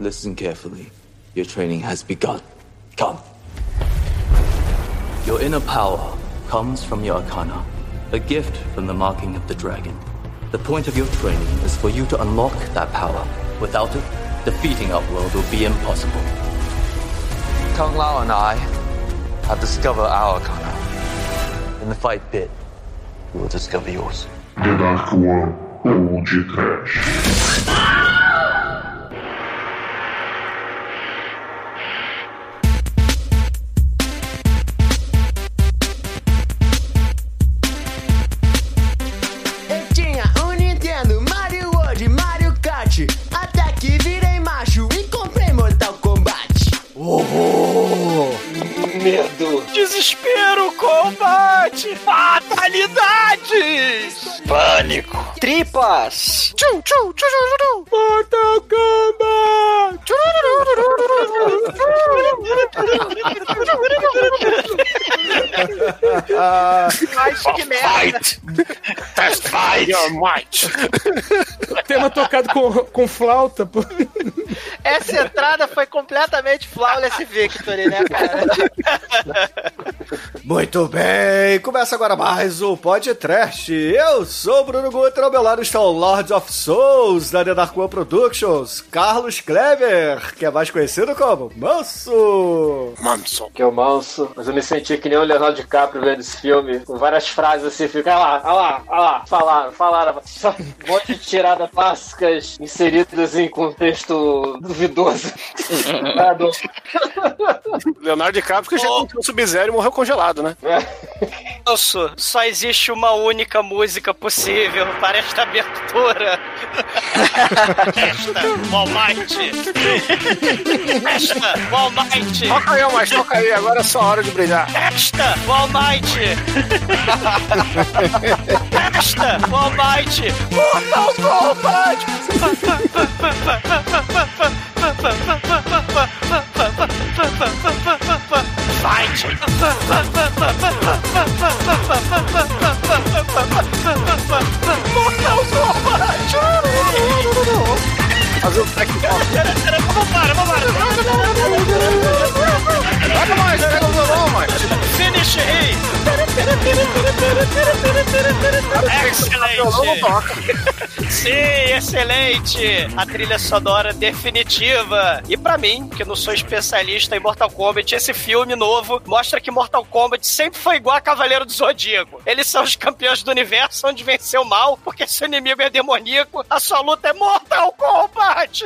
Listen carefully. Your training has begun. Come. Your inner power comes from your arcana, a gift from the marking of the dragon. The point of your training is for you to unlock that power. Without it, defeating our world will be impossible. Kung Lao and I have discovered our arcana. In the fight pit, we will discover yours. The Dark One ou de Trash. Tripas. Tchum, tchum, tchum, tchum, tchum. Mortal Kombat. Ai, que merda. Fight. Test fight. Your might. Tema tocado com, com flauta, pô. Essa entrada foi completamente flawless victory, né, cara? Muito bem, começa agora mais um podcast. Eu sou o Bruno Guter, ao meu lado está o Lord of Souls da The Dark One Productions, Carlos Kleber, que é mais conhecido como Manso. Manson. que é o manso, mas eu me senti que nem o Leonardo DiCaprio vendo esse filme, com várias frases assim, fica, olha lá, olha lá, olha lá, falaram, falaram, só um monte de tiradas clássicas inseridas em contexto duvidoso. Do- Leonardo DiCaprio que já encontrou o Sub-Zero e morreu congelado, né? Moço, só existe uma única música possível para esta abertura. esta, Almighty. esta, Almighty. Toca aí, mas toca aí, agora é só hora de brilhar. Esta, Almighty. esta, Almighty. Mortal Kombat. Fight. Mortal Kombat. Fazer o track Vambora, vambora. Toca mais, pega o violão, mas. Finish him. Excelente. Sim, excelente! A trilha sonora definitiva. E pra mim, que não sou especialista em Mortal Kombat, esse filme novo mostra que Mortal Kombat sempre foi igual a Cavaleiro do Zodíaco. Eles são os campeões do universo onde venceu o mal, porque se o inimigo é demoníaco, a sua luta é Mortal Kombat!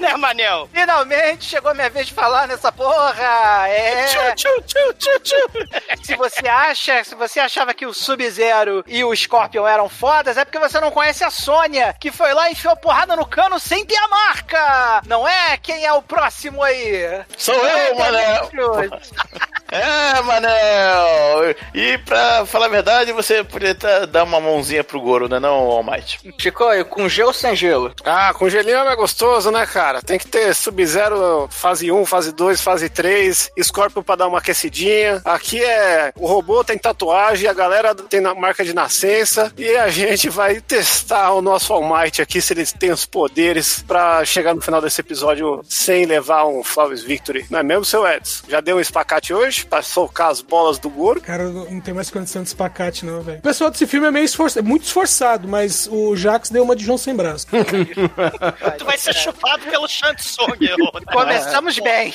Né, Manel? Finalmente chegou a minha vez de falar nessa porra! É. Tchu, tchu, tchu, tchu, tchu. Se você acha, se você achava que o Sub-Zero e o Scorpion eram fodas, é porque você não conhece a Sônia, que foi lá e enfiou porrada no cano sem ter a marca! Não é? Quem é o próximo aí? Sou eu, Manel. É, Manel. E pra falar a verdade, você poderia tá- dar uma mãozinha pro Goro, né, não, All Might? Chico, com gelo ou sem gelo? Ah, com gelinho é mais gostoso, né, cara? Tem que ter Sub-Zero fase 1, fase 2, fase 3, Scorpion pra dar uma aquecidinha. Aqui é o robô tem tatuagem, a galera tem na marca de nascença e a gente vai testar o nosso All Might aqui, se ele tem os poderes pra chegar no final desse episódio sem levar um Flawless Victory. Não é mesmo, seu Edson? Já deu um espacate hoje pra socar as bolas do Goro? Cara, não não tem mais condição de espacate, não, velho. O pessoal desse filme é meio esforçado, é muito esforçado, mas o Jax deu uma de João sem braço. Tu vai ser chupado pelo Shansung. Começamos bem.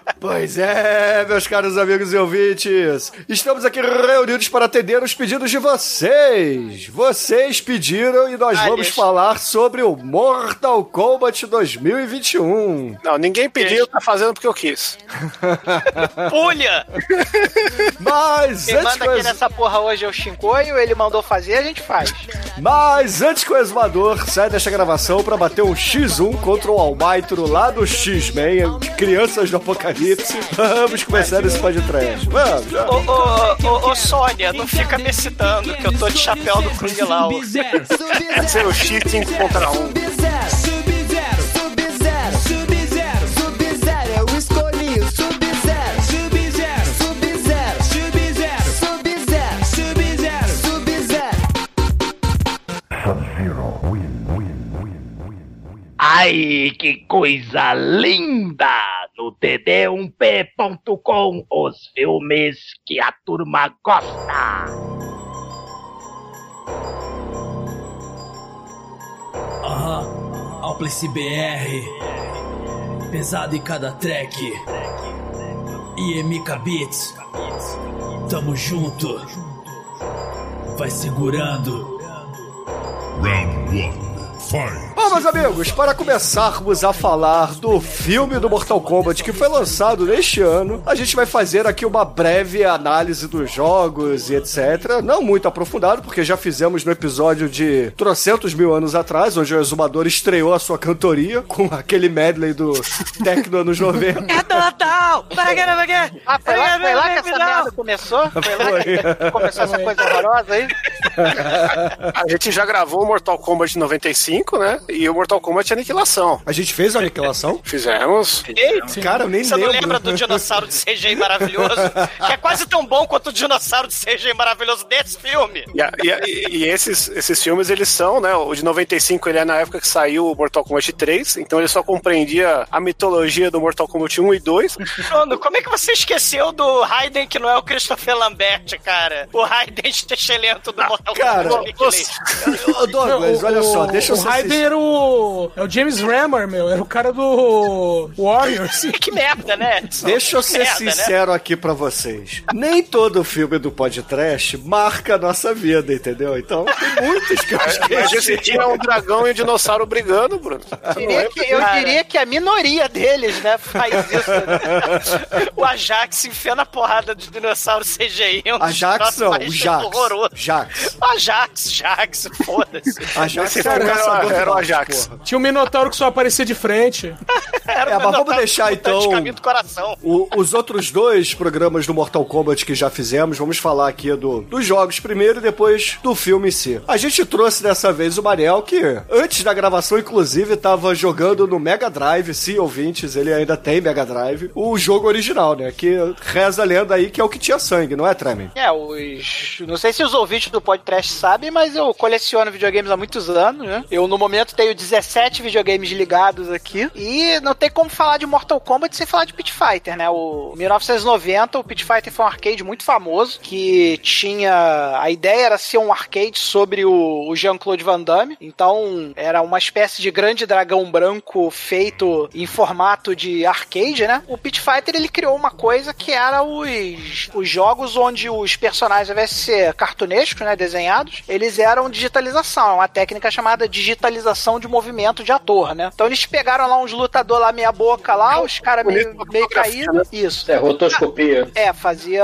Pois é, meus caros amigos e ouvintes, estamos aqui reunidos para atender os pedidos de vocês. Vocês pediram e nós Ah, vamos falar sobre o Mortal Kombat 2021. Não, ninguém pediu, tá fazendo porque eu quis. Pulha! Mas Quem antes, manda que aqui nessa porra hoje é o Shinkoio, ele mandou fazer, a gente faz. mas antes que o exumador saia desta gravação para bater um X1 contra o Almaitro lá do X-Men, Crianças do Apocalipse, vamos começar esse podcast. Vamos, já. Ô, ô, ô, ô, Sônia, não fica me citando que eu tô de chapéu do Kung Lao. Vai ser o 5 contra 1. Ai, que coisa linda! No td1p.com, os filmes que a turma gosta. Aham, Alplice BR. Pesado em cada track. E MK Beats. Tamo junto. Vai segurando. Round 1. Fight. Bom, meus amigos, para começarmos a falar do filme do Mortal Kombat que foi lançado neste ano, a gente vai fazer aqui uma breve análise dos jogos e etc. Não muito aprofundado, porque já fizemos no episódio de trocentos mil anos atrás, onde o Exumador estreou a sua cantoria com aquele medley do Tecno anos 90. É total! Ah, foi lá, foi lá que essa merda começou? Foi lá que começou essa coisa horrorosa aí? A gente já gravou o Mortal Kombat 95, né? E o Mortal Kombat Aniquilação. A gente fez a aniquilação? Fizemos. Cara, eu nem Você lembro. não lembra do dinossauro de CGI maravilhoso? que é quase tão bom quanto o dinossauro de CGI maravilhoso desse filme. E, a- e a- e- esses, esses filmes, eles são, né? O de 95, ele é na época que saiu o Mortal Kombat 3, então ele só compreendia a mitologia do Mortal Kombat 1 e 2. Bruno, como é que você esqueceu do Raiden que não é o Christopher Lambert, cara? O Raiden excelente do Mortal Cara, Kombat. Ô, Douglas, olha o- só, deixa eu ser Sincero. era o. É o James Rammer, meu. Era o cara do. Warriors. Que merda, né? Deixa eu ser Merda, né? sincero aqui pra vocês. Nem todo filme do podcast marca a nossa vida, entendeu? Então, tem muitos que eu Mas esse esqueci. tinha um dragão e um dinossauro brigando, Bruno. Eu diria, que, eu Cara. diria que a minoria deles, né, faz isso. Né? O Ajax enfiando a porrada do dinossauro CGI. é Um dos Ajax não, o Jax. horroroso. Jax. Ajax, Jax, foda-se. Ajax é filme era, era o Ajax. porra. Tinha um Minotauro que só aparecia de frente. Era É, mas vamos deixar, então, do coração. O- os outros dois programas do Mortal Kombat que já fizemos, vamos falar aqui do, dos jogos primeiro e depois do filme em si. A gente trouxe dessa vez o Mariel, que antes da gravação, inclusive, tava jogando no Mega Drive, sim, ouvintes, ele ainda tem Mega Drive, o jogo original, né? Que reza a lenda aí que é o que tinha sangue, não é, Tremen? É, os. Não sei se os ouvintes do podcast sabem, mas eu coleciono videogames há muitos anos, né? Eu, no momento, tenho 17 videogames ligados aqui. E não tem como falar de Mortal Kombat sem falar de Pit Fighter, né? O 1990, o Pit Fighter foi um arcade muito famoso, que tinha. A ideia era ser um arcade sobre o, Jean-Claude Van Damme. Então, era uma espécie de grande dragão branco feito em formato de arcade, né? O Pit Fighter ele criou uma coisa que era os, os jogos onde os personagens, ao invés de ser cartunescos, né, desenhados, eles eram digitalização, é uma técnica chamada digitalização de movimento de ator, né? Então eles pegaram lá uns lutadores lá meia boca lá, os caras meio, meio caídos, isso. É, rotoscopia. É, fazia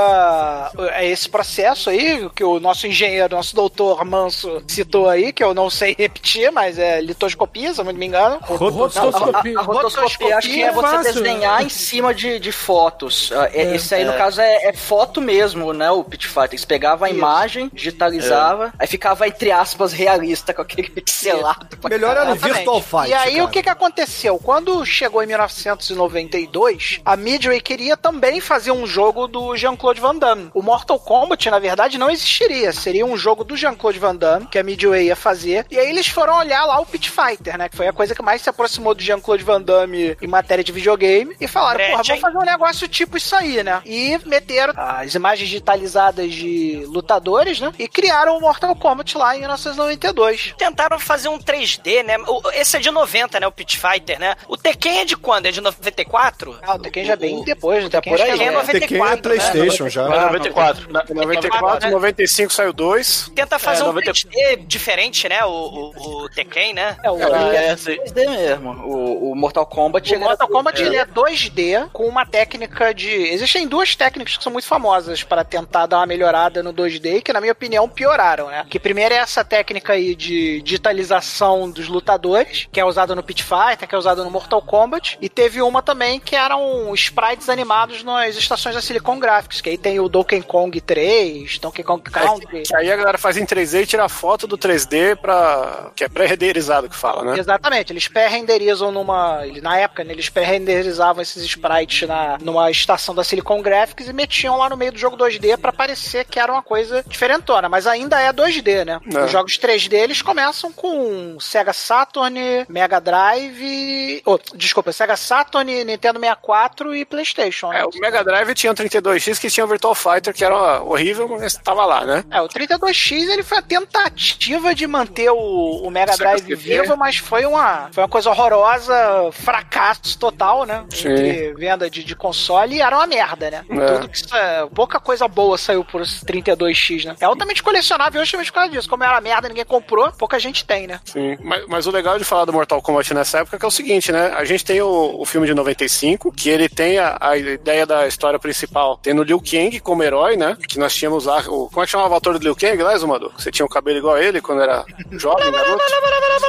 é, esse processo aí, que o nosso engenheiro, nosso doutor Manso citou aí, que eu não sei repetir, mas é litoscopia, se eu não me engano. Rotoscopia. A rotoscopia, acho que é você fácil, desenhar né? em cima de, de fotos. Ah, é- É. Esse aí, no caso, é, é foto mesmo, né? O Pit Fighter. Eles pegavam a Isso. imagem, digitalizava, aí ficava, entre aspas, realista, com aquele pixelado. Pra Melhor era no Exatamente. Virtual Fight. E aí cara. o que que aconteceu? Quando chegou em 1992, a Midway queria também fazer um jogo do Jean-Claude Van Damme. O Mortal Kombat, na verdade, não existiria. Seria um jogo do Jean-Claude Van Damme, que a Midway ia fazer. E aí eles foram olhar lá o Pit Fighter, né? Que foi a coisa que mais se aproximou do Jean-Claude Van Damme em matéria de videogame. E falaram, porra, vamos fazer um negócio tipo isso aí, né? E meteram as imagens digitalizadas de lutadores, né? E criaram o Mortal Kombat lá em 1992. Tentaram fazer um 3D, né? O- Esse é de 90, né? O Pit Fighter, né? O Tekken é de quando? É de 94? Ah, o Tekken já é bem depois, o Tekken por acho aí, que é né? 94, Tekken é né? Playstation já. Ah, 94. Na- 94, 95 saiu 2. Tenta fazer É, um 90 3D diferente, né? O, o, o Tekken, né? É, o, É, 2D mesmo. O, o Mortal Kombat. o Mortal Kombat ele é 2D com uma técnica de. Existem duas técnicas que são muito famosas para tentar dar uma melhorada no 2D, que na minha opinião pioraram, né? Que primeiro é essa técnica aí de digitalização dos lutadores, que é usada no Pit Fighter, que é usada no Mortal Kombat. E teve uma também que eram sprites animados nas estações da Silicon Graphics, que aí tem o Donkey Kong 3, Donkey Kong Country. Que aí a galera faz em 3D e tira foto do 3D pra. que é pré-renderizado que fala, né? Exatamente, eles pré-renderizam numa. Na época, né, eles pré-renderizavam esses sprites na, numa estação da Silicon Graphics e metiam lá no meio do jogo 2D pra parecer que era uma coisa diferentona, mas ainda é 2D, né? É. Os jogos 3D eles começam com Sega Saturn, Mega Drive. Oh, desculpa, Sega Saturn, Nintendo 64 e PlayStation. né? É, o Mega Drive tinha um 32X que tinha o Virtual Fighter, que era horrível, mas tava lá, né? É, o 32X ele foi a tentativa de manter o, o Mega Drive vivo, mas foi uma, foi uma coisa horrorosa, fracasso total, né? Sim. Entre venda de, de console e era uma merda, né? É. Tudo que pouca coisa boa saiu por esse 32X, né? É altamente colecionável justamente por causa disso. Como era merda, ninguém comprou, pouca gente tem, né? Sim, mas, mas o legal de falar do Mortal Kombat nessa época é que é o seguinte, né? A gente tem o, o filme de 95, que ele tem a, a ideia da história principal, tendo Liu Kang como herói, né? Que nós tínhamos lá, o, como é que chamava o ator do Liu Kang lá, Zumador? Você tinha o cabelo igual a ele quando era jovem, garoto?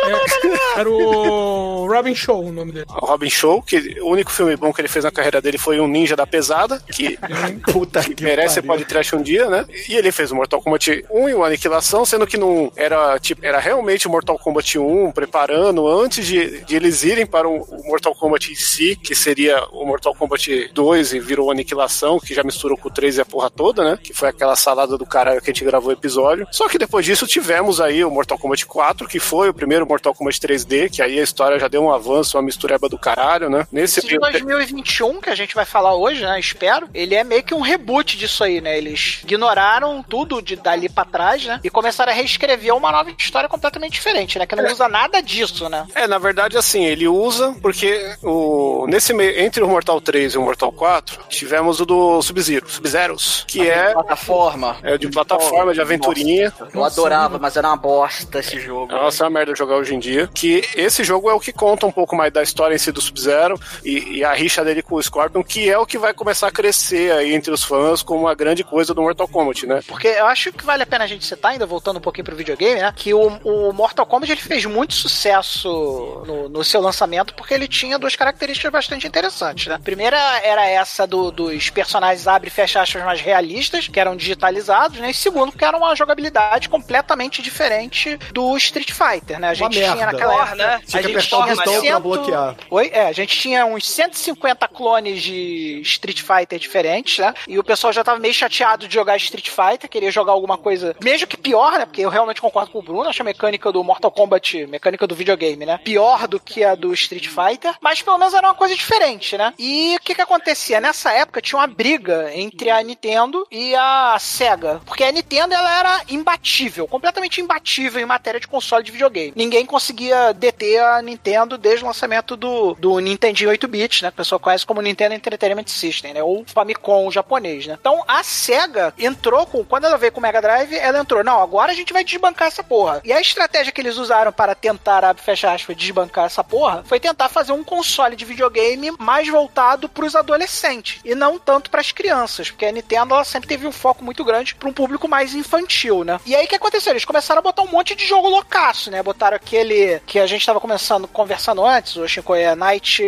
É, era o Robin Show o nome dele. O Robin Show, que o único filme bom que ele fez na carreira dele foi um Ninja da Pesada, que, Puta que merece pode trash um dia, né? E ele fez o Mortal Kombat 1 e o Aniquilação, sendo que não era tipo, era realmente o Mortal Kombat 1, preparando antes de, de eles irem para o, o Mortal Kombat em si, que seria o Mortal Kombat 2 e virou Aniquilação, que já misturou com o 3 e a porra toda, né? Que foi aquela salada do caralho que a gente gravou o episódio. Só que depois disso tivemos aí o Mortal Kombat 4, que foi o primeiro Mortal Kombat 3D, que aí a história já deu um avanço, uma mistureba do caralho, né? Nesse Esse de 2021, que a gente vai falar hoje, né? Espero. Ele é meio que um reboot disso aí, né? Eles ignoraram tudo de dali pra trás, né? E começaram a reescrever uma nova história completamente diferente, né? Que não usa nada disso, né? É, na verdade, assim, ele usa porque o, nesse meio, entre o Mortal 3 e o Mortal 4, tivemos o do Sub-Zero, Sub-Zeros, que é. Plataforma. É de plataforma, de aventurinha. Eu adorava, mas era uma bosta esse jogo. Nossa, é uma merda jogar hoje em dia. Que esse jogo é o que conta um pouco mais da história em si do Sub-Zero e, e a rixa dele com o Scorpion, que é o que vai começar a crescer aí entre os fãs como uma grande coisa do Mortal Kombat, né? Porque eu acho que vale a pena a gente citar, ainda voltando um pouquinho pro videogame, né? Que o, o Mortal Kombat ele fez muito sucesso no, no seu lançamento porque ele tinha duas características bastante interessantes, né? A primeira era essa do- dos personagens abre e fecha aspas mais realistas, que eram digitalizados, né? E segundo, que era uma jogabilidade completamente diferente do Street Fighter, né? A Uma gente tinha merda. naquela época... né? Tinha que apertar o botão pra bloquear. Oi? É, a gente tinha uns 150 clones de Street Fighter diferentes, né? E o pessoal já tava meio chateado de jogar Street Fighter, queria jogar alguma coisa, mesmo que pior, né? Porque eu realmente concordo com o Bruno, acho a mecânica do Mortal Kombat, mecânica do videogame, né? Pior do que a do Street Fighter, mas pelo menos era uma coisa diferente, né? E o que que acontecia? Nessa época tinha uma briga entre a Nintendo e a Sega, porque a Nintendo ela era imbatível, completamente imbatível em matéria de console de videogame. Ninguém conseguia deter a Nintendo desde o lançamento do, do Nintendinho 8-bit, né? Que o pessoal conhece como Nintendo Entertainment System, né? Ou Famicom japonês, né? Então a Sega entrou com. Quando ela veio com o Mega Drive, ela entrou. Não, agora a gente vai desbancar essa porra. E a estratégia que eles usaram para tentar, abre fecha aspas, desbancar essa porra foi tentar fazer um console de videogame mais voltado pros adolescentes e não tanto pras crianças, porque a Nintendo ela sempre teve um foco muito grande para um público mais infantil, né? E aí o que aconteceu? Eles começaram a botar um monte de jogo loucaço, né? Botaram aquele que a gente tava começando, conversando antes, o Chico é Night.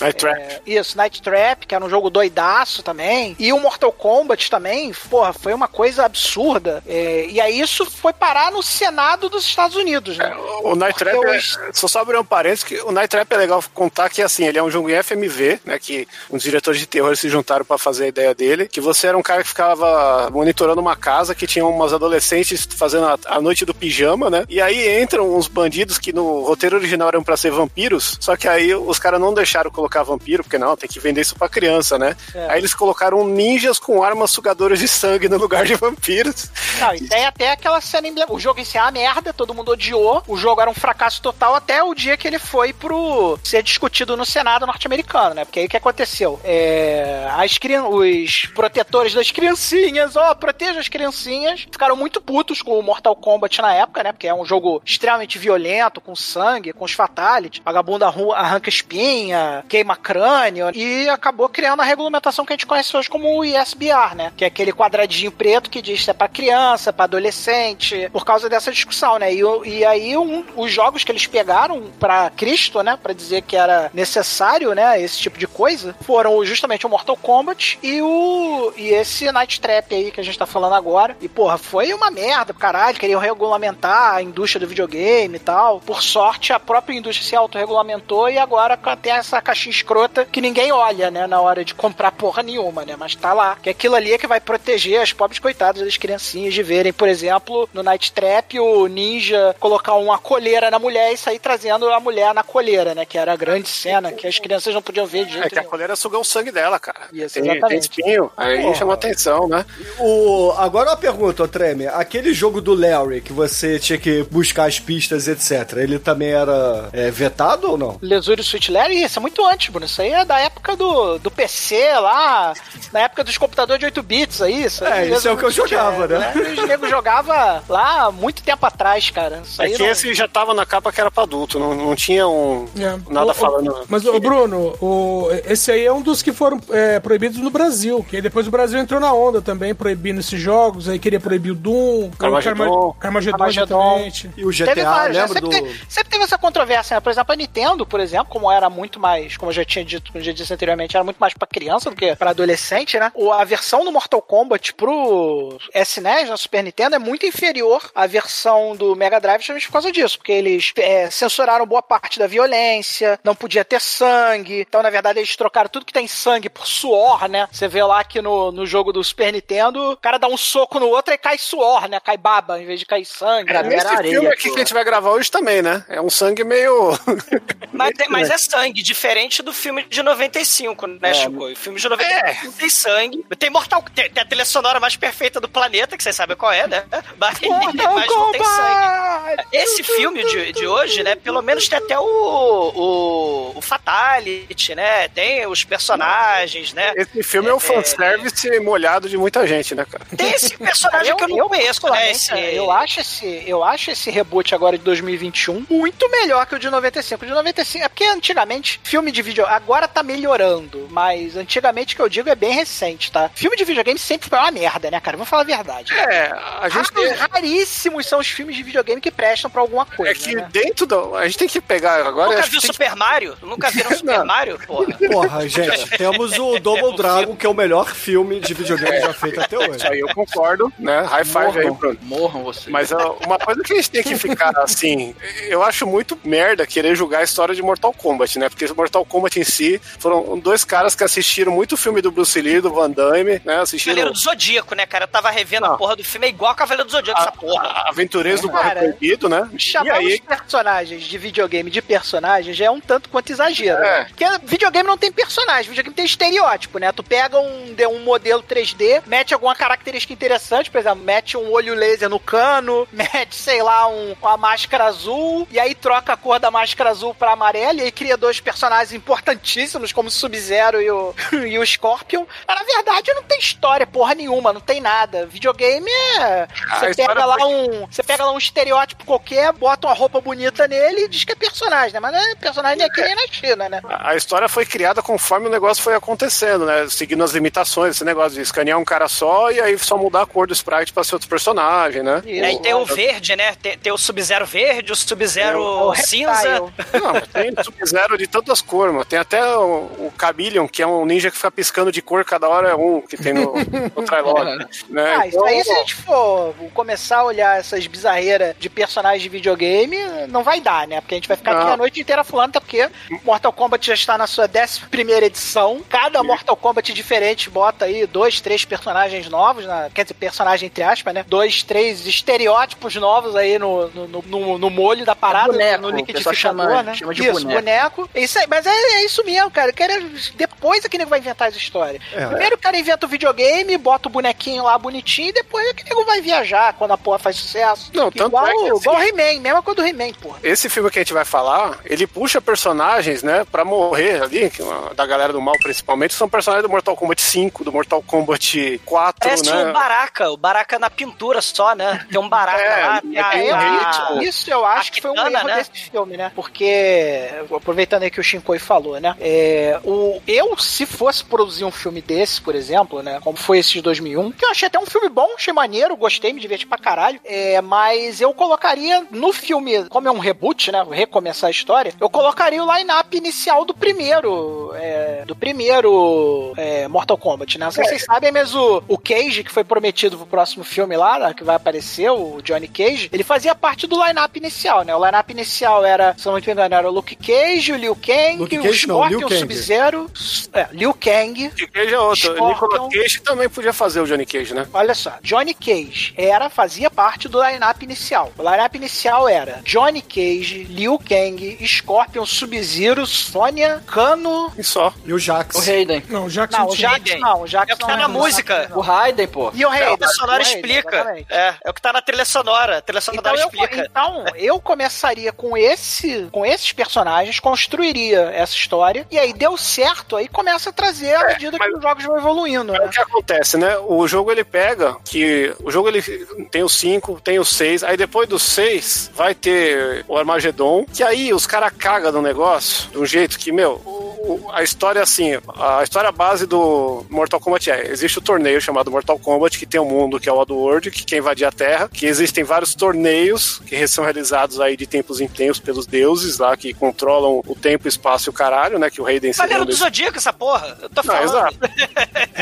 Night Trap. é, isso, Night Trap, que era um jogo doidaço também. E o Mortal Kombat também, porra, foi uma coisa absurda. É, e aí isso foi parar no Senado dos Estados Unidos, né? O Night Trap, Porque é, só só abrir um parênteses, que o Night Trap é legal contar que, assim, ele é um jogo em FMV, né, que uns diretores de terror se juntaram pra fazer a ideia dele, que você era um cara que ficava monitorando uma casa que tinha umas adolescentes fazendo a, a noite do pijama, né, e aí entram uns bandidos que no roteiro original eram pra ser vampiros, só que aí os caras não deixaram colocar vampiro, porque não, tem que vender isso pra criança, né, É. aí eles colocaram ninjas com armas sugadoras de sangue no lugar de vampiros. Não, e tem até aquela cena emblemática. O jogo em si é uma merda, todo mundo odiou. O jogo era um fracasso total até o dia que ele foi pro ser discutido no Senado norte-americano, né? Porque aí o que aconteceu? É, as. Os protetores das criancinhas, ó, proteja as criancinhas, ficaram muito putos com o Mortal Kombat na época, né? Porque é um jogo extremamente violento, com sangue, com os fatalities. Vagabundo arranca espinha, queima crânio e acabou criando a regulamentação que a gente conhece hoje como o ISBR, né? Que é aquele quadradinho preto que diz se é pra criança, pra adolescente, por causa dessa discussão, né? E, e aí um- os jogos que eles pegaram pra Cristo, né? Pra dizer que era necessário, né? Esse tipo de coisa, foram justamente o Mortal Kombat e o e esse Night Trap aí que a gente tá falando agora. E porra, foi uma merda, caralho, queriam regulamentar a indústria do videogame e tal. Por sorte, a própria indústria se autorregulamentou e agora tem essa caixinha escrota que ninguém olha, né, na hora de comprar porra nenhuma, né? Mas tá lá. Que aquilo ali é que vai proteger as pobres coitadas das criancinhas de verem, por exemplo, no Night Trap, o ninja colocar uma colheira na mulher e sair trazendo a mulher na colheira, né? Que era a grande cena que as crianças não podiam ver de jeito É que a colheira sugou o sangue dela, cara. Isso, tem, tem exatamente. espinho, aí Porra. chama atenção, né? O, agora uma pergunta, ô Treme. Aquele jogo do Larry que você tinha que buscar as pistas, etc. Ele também era é, vetado ou não? Lesure Switch Larry, isso é muito antes, Bruno. Isso aí é da época do, do PC lá, na época dos computadores de 8 bits aí. Isso É, isso é o que eu jogava, Larry, né? Os negros jogavam lá muito tempo atrás, cara. Isso É aí que não- esse já tava na capa que era pra adulto, não, não tinha um. É. Nada O- o- falando. Mas, o Bruno, o, esse aí é um dos que foram é, proibidos no Brasil. Que aí depois o Brasil entrou na onda também, proibindo esses jogos. Aí queria proibir o Doom, Carmageddon. o Carma- Carmageddon. E o Teve GTA, vários, né? lembra sempre, do... teve, sempre teve essa controvérsia, né? Por exemplo, a Nintendo, por exemplo, como era muito mais, como eu já tinha dito, como eu já disse anteriormente, era muito mais pra criança do que pra adolescente, né? O- A versão do Mortal Kombat pro SNES, na Super Nintendo, é muito inferior à versão do Mega Drive justamente causa disso, porque eles é, censuraram boa parte da violência, não podia ter sangue, então na verdade eles trocaram tudo que tem sangue por suor, né? Você vê lá que no, no jogo do Super Nintendo, o cara dá um soco no outro e cai suor, né? Cai baba, em vez de cair sangue. Era né? Esse filme aqui que a gente vai gravar hoje também, né? É um sangue meio. Mas, tem- mas é sangue, diferente do filme de 95, né, Chico? O filme de 95 não tem sangue. Tem Mortal tem, tem a trilha sonora mais perfeita do planeta, que vocês sabem qual é, né? Mas, mas não tem sangue. Esse filme de, de hoje, né, pelo menos tem até o, o, o Fatality, né? Tem os personagens, né? Esse filme é o fanservice molhado de muita gente, né, cara? Tem esse personagem que eu não conheço, né? Esse... Eu acho esse, eu acho esse reboot agora de 2021 muito melhor que o de 95. O de 95 é porque antigamente filme de vídeo agora tá melhorando, mas antigamente que eu digo é bem recente, tá? Filme de videogame sempre foi uma merda, né, cara? Vamos falar a verdade. É, a gente tem. Raríssimos são os filmes de videogame que prestam pra alguma coisa. É que né? dentro do. A gente tem que pegar agora. Nunca viu que Super Mario? Nunca viram Super Mario? Porra. Porra, gente, temos o Double Dragon, que é o melhor filme de videogame já feito até hoje. Isso aí eu concordo, né? High five aí, Morram, Bruno. morram vocês. Mas uma coisa que a gente tem que ficar assim, eu acho muito merda querer julgar a história de Mortal Kombat, né? Porque Mortal Kombat em si foram dois caras que assistiram muito filme do Bruce Lee, do Van Damme, né? Assistiram Cavaleiro do Zodíaco, né, cara? Eu tava revendo a porra do filme, é igual a Cavaleiro do Zodíaco, essa porra. a- Aventureiros do Barro Proibido, né? Chamar os personagens de videogame de personagem já é um tanto quanto exagero. É. né? Porque videogame não tem personagem, videogame tem estereótipo, né? Tu pega um, de- um modelo 3D, mete alguma característica interessante, por exemplo, mete um olho laser no cano, mete, sei lá, um, uma máscara azul, e aí troca a cor da máscara azul pra amarela, e aí cria dois personagens importantíssimos, como o Sub-Zero e o, e o Scorpion. Mas na verdade não tem história, porra nenhuma, não tem nada. Videogame é. A Você história pega lá foi- um. Você pega lá um estereótipo qualquer, bota uma roupa bonita nele e diz que é personagem, né? Mas não é personagem aqui nem na China, né? a a história foi criada conforme o negócio foi acontecendo, né? Seguindo as limitações, esse negócio de escanear um cara só e aí só mudar a cor do sprite pra ser outro personagem, né? E E aí tem o verde, né? Tem, tem o Sub-Zero verde, o Sub-Zero o cinza. Não, tem Sub-Zero de tantas cores, mano. Tem até o, o Chameleon, que é um ninja que fica piscando de cor, cada hora é um, que tem no, no Trilog. né? Ah, isso aí, se a gente for começar a olhar essas bizarreiras de personagens de videogame, não vai dar, né? Porque a gente vai ficar aqui Não. a noite inteira falando, até porque Mortal Kombat já está na sua 11 primeira edição. Cada Mortal Kombat diferente bota aí dois, três personagens novos, na, quer dizer, personagem entre aspas, né? Dois, três estereótipos novos aí no, no, no- no, molho da parada, boneco, no o liquidificador, chama- né? chama de isso, boneco. boneco. É Isso aí, mas é, é isso mesmo, cara. Quero, depois é que nego vai inventar essa história. É. Primeiro o cara inventa o videogame, bota o bonequinho lá bonitinho, e depois é que nego vai viajar quando a porra faz sucesso. Não, tanto igual, é que, assim, igual o He-Man, mesma coisa do He-Man, porra. Esse filme que a gente vai falar, ele puxa personagens né, pra morrer ali, da galera do mal principalmente, são personagens do Mortal Kombat 5, do Mortal Kombat 4, Parece né? o Baraka, o Baraka na pintura só, né? Tem um Baraka É, lá, tem a, É, a- isso, isso eu acho que foi um erro né? desse filme, né? Porque, aproveitando aí que o Shinkoi falou, né? É, o, eu, se fosse produzir um filme desse, por exemplo, né? Como foi esse de 2001, que eu achei até um filme bom, achei maneiro, gostei, me diverti pra caralho. É, mas eu colocaria no filme, como é um reboot, né? Recomeçar a história, eu colocaria o line-up inicial do primeiro. é, do primeiro é, Mortal Kombat, né? Não sei se vocês sabem, mas o, o Cage, que foi prometido pro próximo filme lá, né, que vai aparecer, o Johnny Cage, ele fazia parte do line-up inicial, né? O line-up inicial era, se não me engano, era o Luke Cage, o Liu Kang, Luke o Cage não, Scorpion, Liu o. Sub-Zero, é, Liu Kang, Johnny Cage é outro. Scorpion. Nicolas Cage também podia fazer o Johnny Cage, né? Olha só, Johnny Cage era, fazia parte do line-up inicial. O line-up inicial era Johnny Cage, Liu Kang, Scorpion, Sub-Zero, Sônia, Kano. E só. E o Jax. O Raiden. Não, o Jax Não, não o. Jax não, o Jax É o que não tá na é música. O Raiden, pô. E o É, Raiden. a trilha sonora o explica. exatamente. É, é o que tá na trilha sonora. A trilha sonora Então eu, explica. então, eu começaria com esse, com esses personagens, construiria essa história, e aí deu certo, aí começa a trazer à medida que os jogos vão evoluindo, É né? o que acontece, né? O jogo ele pega que o jogo ele tem o 5, tem o 6, aí depois do 6 vai ter o Armagedon, que aí os caras cagam no negócio de um jeito que, meu, o- o- história assim, a história base do Mortal Kombat é, existe o torneio chamado Mortal Kombat que tem um mundo que é o Oddworld, que quer invadir a Terra, que existem vários torneios que são realizados aí de tempos em tempos pelos deuses lá que controlam o tempo, o espaço e o caralho, né, que o Raiden seria Cavaleiro um do Zodíaco, essa porra. Eu tô Não, falando. exato.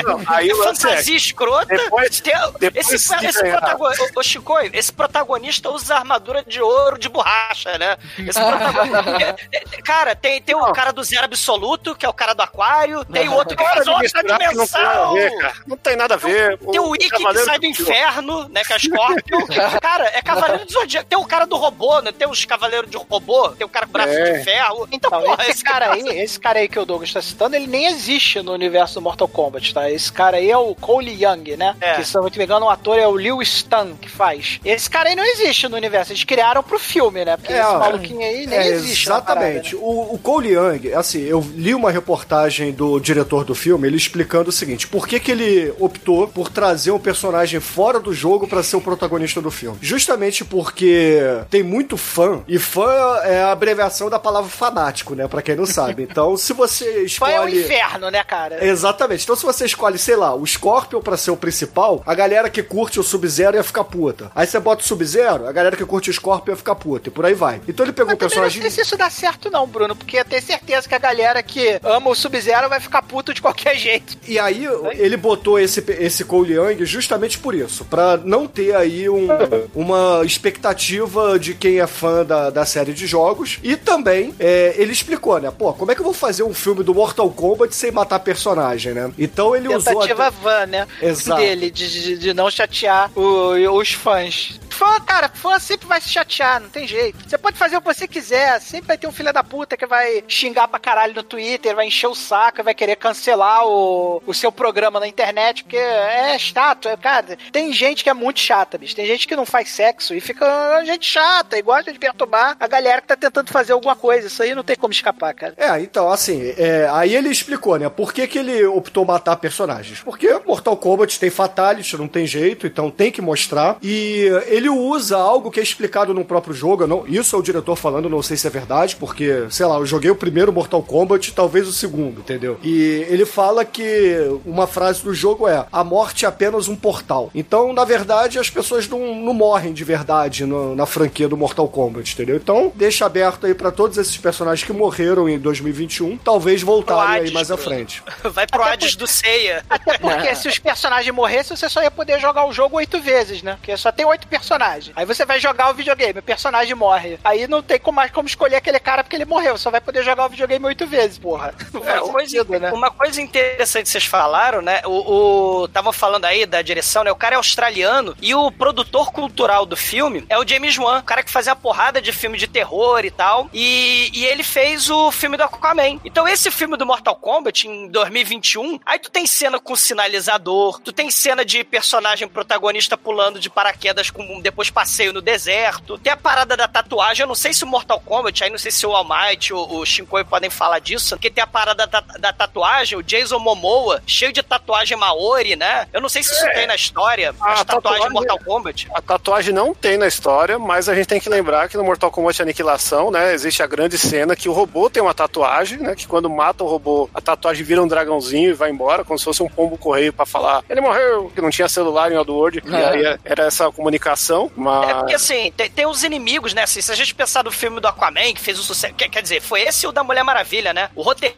Não, aí o lance é, Fantasia escrota. depois- Tem- depois esse de esse protagonista, ô, ô, Chicoio, esse protagonista usa armadura de ouro de borracha, né? Esse protagonista. é- é- cara, tem, tem o cara do Zero Absoluto, que é o cara do Aquário, tem o outro que faz outra porque não tem nada a dimensão. ver, cara. Não tem nada a ver. Tem o Ikki que sai do inferno, né? Que é Scorpion. cara, é Cavaleiro do Zodíaco. Tem o cara do robô, né? Tem os Cavaleiros de robô, tem o cara com braço É. de ferro. Então, Então, porra, esse, esse cara aí, esse cara aí que o Douglas tá citando, ele nem existe no universo do Mortal Kombat, tá? Esse cara aí é o Cole Young, né? É. Que, se eu não me engano, o ator é o Liu Stan que faz. Esse cara aí não existe no universo. Eles criaram pro filme, né? Porque esse ó, maluquinho aí nem é, existe. Exatamente. parada, né? O, o Cole Young, assim, eu li uma reportagem do diretor do filme, ele explicando o seguinte: por que, que ele optou por trazer um personagem fora do jogo pra ser o protagonista do filme? Justamente porque tem muito fã, e fã é a abreviação da palavra fanático, né? Pra quem não sabe. Então, se você Fã é o escolhe. inferno, né, cara? Exatamente. Então, se você escolhe, sei lá, o Scorpion pra ser o principal, a galera que curte o Sub-Zero ia ficar puta. Aí você bota o Sub-Zero, a galera que curte o Scorpion ia ficar puta. E por aí vai. Então ele pegou o Eu não personagem. sei se isso dá certo, não, Bruno, porque eu tenho certeza que a galera que ama o Sub-Zero vai ficar puto de qualquer jeito. E aí ele botou esse, esse Cole Young justamente por isso, Pra não ter aí um- uma expectativa de quem é fã da, da série de jogos. E também é, ele explicou, né? Pô, como é que eu vou fazer um filme do Mortal Kombat sem matar personagem, né? Então ele usou. Tentativa até- van, né? Exato. Dele, de, de, de não chatear o- os fãs. Fã, cara, fã sempre vai se chatear, não tem jeito. Você pode fazer o que você quiser, sempre vai ter um filho da puta que vai xingar pra caralho no Twitter, vai encher o saco, vai querer cancelar o, o seu programa na internet, porque é chato, é, cara. Tem gente que é muito chata, bicho. Tem gente que não faz sexo e fica gente chata e gosta de perturbar a galera que tá tentando fazer alguma coisa. Isso aí não tem como escapar, cara. É, então, assim, é, aí ele explicou, né? Por que, que ele optou matar personagens? Porque Mortal Kombat tem Fatality, não tem jeito, então tem que mostrar. E ele usa algo que é explicado no próprio jogo. Não, isso é o diretor falando, não sei se é verdade, porque, sei lá, eu joguei o primeiro Mortal Kombat, talvez o segundo, entendeu? E ele fala que uma frase do jogo é: a morte é apenas um portal. Então, na verdade, as pessoas não, não morrem de verdade no- na franquia do Mortal Kombat, entendeu? Então, deixa aberto aí pra todos esses personagens que morreram em 2021, talvez voltarem aí Hades, mais à frente. Vai pro Hades do Ceia. Até porque se os personagens morressem, você só ia poder jogar o jogo oito vezes, né? Porque só tem oito personagens. Aí você vai jogar o videogame, o personagem morre. Aí não tem como mais como escolher aquele cara porque ele morreu. Só vai poder jogar o videogame oito vezes, porra. Não É, uma, coisa, né? uma coisa interessante que vocês falaram, né? O. o tava falando aí da direção, né? O cara é australiano e o produtor cultural do filme é o James Wan, o cara que fazia a porrada de filme de terror e tal. E, e ele fez o filme do Aquaman. Então, esse filme do Mortal Kombat, em 2021, aí tu tem cena com sinalizador, tu tem cena de personagem protagonista pulando de paraquedas com depois passeio no deserto. Tem a parada da tatuagem, eu não sei se o Mortal Kombat, aí não sei se o All Might, o, o Shinkoi podem falar disso, porque tem a parada da, da tatuagem, o Jason Momoa, cheio de tatuagem Maori, né? Eu não sei se isso É. tem na história, A tatuagem- de Mortal Kombat. A tatuagem não tem na história, mas a gente tem que lembrar que no Mortal Kombat Aniquilação, né, existe a grande cena que o robô tem uma tatuagem, né, que quando mata o robô, a tatuagem vira um dragãozinho e vai embora, como se fosse um pombo correio pra falar, ele morreu, que não tinha celular em Oddworld, e É. aí era essa comunicação, mas... É porque assim, tem, tem os inimigos, né? Assim, se a gente pensar no filme do Aquaman, que fez o sucesso. Quer, quer dizer, foi esse o da Mulher Maravilha, né? O roteirista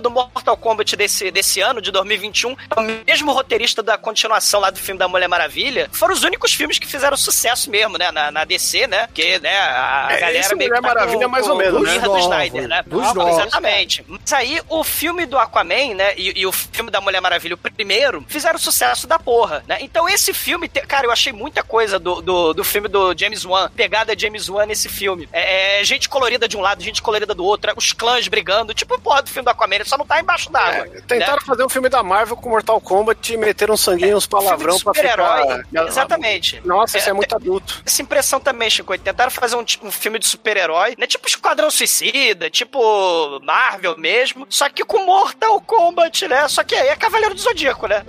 do Mortal Kombat desse, desse ano, de 2021, é o mesmo roteirista da continuação lá do filme da Mulher Maravilha. Foram os únicos filmes que fizeram sucesso mesmo, né? Na, na DC, né? Porque, né, a É, galera esse meio Mulher que tá Maravilha com- mais ou menos, né? do Snyder, né? dos novos. Exatamente. Mas aí, o filme do Aquaman, né? E, e o filme da Mulher Maravilha, o primeiro, fizeram sucesso da porra, né? Então, esse filme, te- cara, eu achei muita coisa do, do, do filme do James Wan, pegada James Wan nesse filme. É, é gente colorida de um lado, gente colorida do outro, os clãs brigando, tipo, porra, do filme do Aquaman, ele só não tá embaixo d'água. É, Tentaram fazer um filme da Marvel com Mortal Kombat e meteram um sanguinho, uns palavrão pra Filme de ficar... super-herói, exatamente. Nossa, isso é muito adulto. Essa impressão também, Chico. Tentaram fazer um, tipo, um filme de super-herói, né? Tipo Esquadrão Suicida, tipo Marvel mesmo, só que com Mortal Kombat, né? Só que aí é Cavaleiro do Zodíaco, né?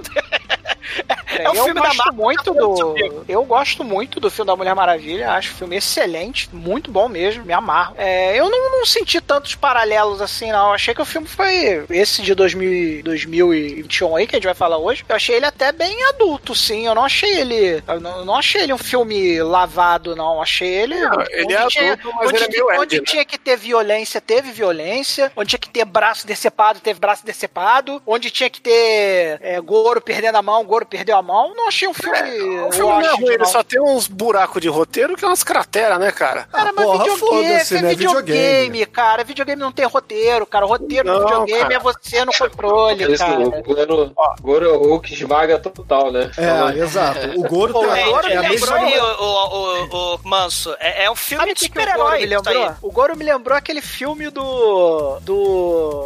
É, um eu filme da gosto Marvel, muito do. Eu gosto muito do filme da Mulher Maravilha. Acho o filme excelente, muito bom mesmo, me amarro. É, eu não, não senti tantos paralelos assim, não. Achei que o filme foi esse de 2000, e- 2021 aí, que a gente vai falar hoje. Eu achei ele até bem adulto, sim. Eu não achei ele. Eu não, não achei ele um filme lavado, não. Eu achei ele. Não, ele é tinha- adulto, mas onde, ele é meio onde Ed, né? tinha que ter violência, teve violência. Onde tinha que ter braço decepado, teve braço decepado. Onde tinha que ter é, Goro perdendo a mão, Goro perdeu a mão. Não achei um filme. O filme não é ruim, ele só tem uns buracos de roteiro que é umas crateras, né, cara? Cara, mas porra, videogame, é né? videogame, Videogame. cara. Videogame não tem roteiro, cara. O roteiro Não, videogame cara. é você no controle, Isso, cara. o Goro, Goro é o Hulk esmaga total, né? É, exato. O Goro Pô, tem o Goro é a me mesma... Lembrou aí, o, o, o, o Manso, é, é um filme Sabe o de que, que o Goro super-herói. lembrou? O Goro me lembrou aquele filme do. do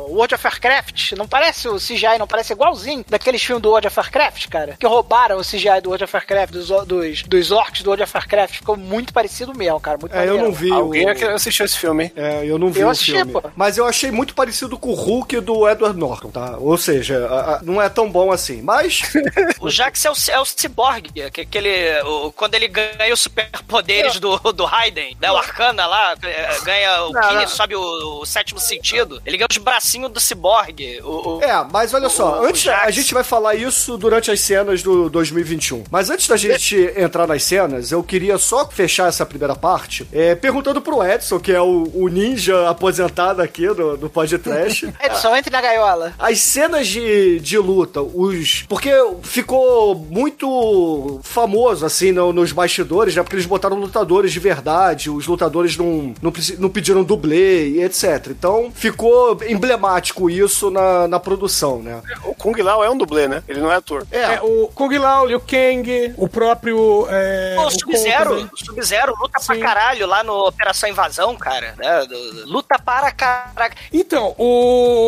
World of Warcraft. Não parece o CGI, não parece igualzinho daqueles filmes do World of Warcraft, cara? Que roubaram o CGI do World of Warcraft, dos, dos, dos orcs do World of Warcraft. Ficou muito parecido mesmo, cara. Muito É, eu maneiro. não vi Alguém o... assistiu esse filme, hein? É, eu não vi Eu o assisti, filme. pô. Mas eu achei muito parecido com o Hulk do Edward Norton, tá? Ou seja, a- a- não é tão bom assim. Mas O Jax é o, é o Cyborg, que, aquele, o, quando ele ganha os superpoderes do, do Raiden, né, o Arcana lá, é, ganha o Não, Ki, não. sobe o, o sétimo sentido, ele ganha os bracinhos do Cyborg. O, o- É, mas olha só, antes a gente vai falar isso durante as cenas do 2021. Mas antes da gente entrar nas cenas, eu queria só fechar essa primeira parte é, perguntando pro Edson, que é o, o ninja aposentado aqui do, do podcast. Edson, entre na gaiola. As cenas de, de luta, os. Porque ficou muito famoso, assim, no- nos bastidores, né? Porque eles botaram lutadores de verdade, os lutadores não, não, não pediram dublê e etc. Então ficou emblemático isso na, na produção, né? O Kung Lao é um dublê, né? Ele não é ator. É, o Kung Lao, Liu Kang, o próprio. É, Pô, o Sub-Zero, Sub-Zero luta pra caralho lá no Operação Invasão, cara. né? Luta para caralho. Então, o,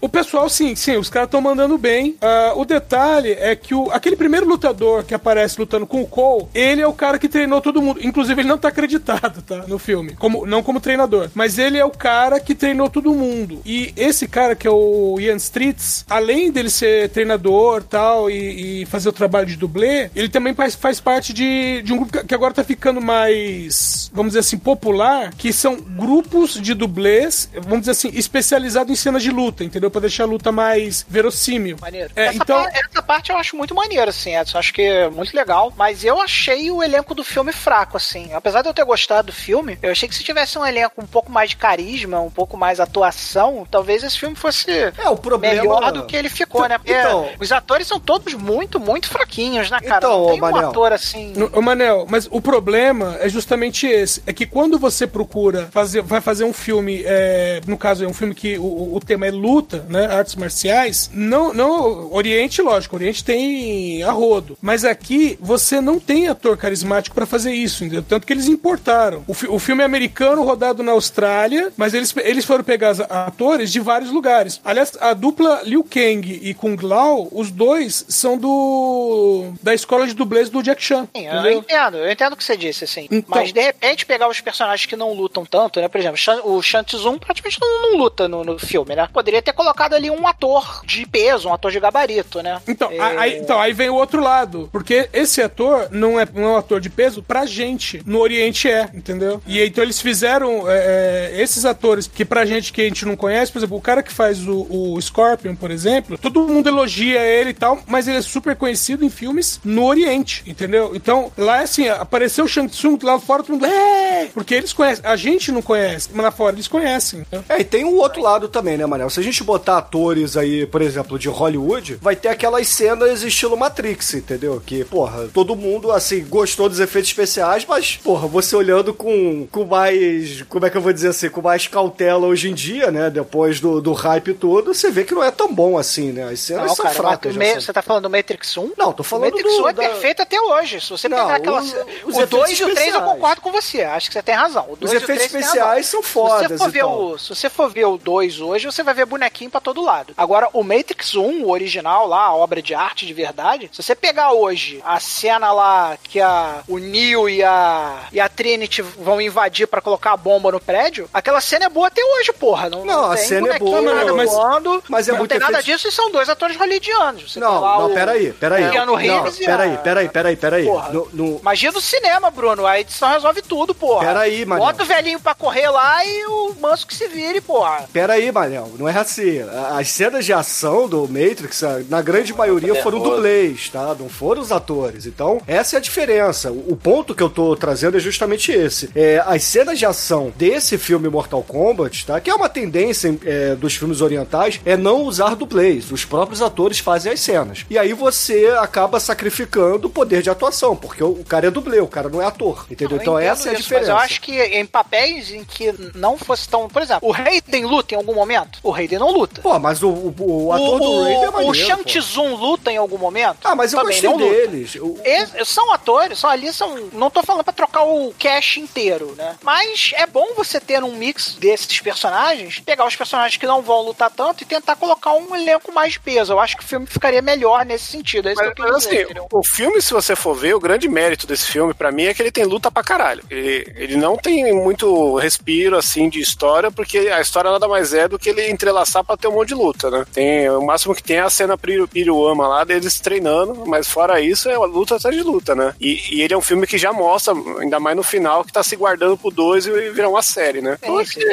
o pessoal, sim, sim, os caras estão mandando bem. Ah, o detalhe é que o, aquele primeiro lutador que aparece lutando com o Cole, ele é o cara que treinou todo mundo. Inclusive, ele não tá acreditado, tá? No filme. Como, não como treinador. Mas ele é o cara que treinou todo mundo. E esse cara, que é o Ian Streets, além dele ser treinador tal, e, e fazer o trabalho de dublê, ele também faz, faz parte de, de um grupo que- que agora tá ficando mais, vamos dizer assim, popular, que são grupos de dublês, vamos dizer assim, especializados em cenas de luta, entendeu? Pra deixar a luta mais verossímil. Maneiro. É, essa, então- par- essa parte eu acho muito maneira, assim, Edson. Acho que é muito legal. Mas eu achei o elenco do filme fraco, assim. Apesar de eu ter gostado do filme, eu achei que se tivesse um elenco um pouco mais de carisma, um pouco mais atuação, talvez esse filme fosse É, o problema- melhor do que ele ficou, né? Porque Então- os atores são todos muito, muito fraquinhos, né, cara? Então, Não tem um Manel. ator assim. No- Ô Manel, mas o problema é justamente esse. É que quando você procura fazer, vai fazer um filme, é, no caso é um filme que o, o tema é luta, né? Artes marciais, não, não. Oriente, lógico, Oriente tem a rodo. Mas aqui você não tem ator carismático pra fazer isso, entendeu? Tanto que eles importaram. O, fi- o filme é americano rodado na Austrália, mas eles, eles foram pegar atores de vários lugares. Aliás, a dupla Liu Kang e Kung Lao, os dois são do da escola de dublês do Jack Chan. Sim, eu entendo, eu entendo o que você disse, assim. Então- Mas de repente pegar os personagens que não lutam tanto, né? Por exemplo, o Shang Tsung praticamente não, não luta no, no filme, né? Poderia ter colocado ali um ator de peso, um ator de gabarito, né? Então, É, aí, então, aí vem o outro lado. Porque esse ator não é, não é um ator de peso pra gente. No Oriente é, entendeu? E aí, então eles fizeram é, é, esses atores que pra gente que a gente não conhece, por exemplo, o cara que faz o, o Scorpion, por exemplo, todo mundo elogia ele e tal, mas ele é super conhecido em filmes no Oriente, entendeu? Então, lá é assim, apareceu o Shang Tsung lá fora, todo mundo, é! Porque eles conhecem, a gente não conhece, mas lá fora eles conhecem. entendeu? É, e tem um outro lado também, né, Manel? Se a gente botar atores aí, por exemplo, de Hollywood, vai ter aquelas cenas estilo Matrix, entendeu? Que, porra, todo mundo, assim, gostou dos efeitos especiais, mas, porra, você olhando com, com mais, como é que eu vou dizer assim, com mais cautela hoje em dia, né, depois do, do hype todo, você vê que não é tão bom assim, né? As cenas Não, são cara, fracas. já Me-. Você tá falando do Matrix 1? Não, tô falando O Matrix do- 1 é da- perfeito até hoje. Se você Não, pegar aquela. os- o efeitos 2 e o 3 eu concordo com você. Acho que você tem razão. Os 2 o efeitos 3 tem especiais são fodas Se você, for ver tal. o, se você for ver o 2 hoje, você vai ver bonequinho pra todo lado. Agora, o Matrix 1, o original lá, a obra de arte de verdade, se você pegar hoje a cena lá que a, o Neo e a, e a Trinity vão invadir pra colocar a bomba no prédio, aquela cena é boa até hoje, porra. Não, Não, a tem cena é boa, nada mas- voando, mas é não muito tem nada disso e são dois atores hollywoodianos. Você Não, lá não, o- peraí, peraí. Keanu Não, Reeves e a- peraí, peraí, peraí, peraí. Porra. No- no- Magia do cinema, Bruno. A edição resolve tudo, porra. Peraí, Manel. Bota o velhinho pra correr lá e o manso que se vire, porra. Pera aí, Manel, não é assim. As cenas de ação do Matrix, na grande maioria, foram dublês, tá? Não foram os atores. Então, essa é a diferença. O ponto que eu tô trazendo é justamente esse. É, as cenas de ação desse filme Mortal Kombat, tá? Que é uma tendência é, dos filmes orientais, é não usar dublês. Os próprios atores fazem as cenas. E aí você acaba sacrificando o poder de atuação, porque o, cara é dublê, o cara não é ator. Entendeu? Eu então essa é a isso, diferença. Mas eu acho que em papéis em que não fosse tão. Por exemplo, o Raiden luta em algum momento? O Raiden não luta. Pô, mas o, o, o ator do o, Raiden é o maneiro, Shang pô. Tsung luta em algum momento? Ah, mas eu Também gostei não luta. deles. O- Eles são atores, são ali, são. Não tô falando pra trocar o cast inteiro, né? Mas é bom você ter um mix desses personagens, pegar os personagens que não vão lutar tanto e tentar colocar um elenco mais de peso. Eu acho que o filme ficaria melhor nesse sentido. É isso Mas, que eu queria mas, dizer, assim, o filme, se você for ver, o grande mérito desse filme, pra mim, é que ele tem luta pra caralho. Ele, ele não tem muito respiro, assim, de história, porque a história nada mais é do que ele entrelaçar pra ter um monte de luta, né? Tem, o máximo que tem é a cena Piru- Piruama lá, deles treinando, mas fora isso, é luta atrás de luta, né? E, e ele é um filme que já mostra, ainda mais no final, que tá se guardando pro 2 e virar uma série, né? Então, acho que,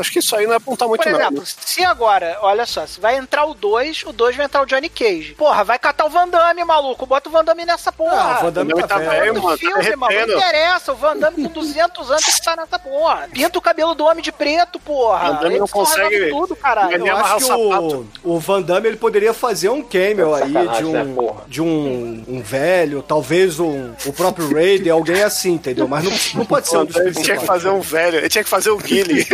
acho que isso aí não é apontar muito Por não. exemplo, se agora, olha só, se vai entrar o 2, o 2 vai entrar o Johnny Cage. Porra, vai catar o Van Damme, maluco. Bota o Van Damme nessa porra. Ah, o Van Damme tá velho, falando do mano, tá filme, mano. Não derretendo. interessa. O Van Damme com 200 anos tem que estar nessa porra. Pinta o cabelo do homem de preto, porra. Van Damme não consegue- tudo, caralho. Eu amarrar acho o que o, o Van Damme ele poderia fazer um cameo aí de né, um, porra? de um, um velho, talvez um, o próprio Raiden, alguém assim, entendeu? Mas não, não pode ser um dos Ele tinha que principais. fazer um velho, ele tinha que fazer o Guile.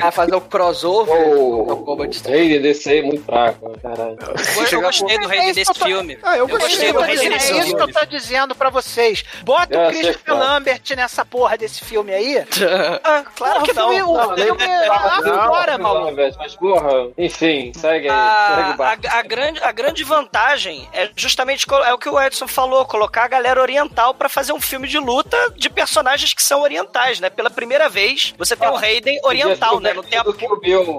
Vai fazer o crossover O do Kombat Raiden desse aí é muito fraco, né, caralho. Eu, eu gostei do É Raiden desse eu filme. Ah, eu Eu gostei É do Raiden isso, nesse é isso que filme. eu tô dizendo pra vocês. Bota Eu o Christopher. Lambert nessa porra desse filme aí. Ah, claro que não, filme, o Não, filme é lá fora, maluco. Mas porra, enfim, segue aí, segue A, o barco. a- a grande, a grande vantagem é justamente é o que o Edson falou, colocar a galera oriental pra fazer um filme de luta de personagens que são orientais, né? Pela primeira vez, você tem o Raiden oriental, né? Não tem a,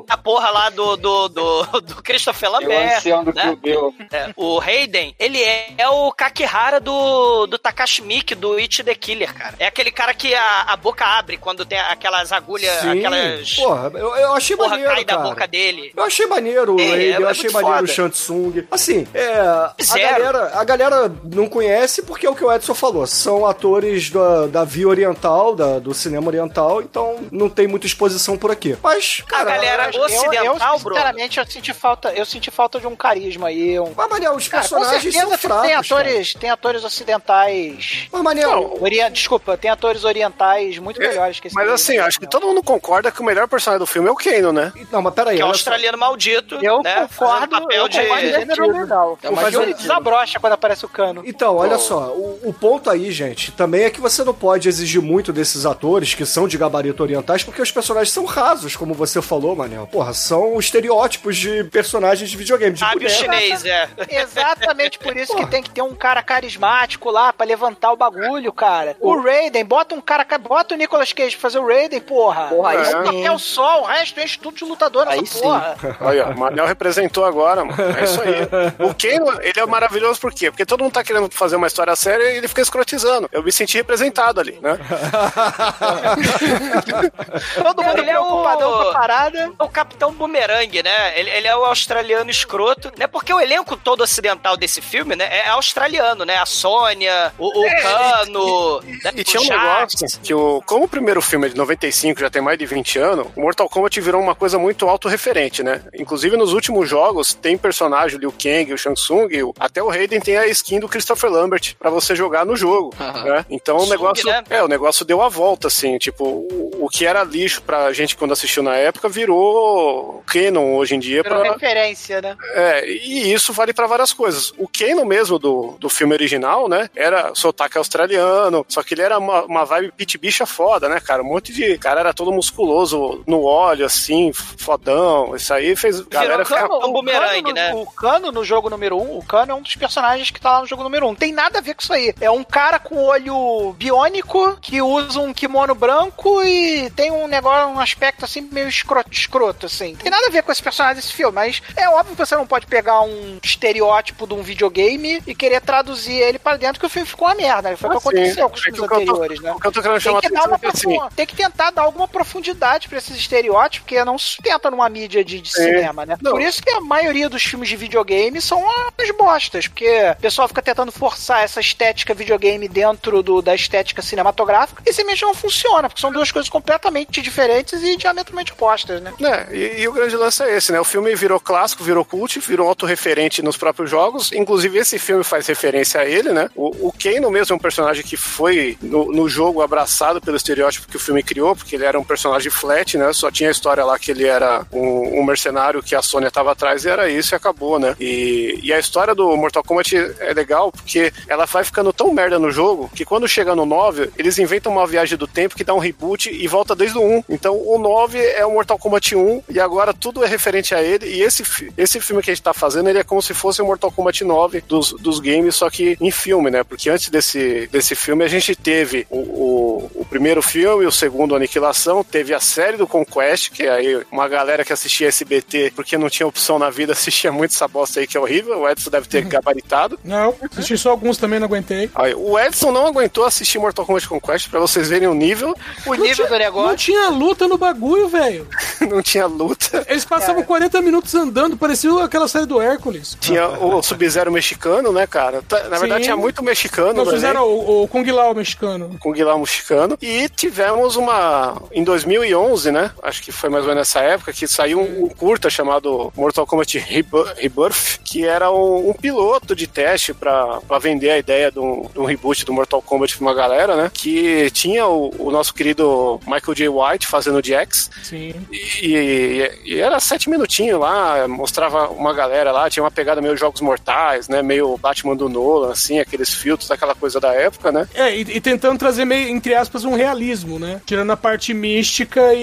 a porra lá do, do, do, do Christopher Eu Lambert, do né? Bill. É, o Raiden, ele é, é o Kakihara do, do Takashi Miike, do It the Killer, cara. É aquele cara que a, a boca abre quando tem aquelas agulhas, Sim, aquelas... porra, eu, eu achei porra maneiro, cai da cara. boca dele. Eu achei maneiro o É, Raiden, é eu achei muito maneiro foda. o Shansung. Assim, é. A galera, a galera não conhece porque é o que o Edson falou. São atores da, da via oriental, da, do cinema oriental, então não tem muita exposição por aqui. Mas, cara. a galera Eu- ocidental, eu, sinceramente, eu senti falta, eu senti falta de um carisma aí, um Mas, Manel, os Cara, personagens são fracos. tem cara. atores, tem atores ocidentais. Mas, Manel, Orien- Desculpa, tem atores orientais muito melhores que esse Mas assim, acho que todo mundo concorda que o melhor personagem do filme é o Kano, né? não, mas peraí. Que é o olha só. australiano maldito, Eu né? concordo, fazendo papel eu de... concordo gênero legal. É o mais filme divertido. desabrocha quando aparece o cano. Então, olha só, o, o ponto aí, gente, também é que você não pode exigir muito desses atores que são de gabarito orientais, porque os personagens são rasos, como você falou, Manel. Porra, são estereótipos de personagens de videogame. De chinês, é. Exatamente por isso que tem que ter um cara carismático lá pra levantar o bagulho, cara. O Raiden, bota um cara, bota o Nicolas Cage pra fazer o Raiden, porra. Porra, aí é. É o sol, o resto é estudo de lutador nessa Aí sim. porra. Olha, o Manel representou agora, mano. É isso aí. O Kano, ele é maravilhoso por quê? Porque todo mundo tá querendo fazer uma história séria e ele fica escrotizando. Eu me senti representado ali, né? Todo mundo Ele é o- preocupadão com a parada. O Capitão Boomerang, né? Ele, ele é o australiano escroto, né? Porque o elenco todo ocidental desse filme, né? É australiano, né? A Sônia, o, o Cano, né, E o tinha um negócio que, o, como o primeiro filme é de 95, já tem mais de 20 anos, o Mortal Kombat virou uma coisa muito autorreferente, né? Inclusive nos últimos jogos tem personagem, o Liu Kang, o Shang Tsung, até o Raiden tem a skin do Christopher Lambert pra você jogar no jogo, né? Então o negócio, né? é, o negócio deu a volta, assim, tipo, o, o que era lixo pra gente quando assistiu na época virou canon hoje em dia pra, referência, né? é, e isso vale pra várias coisas. O Kano mesmo do, do filme original, né? Era sotaque australiano, só que ele era uma, uma vibe pit bicha foda, né, cara? Um monte de. cara era todo musculoso no óleo, assim, fodão. Isso aí fez. Galera o ficar. Cano, o bumerangue, Cano né? O Cano no jogo número 1, um, o Cano é um dos personagens que tá lá no jogo número 1. Um. Tem nada a ver com isso aí. É um cara com olho biônico que usa um kimono branco e tem um negócio, um aspecto assim meio escroto, escroto assim. Tem nada a ver com esse personagem desse filme, mas é óbvio que você não pode pegar um estereótipo de um videogame e querer traduzir ele pra dentro, que o filme ficou uma merda. né? Foi o que Ah, sim. aconteceu com os É que filmes que eu tô- anteriores, né? Que eu tô querendo Tem chamar que, dar uma é assim, tem que tentar dar alguma profundidade pra esses estereótipos, porque não sustenta numa mídia de, de É. cinema, né? Não. Por isso que a maioria dos filmes de videogame são umas bostas, porque o pessoal fica tentando forçar essa estética videogame dentro do, da estética cinematográfica e simplesmente não funciona, porque são duas coisas completamente diferentes e diametralmente opostas, né? É, e, e o grande lance é esse, né? O filme virou clássico, virou cult, virou autorreferente nos próprios jogos. Inclusive, esse filme faz referência a ele, né? O, o Kano mesmo é um personagem que foi no, no jogo abraçado pelo estereótipo que o filme criou, porque ele era um personagem flat, né? Só tinha a história lá que ele era um, um mercenário que a Sony tava atrás e era isso e acabou, né? E, e a história do Mortal Kombat é legal porque ela vai ficando tão merda no jogo que quando chega no 9, eles inventam uma viagem do tempo que dá um reboot e volta desde o 1. Então o 9 é o Mortal Kombat 1 e agora tudo é referente a ele. E esse, esse filme que a gente tá fazendo, ele é como se fosse o Mortal Kombat 9 dos, dos games, só que em filme, né? Porque antes desse, desse filme a gente teve o, o, o primeiro filme, o segundo Aniquilação, teve a série do Conquest, que aí uma galera que assistia SBT porque não tinha opção na vida assistia muito essa bosta aí que é horrível. O Edson deve ter gabaritado. Não, assisti só alguns também, não aguentei. Aí, o Edson não aguentou assistir Mortal Kombat Conquest pra vocês verem o nível. O nível do Não negócio. tinha luta no bagulho, velho. não tinha luta. Eles passavam 40 minutos andando, parecia aquela série do Hércules. Tinha o Sub-Zero mexicano, né, cara? Tá- Na verdade, Sim. tinha muito mexicano. Nós no fizeram o, o Kung Lao mexicano. Com Guilherme mexicano. E tivemos uma. Em 2011, né? Acho que foi mais ou menos nessa época, que saiu um, um curta chamado Mortal Kombat Rebirth, que era um, um piloto de teste pra, pra vender a ideia de um, de um reboot do Mortal Kombat pra uma galera, né? Que tinha o, o nosso querido Michael J. White fazendo o Jax. Sim. E, e era sete minutinhos lá, mostrava uma galera lá, tinha uma pegada meio Jogos Mortais, né? Meio Batman do Nolan, assim, aqueles filtros, aquela coisa da época, né? É, e, e tentando trazer meio, entre aspas, um realismo, né? Tirando a parte mística e,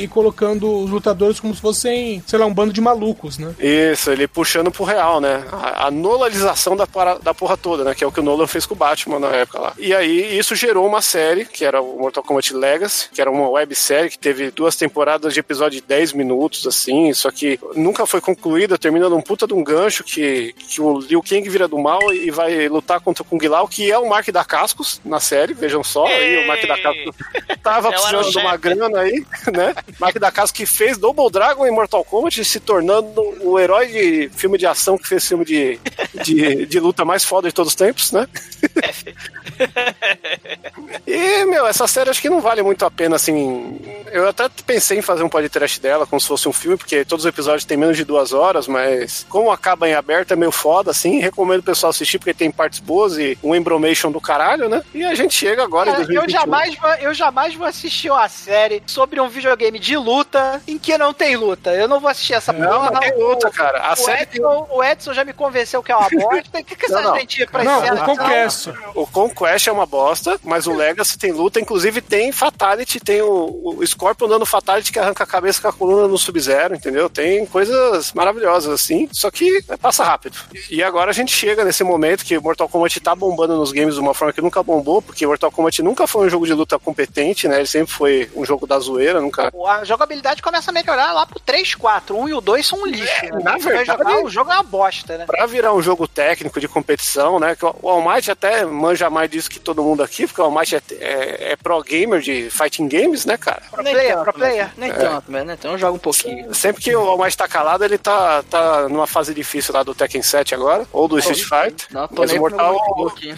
e- e colocando os lutadores como se fossem, sei lá, um bando de malucos, né? Isso, ele puxando pro real, né? A, a nolalização da, para- da porra toda, né? Que é o que o Nolan fez com o Batman na época lá. E aí isso gerou uma série, que era o Mortal Kombat Legacy, que era uma websérie que teve duas temporadas de episódio de 10 minutos, assim, só que nunca foi concluída, termina num puta de um gancho que, que o Liu Kang vira do mal e vai lutar contra o Kung Lao, que é o Mark da Cascos na série, vejam só, aí o Mark da Cascos tava precisando de uma grana aí, né? Mark da Casa que fez Double Dragon em Mortal Kombat, se tornando o herói de filme de ação que fez filme de, de, de luta mais foda de todos os tempos, né? E, meu, essa série acho que não vale muito a pena, assim. Eu até pensei em fazer um podcast dela, como se fosse um filme, porque todos os episódios têm menos de duas horas, mas como acaba em aberto é meio foda, assim. Recomendo o pessoal assistir, porque tem partes boas e um embromation do caralho, né? E a gente chega agora em Cara, eu 2021. jamais, eu jamais vou assistir uma série sobre um videogame de luta em que não tem luta. Eu não vou assistir essa Não, porra. não tem luta, cara. A o, série tem- Edson, o Edson já me convenceu que é uma bosta. O que, que Não, essa não. gente ir pra Não, cena? o Conquest. O Conquest Quest é uma bosta, mas o Legacy tem luta, inclusive tem Fatality, tem o, o Scorpion dando Fatality que arranca a cabeça com a coluna no Sub-Zero, entendeu? Tem coisas maravilhosas assim, só que passa rápido. E agora a gente chega nesse momento que Mortal Kombat tá bombando nos games de uma forma que nunca bombou, porque Mortal Kombat nunca foi um jogo de luta competente, né? Ele sempre foi um jogo da zoeira, nunca. A jogabilidade começa a melhorar lá pro 3, 4. 1 e o 2 são um lixo. né? na verdade- jogar, o jogo é uma bosta, né? Pra virar um jogo técnico de competição, né? Que o Might até manja mais disso que todo mundo aqui, porque o All Might é, é, é pro gamer de fighting games, né, cara? Pro player, pro player. Nem É. tanto, mas né? Então joga um pouquinho. Sempre que o All Might tá calado, ele tá, tá numa fase difícil lá do Tekken 7 agora, ou do Street Fighter. Não, tô Mas nem o Mortal, meu notebook.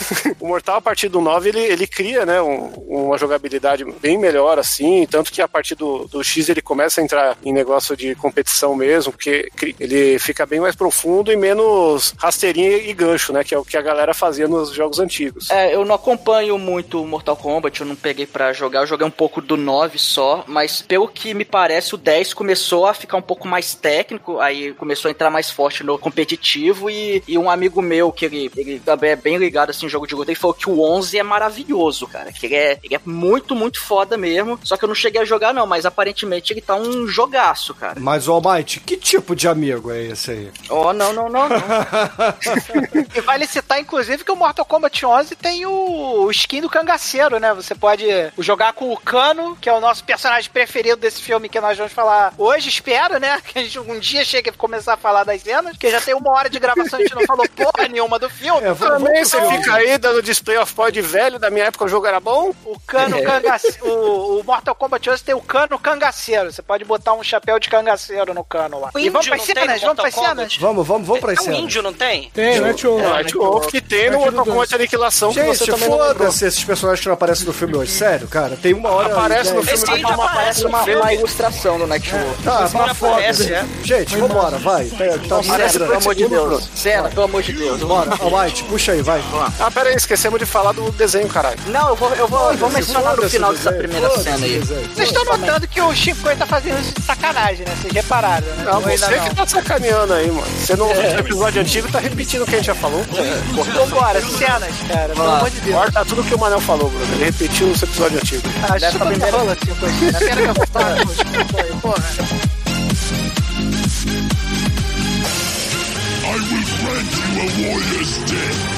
o Mortal, a partir do 9, ele, ele cria, né, um- uma jogabilidade bem melhor, assim, tanto que a partir do, do X ele começa a entrar em negócio de competição mesmo, porque ele fica bem mais profundo e menos rasteirinha e gancho, né, que é o que a galera fazia nos jogos antigos. É, eu não acompanho muito Mortal Kombat, eu não peguei pra jogar, eu joguei um pouco do 9 só, mas pelo que me parece, o 10 começou a ficar um pouco mais técnico, aí começou a entrar mais forte no competitivo e, e um amigo meu, que ele, ele também é bem ligado assim em jogo de luta, ele falou que o 11 é maravilhoso, cara, que ele é, ele é muito, muito foda mesmo, só que eu não cheguei a jogar não, mas aparentemente ele tá um jogaço, cara. Mas, All Might, que tipo de amigo é esse aí? Oh, não, não, não, não. E vale citar, inclusive, que o Mortal Kombat 11 tem o, skin do cangaceiro, né? Você pode jogar com o Kano, que é o nosso personagem preferido desse filme que nós vamos falar hoje, espero, né? Que a gente um dia chegue a começar a falar das cenas, porque já tem uma hora de gravação e a gente não falou porra nenhuma do filme. É, vamos- Também você fica aí dando display of pod velho, da minha época o jogo era bom. O Kano cangaceiro. O, o Mortal Kombat 11 tem o Kano cangaceiro. Você pode botar um chapéu de cangaceiro no Kano lá. O E vamos tem cenas, no vamos Mortal cenas. Vamos, vamos, vamos pra É um cena. índio, não tem? Tem, Night Wolf. É, Night Wolf que tem no Mortal Wolf Kombat Aniquilação, Gente, foda-se esses personagens que não aparecem no filme hoje. Sério, cara, tem uma hora. Aparece no dez. filme Esse aparece parece no uma, ilustração do Night Wolf. Tá, Esse cara uma foto. aparece, é. Gente, vambora, vai. Tá, tá Cena, pelo grande. amor de Deus. Cena, pelo amor de Deus. Bora, puxa aí, vai. Ah, pera aí, esquecemos de falar do desenho, caralho. Não, eu vou, eu vou, eu vou mencionar no final dessa primeira cena aí. Vocês estão notando que o Chico tá fazendo isso de sacanagem, né? Vocês repararam, né? Não, Ou ainda você não? que tá sacaneando aí, mano. Você não viu o episódio antigo, tá repetindo o que a gente já falou. Vambora, cenas, cara. Pelo amor de Deus. Corta tudo que o Manel falou, Bruno. Ele repetiu esse episódio antigo. Ah, chupa minha rola, Chico. É pena que eu falo. Porra. I will grant you a warrior's death.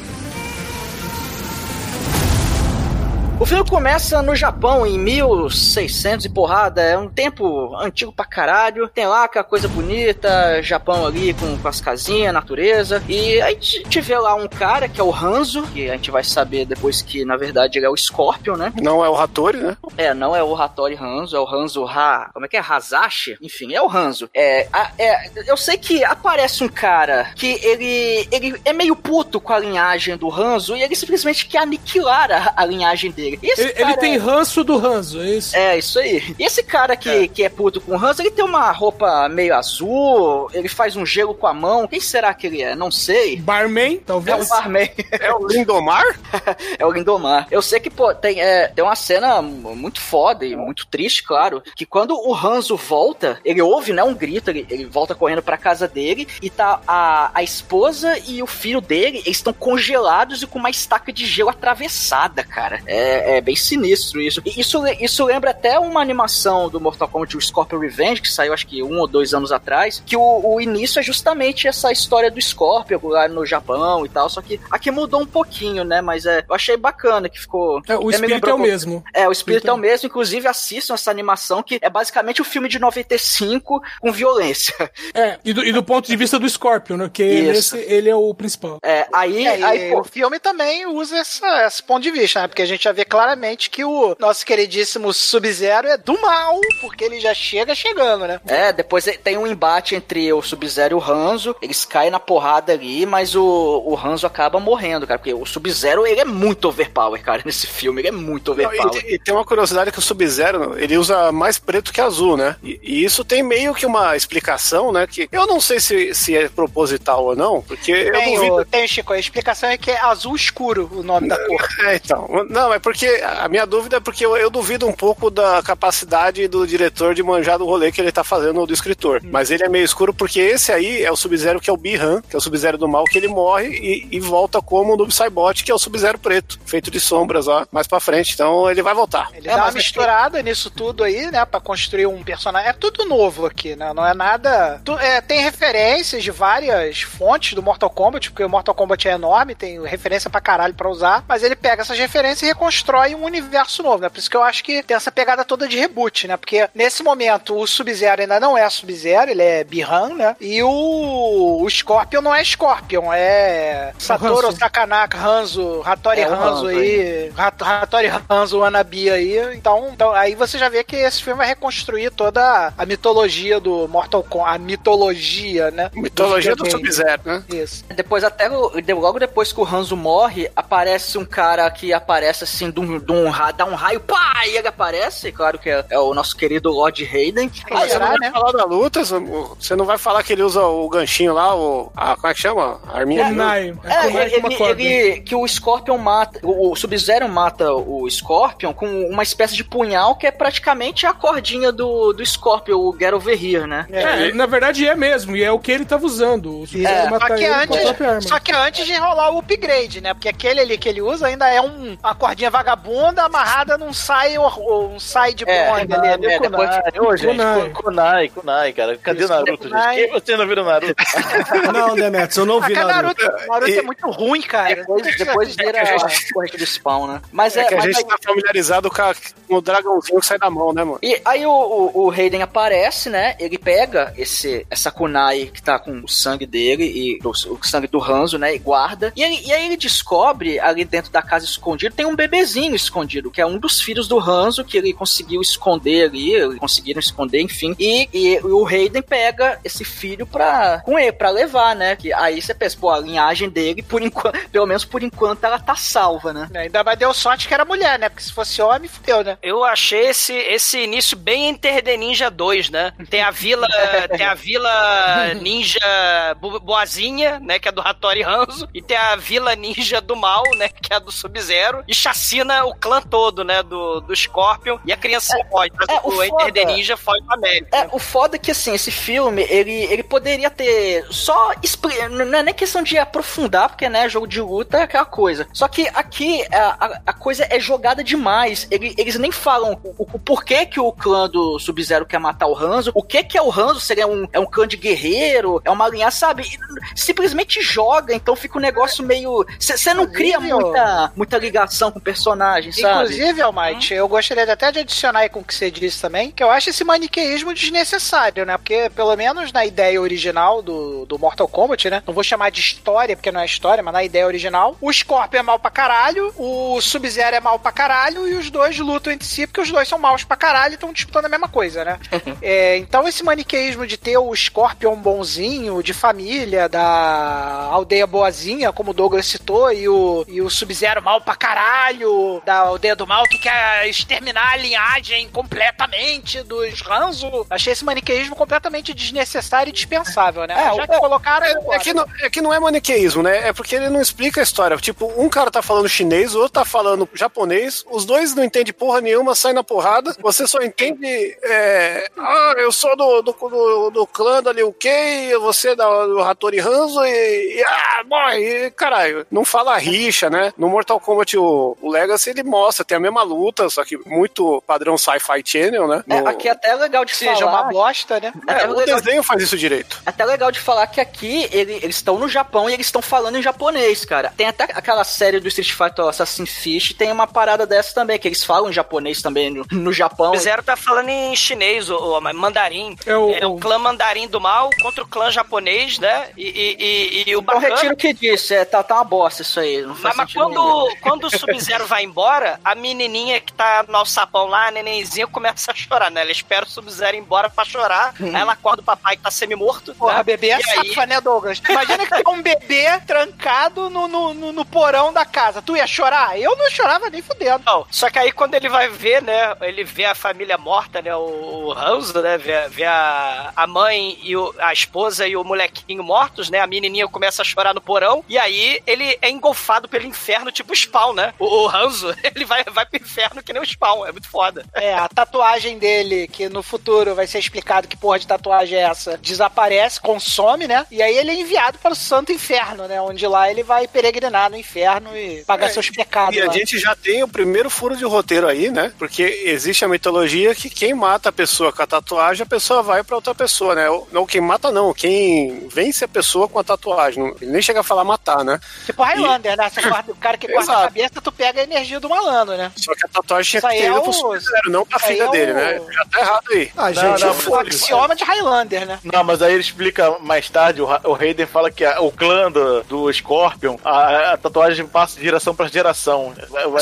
O filme começa no Japão em 1600 e porrada, é um tempo antigo pra caralho. Tem lá aquela coisa bonita, Japão ali com, com as casinhas, natureza. E aí a gente vê lá um cara que é o Hanzo, que a gente vai saber depois que na verdade ele é o Scorpion, né? Não é o Hattori, né? É, não é o Hattori Hanzo, é o Hanzo Ha. Como é que é? Hazashi? Enfim, é o Hanzo. É, a- é, eu sei que aparece um cara que ele, ele é meio puto com a linhagem do Hanzo e ele simplesmente quer aniquilar a, a linhagem dele. E esse Ele, ele tem é- ranço do Ranzo, é isso? é, isso aí. E esse cara que é. que é puto com o Hanzo, ele tem uma roupa meio azul, ele faz um gelo com a mão. Quem será que ele é? Não sei. Barman, É talvez? um barman. É o Lindomar? é o Lindomar. Eu sei que, pô, tem, é, tem uma cena muito foda e muito triste, claro, que quando o Hanzo volta, ele ouve, né, um grito, ele, ele volta correndo pra casa dele e tá a, a esposa e o filho dele, eles estão congelados e com uma estaca de gelo atravessada, cara. É, é bem sinistro isso. E isso, isso lembra até uma animação do Mortal Kombat, o Scorpion Revenge, que saiu acho que um ou dois anos atrás, que o, o início é justamente essa história do Scorpion lá no Japão e tal, só que aqui mudou um pouquinho, né? Mas é, eu achei bacana que ficou. É, o espírito lembrou é o mesmo. É, o espírito é o mesmo, inclusive assistam essa animação que é basicamente o filme de 95 com violência. É, e do, e do ponto de vista do Scorpion, né? Que esse, ele é o principal. É, aí, É, aí pô, o filme também usa essa- esse ponto de vista, né? Porque a gente já vê claramente que o nosso queridíssimo Sub-Zero é do mal, porque ele já chega chegando, né? É, depois tem um embate entre o Sub-Zero e o Hanzo. Eles caem na porrada ali, mas o, o Hanzo acaba morrendo, cara. Porque o Sub-Zero, ele é muito overpower, cara, nesse filme. Ele é muito Não, overpower. e, e tem uma curiosidade que o Sub-Zero, ele usa mais preto que azul, né? E, e isso tem meio que uma explicação, né? Que eu não sei se, se é proposital ou não, porque eu Tem, duvido... o, tem, Chico, a explicação é que é azul escuro o nome da cor. É, então. Não, é porque a minha dúvida é porque eu, eu duvido um pouco da capacidade do diretor de manjar do rolê que ele tá fazendo ou do escritor. Mas ele é meio escuro porque esse aí é o Sub-Zero que é o Bihan, que é o Sub-Zero do mal, que ele morre e, e volta como o Noob Saibot, que é o Sub-Zero preto, feito de sombras lá, mais pra frente. Então ele vai voltar. Ele dá uma misturada nisso tudo aí, né? Pra construir um personagem. É tudo novo aqui, né? Não é nada. Tu- é, tem referências de várias fontes do Mortal Kombat, porque o Mortal Kombat é enorme, tem referência pra caralho pra usar. Mas ele pega essas referências e reconstrói um universo novo, né? Por isso que eu acho que tem essa pegada toda de reboot, né? Porque nesse momento o Sub-Zero ainda não é Sub-Zero, ele é Bihan, né? E o, o Scorpion não é Scorpion, é Satoru. Sakanaka, Hanzo, Hattori É Hanzo aí, Hat- Hattori Hanzo, Wanabi aí. Então, então, aí você já vê que esse filme vai reconstruir toda a mitologia do Mortal Kombat, a mitologia, né? Mitologia do videogame. Sub-Zero, né? Isso. Depois, até logo depois que o Hanzo morre, aparece um cara que aparece assim, de um, de um ra- dá um raio, pá, e ele aparece, claro que é, é o nosso querido Lord Raiden. Ah, você não vai né? falar da luta, você não vai falar que ele usa o ganchinho lá, o. A, como é que chama? A arminha. É, É, uma ele, ele- que o Scorpion mata, o, o Sub-Zero mata o Scorpion com uma espécie de punhal que é praticamente a cordinha do, do Scorpion, o Get Over Here, né? É, na verdade é mesmo, e é o que ele tava usando. O Sub-Zero É, só, matar que ele com a própria antes, arma. só que antes de rolar o upgrade, né? Porque aquele ali que ele usa ainda é um, uma cordinha vagabunda amarrada num sai, um side É, bond ali. é, né? depois- Ô, gente, Kunai. Kunai, cara. Cadê o Naruto, Kunai. gente? Quem você não viu o Naruto? Não, Demetrius, eu não Ah, vi cara, Naruto. Naruto, Naruto é muito ruim, cara. Depois, depois vira a corrente do spawn, né? Mas é, É que a gente aí- tá familiarizado com, a- com o dragãozinho que sai da mão, né, mano? E aí o, o, aparece, né? Ele pega esse, essa kunai que tá com o sangue dele e o, o sangue do Hanzo, né? E guarda. E, ele- e aí ele descobre, ali dentro da casa escondido, tem um bebezinho escondido, que é um dos filhos do Hanzo que ele conseguiu esconder ali, eles conseguiram esconder, enfim. E, e o Raiden pega esse filho pra, com ele, pra levar, né? Que aí você pensa, pô, a linhagem dele, por enquanto, pelo menos por enquanto, ela tá salva, né? Ainda mais deu sorte que era mulher, né? Porque se fosse homem, fudeu, né? Eu achei esse, esse início bem Enter the Ninja 2, né? Tem a vila, tem a vila ninja bo- boazinha, né, que é do Hattori Hanzo, e tem a vila ninja do mal, né, que é a do Sub-Zero, e chacina o clã todo, né, do, do Scorpion, e a criança foge, mas é, o, o Enter the Ninja foge pra América. É, o foda é que, assim, esse filme, ele, ele poderia ter só... Não é nem questão de aprofundar, porque, né, jogo de luta é aquela coisa. Só que aqui, a, a, a coisa é jogada demais. Ele- eles nem falam o, o porquê que o clã do Sub-Zero quer matar o Hanzo, o que que é o Hanzo, se ele é um, é um clã de guerreiro, é uma linha, sabe? Simplesmente joga, então fica um negócio meio... Você não cria muita, muita ligação com o personagem, sabe? Inclusive, Almighty, eu gostaria até de adicionar aí com o que você disse também, que eu acho esse maniqueísmo desnecessário, né? Porque, pelo menos na ideia original do, do Mortal Kombat, né? Não vou chamar de história, porque não é história, mas na ideia original, o Scorpion é mal pra caralho, o Sub-Zero é mal pra caralho, e os dois lutam entre si, porque os dois são maus pra caralho e estão disputando a mesma coisa, né? É, então esse maniqueísmo de ter o Scorpion bonzinho, de família, da aldeia boazinha, como o Douglas citou, e o, e o Sub-Zero mal pra caralho, da aldeia do mal que quer exterminar a linhagem completamente dos Hanzo. Achei esse maniqueísmo completamente desnecessário e dispensável, né? É, Já que colocaram. É, é que não, é que não é maniqueísmo, né? É porque ele não explica a história. Tipo, um cara tá falando chinês, o outro tá falando japonês, os dois não entendem porra nenhuma, saem na porrada. Você só entende. é, ah, eu sou do, do, do, do clã da Liu Kei, você é da, do Hattori Hanzo e, e. Ah, morre! E, caralho, não fala rixa, né? No Mortal Kombat, o, o Legacy, ele mostra, tem a mesma luta, só que muito padrão Sci-Fi Channel, né? É, No- aqui até é legal de Seja falar. uma bosta, né? até é, o de- desenho faz isso direito. Até legal de falar que aqui ele- eles estão no Japão e eles estão falando em japonês, cara. Tem até aquela série do Street Fighter Assassin's Fish, tem uma parada dessa também, que eles falam em japonês também no, no Japão. O Zero tá falando em chinês, o, o mandarim. É o- É o clã mandarim do mal contra o clã japonês, né? E, e, e, e o Então bacana... retiro o que disse, é, tá, tá uma bosta isso aí. Não Mas, faz mas quando, quando o Sub-Zero vai embora, a menininha que tá no alçapão lá, a nenenzinha, começa a chorar, né? Ela espera o Sub-Zero ir embora pra chorar. Aí ela acorda o papai que tá semi-morto. Porra, né? bebê é E aí- safa, né, Douglas? Imagina que tem um bebê trancado no, no, no- no porão da casa. Tu ia chorar? Eu não chorava nem fudendo. Não, só que aí quando ele vai ver, né, ele vê a família morta, né, o, o né, vê, vê a, a mãe e o- a esposa e o molequinho mortos, né, a menininha começa a chorar no porão, e aí ele é engolfado pelo inferno, tipo Spawn, né, o, o Ele vai, vai pro inferno que nem o Spawn. É muito foda. É, a tatuagem dele, que no futuro vai ser explicado que porra de tatuagem é essa, desaparece, consome, né? E aí ele é enviado para o Santo Inferno, né? Onde lá ele vai peregrinar no inferno e pagar seus pecados. E a lá. gente já tem o primeiro furo de roteiro aí, né? Porque existe a mitologia que quem mata a pessoa com a tatuagem, a pessoa vai pra outra pessoa, né? Ou- Não, quem mata não, quem vence a pessoa com a tatuagem. Ele nem chega a falar matar, né? Tipo Highlander, né? Você corta- o cara que corta a cabeça, tu pega a energia do malandro, né? Só que a tatuagem tinha que ter é ido o- pro Sub-Zero, não pra filha é dele, o- né? Já tá errado aí. Ah, Não, gente, não, foda-se. Axioma de Highlander, né? Não, mas aí ele explica mais tarde, o, o Raiden fala que a- o clã do, do Scorpion, a, a tatuagem passa de geração pra geração.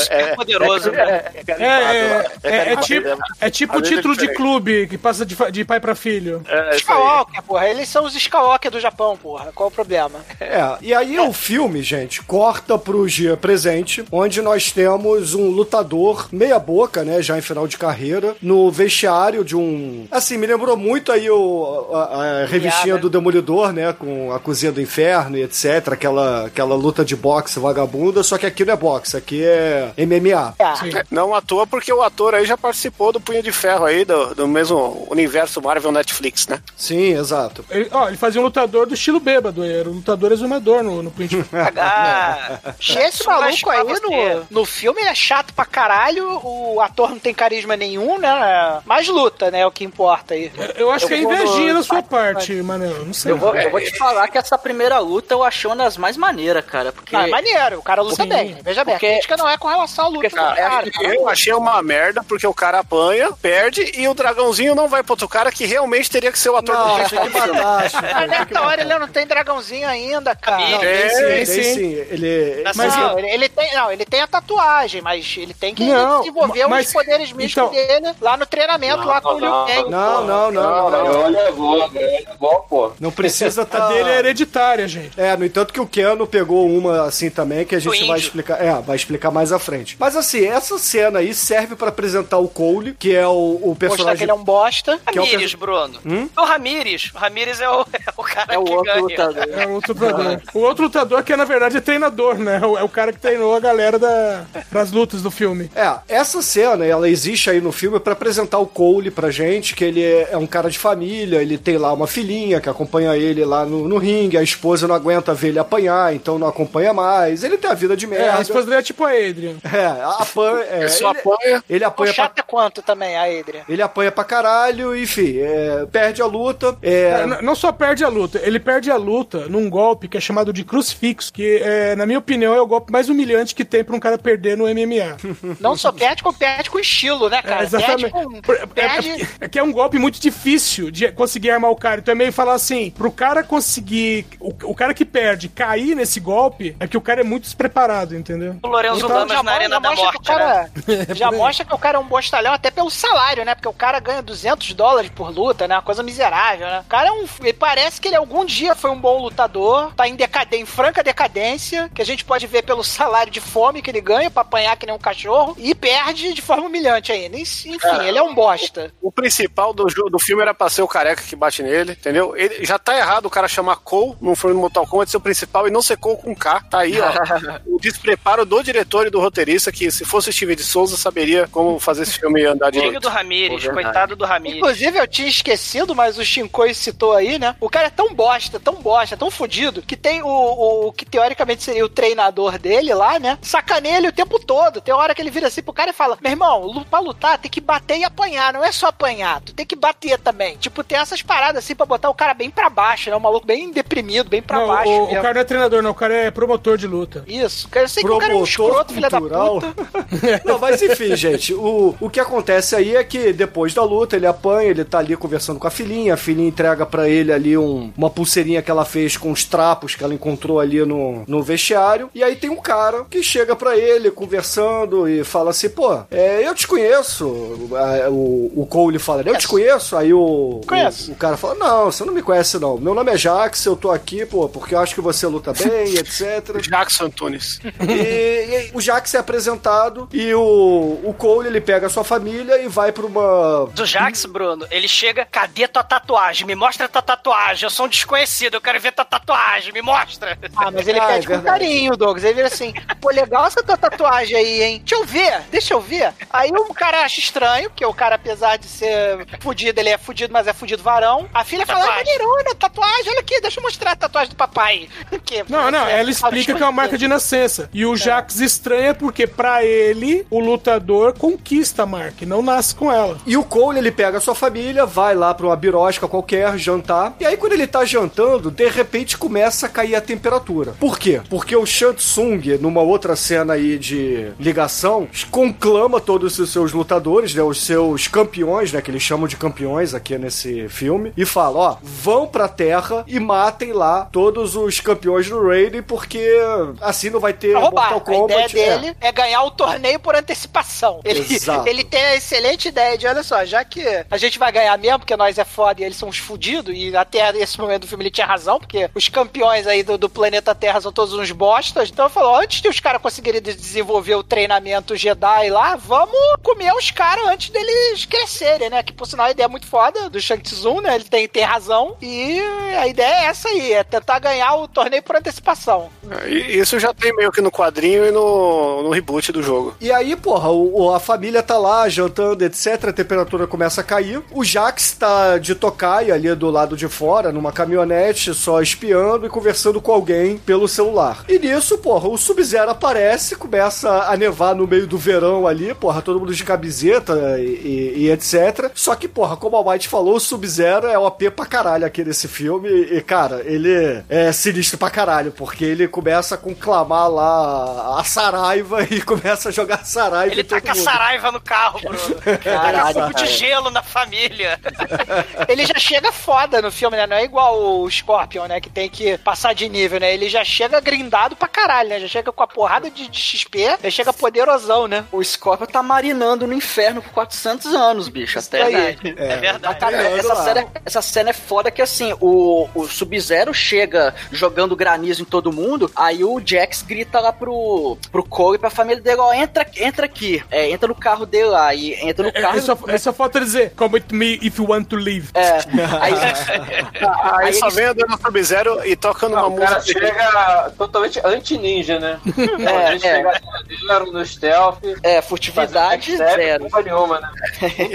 É, é, poderoso, é, né? é, é, É, é, é, é tipo, é. é tipo o é título de clube que passa de, de pai pra filho. É. Skywalker, porra. Eles são os Skywalker do Japão, porra. Qual o problema? É, e aí o filme, gente, corta pro dia presente, onde nós temos um lutador meia boca, né, já em final de carreira, no vestiário de um... Assim, me lembrou muito aí o, a, a revistinha do Demolidor, né, com a Cozinha do Inferno e etc, aquela, aquela luta de boxe vagabunda, só que aqui não é boxe, aqui é MMA. É, Não à toa, porque o ator aí já participou do Punho de Ferro aí, do, do mesmo universo Marvel Netflix, né? Sim, exato. Ele, ó, ele fazia um lutador do estilo bêbado, era um lutador exumador no, no Punho de Ferro. Ah, Esse maluco aí no, no filme ele é chato pra caralho, o ator não tem carisma nenhum, né? Mas luta, né? É o que importa aí. Eu acho que é invejinha da sua parte, Manel. Não sei. Eu vou, eu vou te falar que essa primeira luta eu achei uma das mais maneiras, cara. Porque. Não, é maneiro, o cara luta Sim. bem. Veja bem, Porque- a crítica não é com relação à luta do cara. Eu achei uma merda, porque o cara apanha, perde, e o dragãozinho não vai pro outro cara que realmente teria que ser o ator Não, do Chico. Mas nessa hora ele não tem dragãozinho ainda, cara. Não, É, tem sim, tem sim. Ele... Mas não, eu- ele, ele tem, não, ele tem a tatuagem, mas ele tem que Não, desenvolver mas- os poderes místicos então- dele lá no treinamento, lá com o Liu Kang. Não, não, não, não, Não, não. olha, é bom, é bom, pô. Não precisa tá... dele é hereditária, gente. É, no entanto que o Keno pegou uma assim também, que a gente vai explicar. É, vai explicar mais à frente. Mas assim, essa cena aí serve pra apresentar o Cole, que é o, o Mostrar que personagem. ele é um bosta. que é o Bruno. Hum? O Ramírez. O Ramírez é o, é o cara É o que outro ganha. lutador. É o outro lutador. O outro lutador que é, na verdade, é treinador, né? É o cara que treinou a galera da, das lutas do filme. É, essa cena, ela existe aí no filme pra apresentar o Cole pra gente, que ele é, é um cara de família, ele tem lá uma filhinha que acompanha ele lá no, no ringue, a esposa não aguenta ver ele apanhar, então não acompanha mais. Ele tem a vida de É, merda. a esposa dele é tipo a Adrian. É, apanha. É, Ele só ele, apanha. ele O apanha pra chato é quanto também, a Adrian. Ele apanha pra caralho, enfim, é, perde a luta. É, É, n- não só perde a luta, ele perde a luta num golpe que é chamado de crucifixo, que, é, na minha opinião, é o golpe mais humilhante que tem pra um cara perder no MMA. Não só perde, como perde com estilo, né, cara? É, exatamente. Perde com... É- Perde... É, é que é um golpe muito difícil de conseguir armar o cara. Então é meio falar assim: pro cara conseguir. O, o cara que perde cair nesse golpe é que o cara é muito despreparado, entendeu? O Lorenzo Então, Lamas já, na Arena já da mostra que o Morte, cara, né? já mostra que o cara é um bostalhão até pelo salário, né? Porque o cara ganha 200 dólares por luta, né? Uma coisa miserável, né? O cara é um... Ele parece que ele algum dia foi um bom lutador, tá em, decad... em franca decadência, que a gente pode ver pelo salário de fome que ele ganha pra apanhar que nem um cachorro, e perde de forma humilhante ainda. Enfim, ele é um bosta. O principal do, jogo, do filme era pra ser o careca que bate nele, entendeu? Ele, já tá errado o cara chamar Cole num filme do Mortal Kombat ser o principal e não ser Cole com K. Tá aí, ó. o despreparo do diretor e do roteirista, que se fosse o Steven de Souza, saberia como fazer esse filme andar Filho direito. do Ramírez, Pô, coitado do Ramírez. Inclusive, eu tinha esquecido, mas o Shinkoi citou aí, né? O cara é tão bosta, tão bosta, tão fudido, que tem o, o, o que teoricamente seria o treinador dele lá, né? Sacaneia ele o tempo todo. Tem hora que ele vira assim pro cara e fala: Meu irmão, pra lutar tem que bater e apanhar, não é só apanhar, tu tem que bater também. Tipo, tem essas paradas assim pra botar o cara bem pra baixo, né? Um maluco bem deprimido, bem pra Não, baixo. o, o cara não é treinador, não. O cara é promotor de luta. Isso, eu sei que o cara é um Promotor escroto, filha da puta. Não, mas enfim, gente, o, o que acontece aí é que depois da luta ele apanha, ele tá ali conversando com a filhinha, a filhinha entrega pra ele ali um- uma pulseirinha que ela fez com os trapos que ela encontrou ali no, no vestiário, e aí tem um cara que chega pra ele conversando e fala assim, pô, é, eu te conheço, o, o Cole fala, eu te conheço, aí o, Conheço. o, o cara fala, não, você não me conhece não, meu nome é Jax, eu tô aqui, pô, porque eu acho que você luta bem, etc. Jackson Antunes. E, e aí o Jax é apresentado e o, o Cole ele pega a sua família e vai pra uma. Do Jax, Bruno, ele chega, cadê tua tatuagem? Me mostra tua tatuagem. Eu sou um desconhecido, eu quero ver tua tatuagem, me mostra. Ah, mas ele Ah, é pede com verdade. carinho, Douglas. Ele vira assim, pô, legal essa tua tatuagem aí, hein? Deixa eu ver, deixa eu ver. Aí o cara acha estranho, porque o cara, apesar de ser fudido, ele é fudido, mas é fudido varão. A filha fala, ah, maneirona, tatuagem, olha aqui, deixa eu mostrar a tatuagem do papai. Que, Não, não, é, ela explica que é uma marca de nascença. E o Jax estranha porque, pra ele, o lutador conquista a marca e não nasce com ela. E o Cole, ele pega a sua família, vai lá pra uma birosca qualquer, jantar. E aí, quando ele tá jantando, de repente começa a cair a temperatura. Por quê? Porque o Shansung, numa outra cena aí de ligação, conclama todos os seus lutadores, né? Os seus campeões, né? Que eles chamam de campeões aqui nesse filme. E fala, ó, vão pra Terra e matem lá todos os campeões do Raiden, porque assim não vai ter Pra roubar. Mortal A ideia Kombat. é. dele é. ganhar o torneio por antecipação. Ele, Exato. ele tem a excelente ideia de, olha só, já que a gente vai ganhar mesmo, porque nós é foda e eles são uns fudidos, e até esse momento do filme ele tinha razão, porque os campeões aí do, do planeta Terra são todos uns bostas. Então ele falou, antes de os caras conseguirem desenvolver o treinamento Jedi lá, vamos comer os caras antes deles crescerem, né? Que por sinal a ideia é muito foda do Shang Tsung, né? Ele tem, tem razão. E a ideia é essa aí, é tentar ganhar o torneio por antecipação. E Isso já tem meio que no quadrinho e no, no reboot do jogo. E aí, porra, o, o- a família tá lá jantando, etc. A temperatura começa a cair. O Jax tá de tocaia ali do lado de fora, numa caminhonete, só espiando e conversando com alguém pelo celular. E nisso, porra, o Sub-Zero aparece, começa a nevar no meio do verão ali, porra, todo mundo de camiseta e, e- etc. Só que, porra, como a White falou, o Sub-Zero é OP pra caralho aqui nesse filme. E, cara, ele é sinistro pra caralho, porque ele começa a conclamar lá a Saraiva e começa a jogar Saraiva Ele taca mundo. Saraiva no carro, Bruno. Caralho, Taca fogo de gelo na família. ele já chega foda no filme, né? Não é igual o Scorpion, né? Que tem que passar de nível, né? Ele já chega grindado pra caralho, né? Já chega com a porrada de, de XP, já chega poderosão, né? O Scorpion tá marinando no inferno por 400 anos, bicho. Até aí. aí. É verdade. Cara, Treinando essa cena, essa cena é foda que assim, o, o Sub-Zero chega jogando granizo em todo mundo, aí o Jax grita lá pro, pro Cole e pra família dele, ó, entra, entra aqui. É, entra no carro dele lá, e entra no É, carro... é só, é só falta dizer, come with me if you want to leave. É, aí, Aí, Aí só vem andando no Sub-Zero e tocando Não, uma o cara música. chega totalmente anti-ninja, né? Não, É, a gente é. Zero no stealth. é, furtividade zero. Porra nenhuma, né?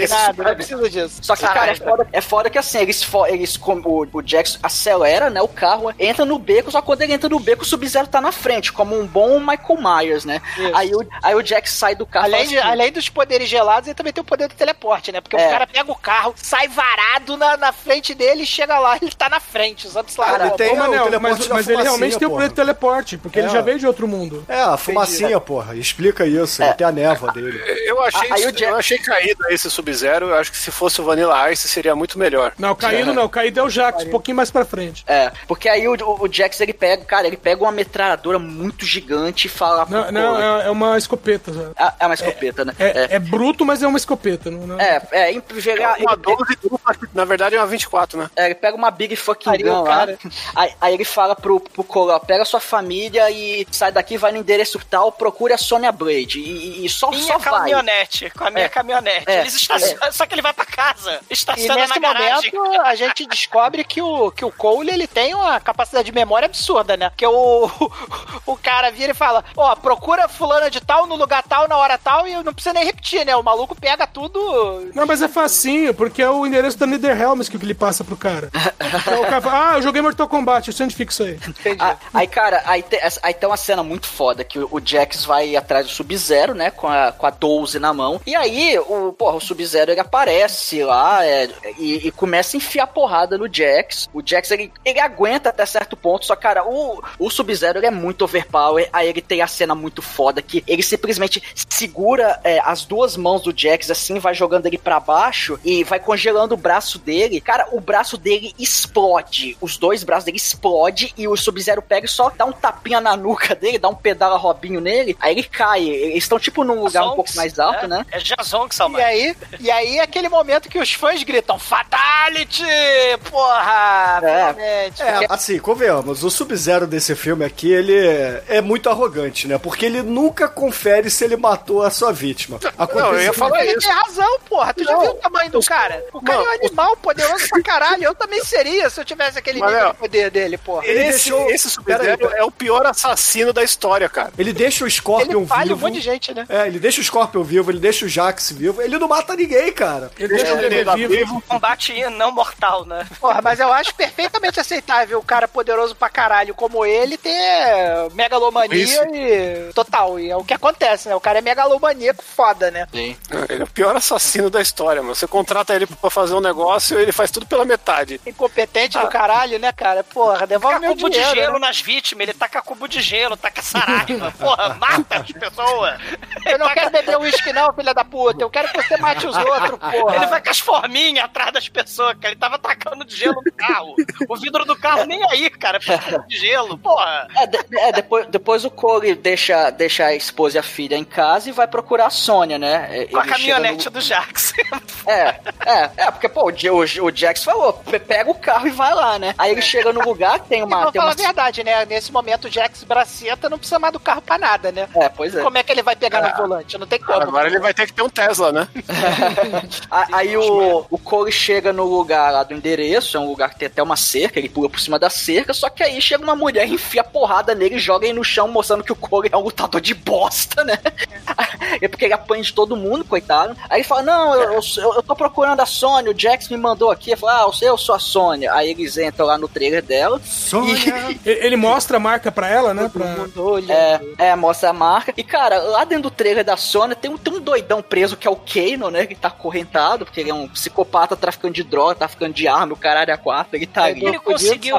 Nada, não precisa disso. Só que, cara, é foda, é foda que assim, eles, fo- eles o, o Jax acelera, né, o carro, entra no beco, só que quando ele entra no beco, o Sub-Zero tá na frente, como um bom Michael Myers, né? Isso. Aí o, aí o Jax sai do carro Além, de- assim, além dos poderes gelados, ele também tem o poder do teleporte, né? Porque É. o cara pega o carro, sai varado na, na frente dele e chega lá, ele tá na frente, usando sei lá, Cara, tem mas, ele realmente tem o poder de teleporte, porque ele É. já veio de outro mundo. É, a fumacinha, porra. Explica isso. Ele tem a névoa dele. Eu achei, Aí Jack- eu achei caído esse Sub-Zero. Eu acho que se fosse o Vanilla Ice seria muito melhor. Não, caído não, caído é o Jax, um pouquinho mais pra frente. É, porque aí o, o, Jax ele pega, cara, ele pega uma metralhadora muito gigante e fala pro Não, não é, é uma escopeta. sabe? Ah, é uma escopeta, né? É, é bruto, mas é uma escopeta. Não, não... É, é, em geral, Uma ele, 12 dupla, que na verdade é uma 24, né? é, ele pega uma Big Fucking Gun lá. cara. Aí, aí ele fala pro, pro ó, pega sua família e sai daqui, vai no endereço tal, procure a Sonya Blade. E, e- e só, Minha só vai. caminhonete, com a minha É. caminhonete. É. Eles estacionam, Só que ele vai pra casa. E Estaciona nesse na garagem. momento a gente descobre que o, que o Cole ele tem uma capacidade de memória absurda, né? Porque o, o cara vira e fala: Ó, procura fulana de tal no lugar tal, na hora tal, e não precisa nem repetir, né? O maluco pega tudo. Não, mas é facinho, porque é o endereço da Nether Helms que ele passa pro cara. Então o cara fala, ah, eu joguei Mortal Kombat, eu sei onde fica isso aí. Ah, aí, cara, aí, te- aí tem uma cena muito foda que o, o Jax vai atrás do Sub-Zero, né? Com a, com a 12 na mão. E aí, o, porra, o Sub-Zero ele aparece lá é, e, e começa a enfiar porrada no Jax. O Jax ele, ele aguenta até certo ponto, só, cara, o, o Sub-Zero é muito overpower. Aí ele tem a cena muito foda que ele simplesmente segura é, as duas mãos do Jax assim, vai jogando ele pra baixo e vai congelando o braço dele. Cara, o braço dele explode. Os dois braços dele explode e o Sub-Zero pega e só dá um tapinha na nuca dele, dá um pedala robinho nele, aí ele cai. Eles estão tipo num lugar um pouco mais alto, é, né? É Jason que E salva. aí, e aí é aquele momento que os fãs gritam: Fatality! Porra! Finalmente. É, assim, convenhamos, o Sub-Zero desse filme aqui, ele é, é muito arrogante, né? Porque ele nunca confere se ele matou a sua vítima. Não, eu ia falar Ele isso. tem razão, porra. Tu já Não, viu o tamanho do cara? O cara é um animal poderoso pra caralho. Eu também seria se eu tivesse aquele Mas, nível de poder dele, porra. Ele esse deixou- esse Sub-Zero é o pior assassino da história, cara. Ele deixa o Scorpion Ele falha um vivo. monte de gente, né? É, ele deixa o Scorpion vivo, ele deixa o Jax vivo. Ele não mata ninguém, cara. Ele deixa o bebê vivo. Combate não mortal, né? Porra, mas eu acho perfeitamente aceitável o cara poderoso pra caralho como ele ter megalomania Isso. e. Total. E é o que acontece, né? O cara é megalomaníaco foda, né? Sim. Ele é o pior assassino da história, mano. Você contrata ele pra fazer um negócio e ele faz tudo pela metade. Incompetente do caralho, né, cara? Porra, devolve Taca meu cubo dinheiro. de gelo né? nas vítimas, ele taca cubo de gelo, taca saraiva, porra, mata as pessoas. Eu não quero beber uísque, não, filha da puta. Eu quero que você mate os outros, porra. Ele vai com as forminhas atrás das pessoas, cara. Ele tava tacando de gelo no carro. O vidro do carro nem aí, cara, de gelo, porra. É, de- é, depois, depois o Corey deixa, deixa a esposa e a filha em casa e vai procurar a Sônia, né? Com a ele chega caminhonete no- do Jax. É, é, é, porque, pô, o, o, Jax falou, "Pe- pega o carro e vai lá, né? Aí ele chega no lugar, tem E uma. Tem falar uma... a verdade, né? Nesse momento, o Jax Braceta não precisa mais do carro pra nada, né? É, pois é. Como é que ele vai pegar no volante? Não tem como. Agora ele vai ter que ter um Tesla, né? Aí o, o Corey chega no lugar lá do endereço, é um lugar que tem até uma cerca, ele pula por cima da cerca, só que aí chega uma mulher, enfia a porrada nele e joga ele no chão, mostrando que o Corey é um lutador de bosta, né? É porque ele apanha de todo mundo, coitado. Aí ele fala, não, eu, eu, eu tô procurando a Sônia, o Jax me mandou aqui, ele fala, ah, eu sei, eu sou a Sônia. Aí eles entram lá no trailer dela. Sônia! Ele ele mostra a marca pra ela, né? Pra... É, é, mostra a marca. E, cara, lá dentro do trailer da Sony tem um, tem um doidão preso que é o Kano, né? Que tá acorrentado, porque ele é um psicopata traficando de droga, traficando de arma, o caralho é quatro, ele tá ali. Ele conseguiu.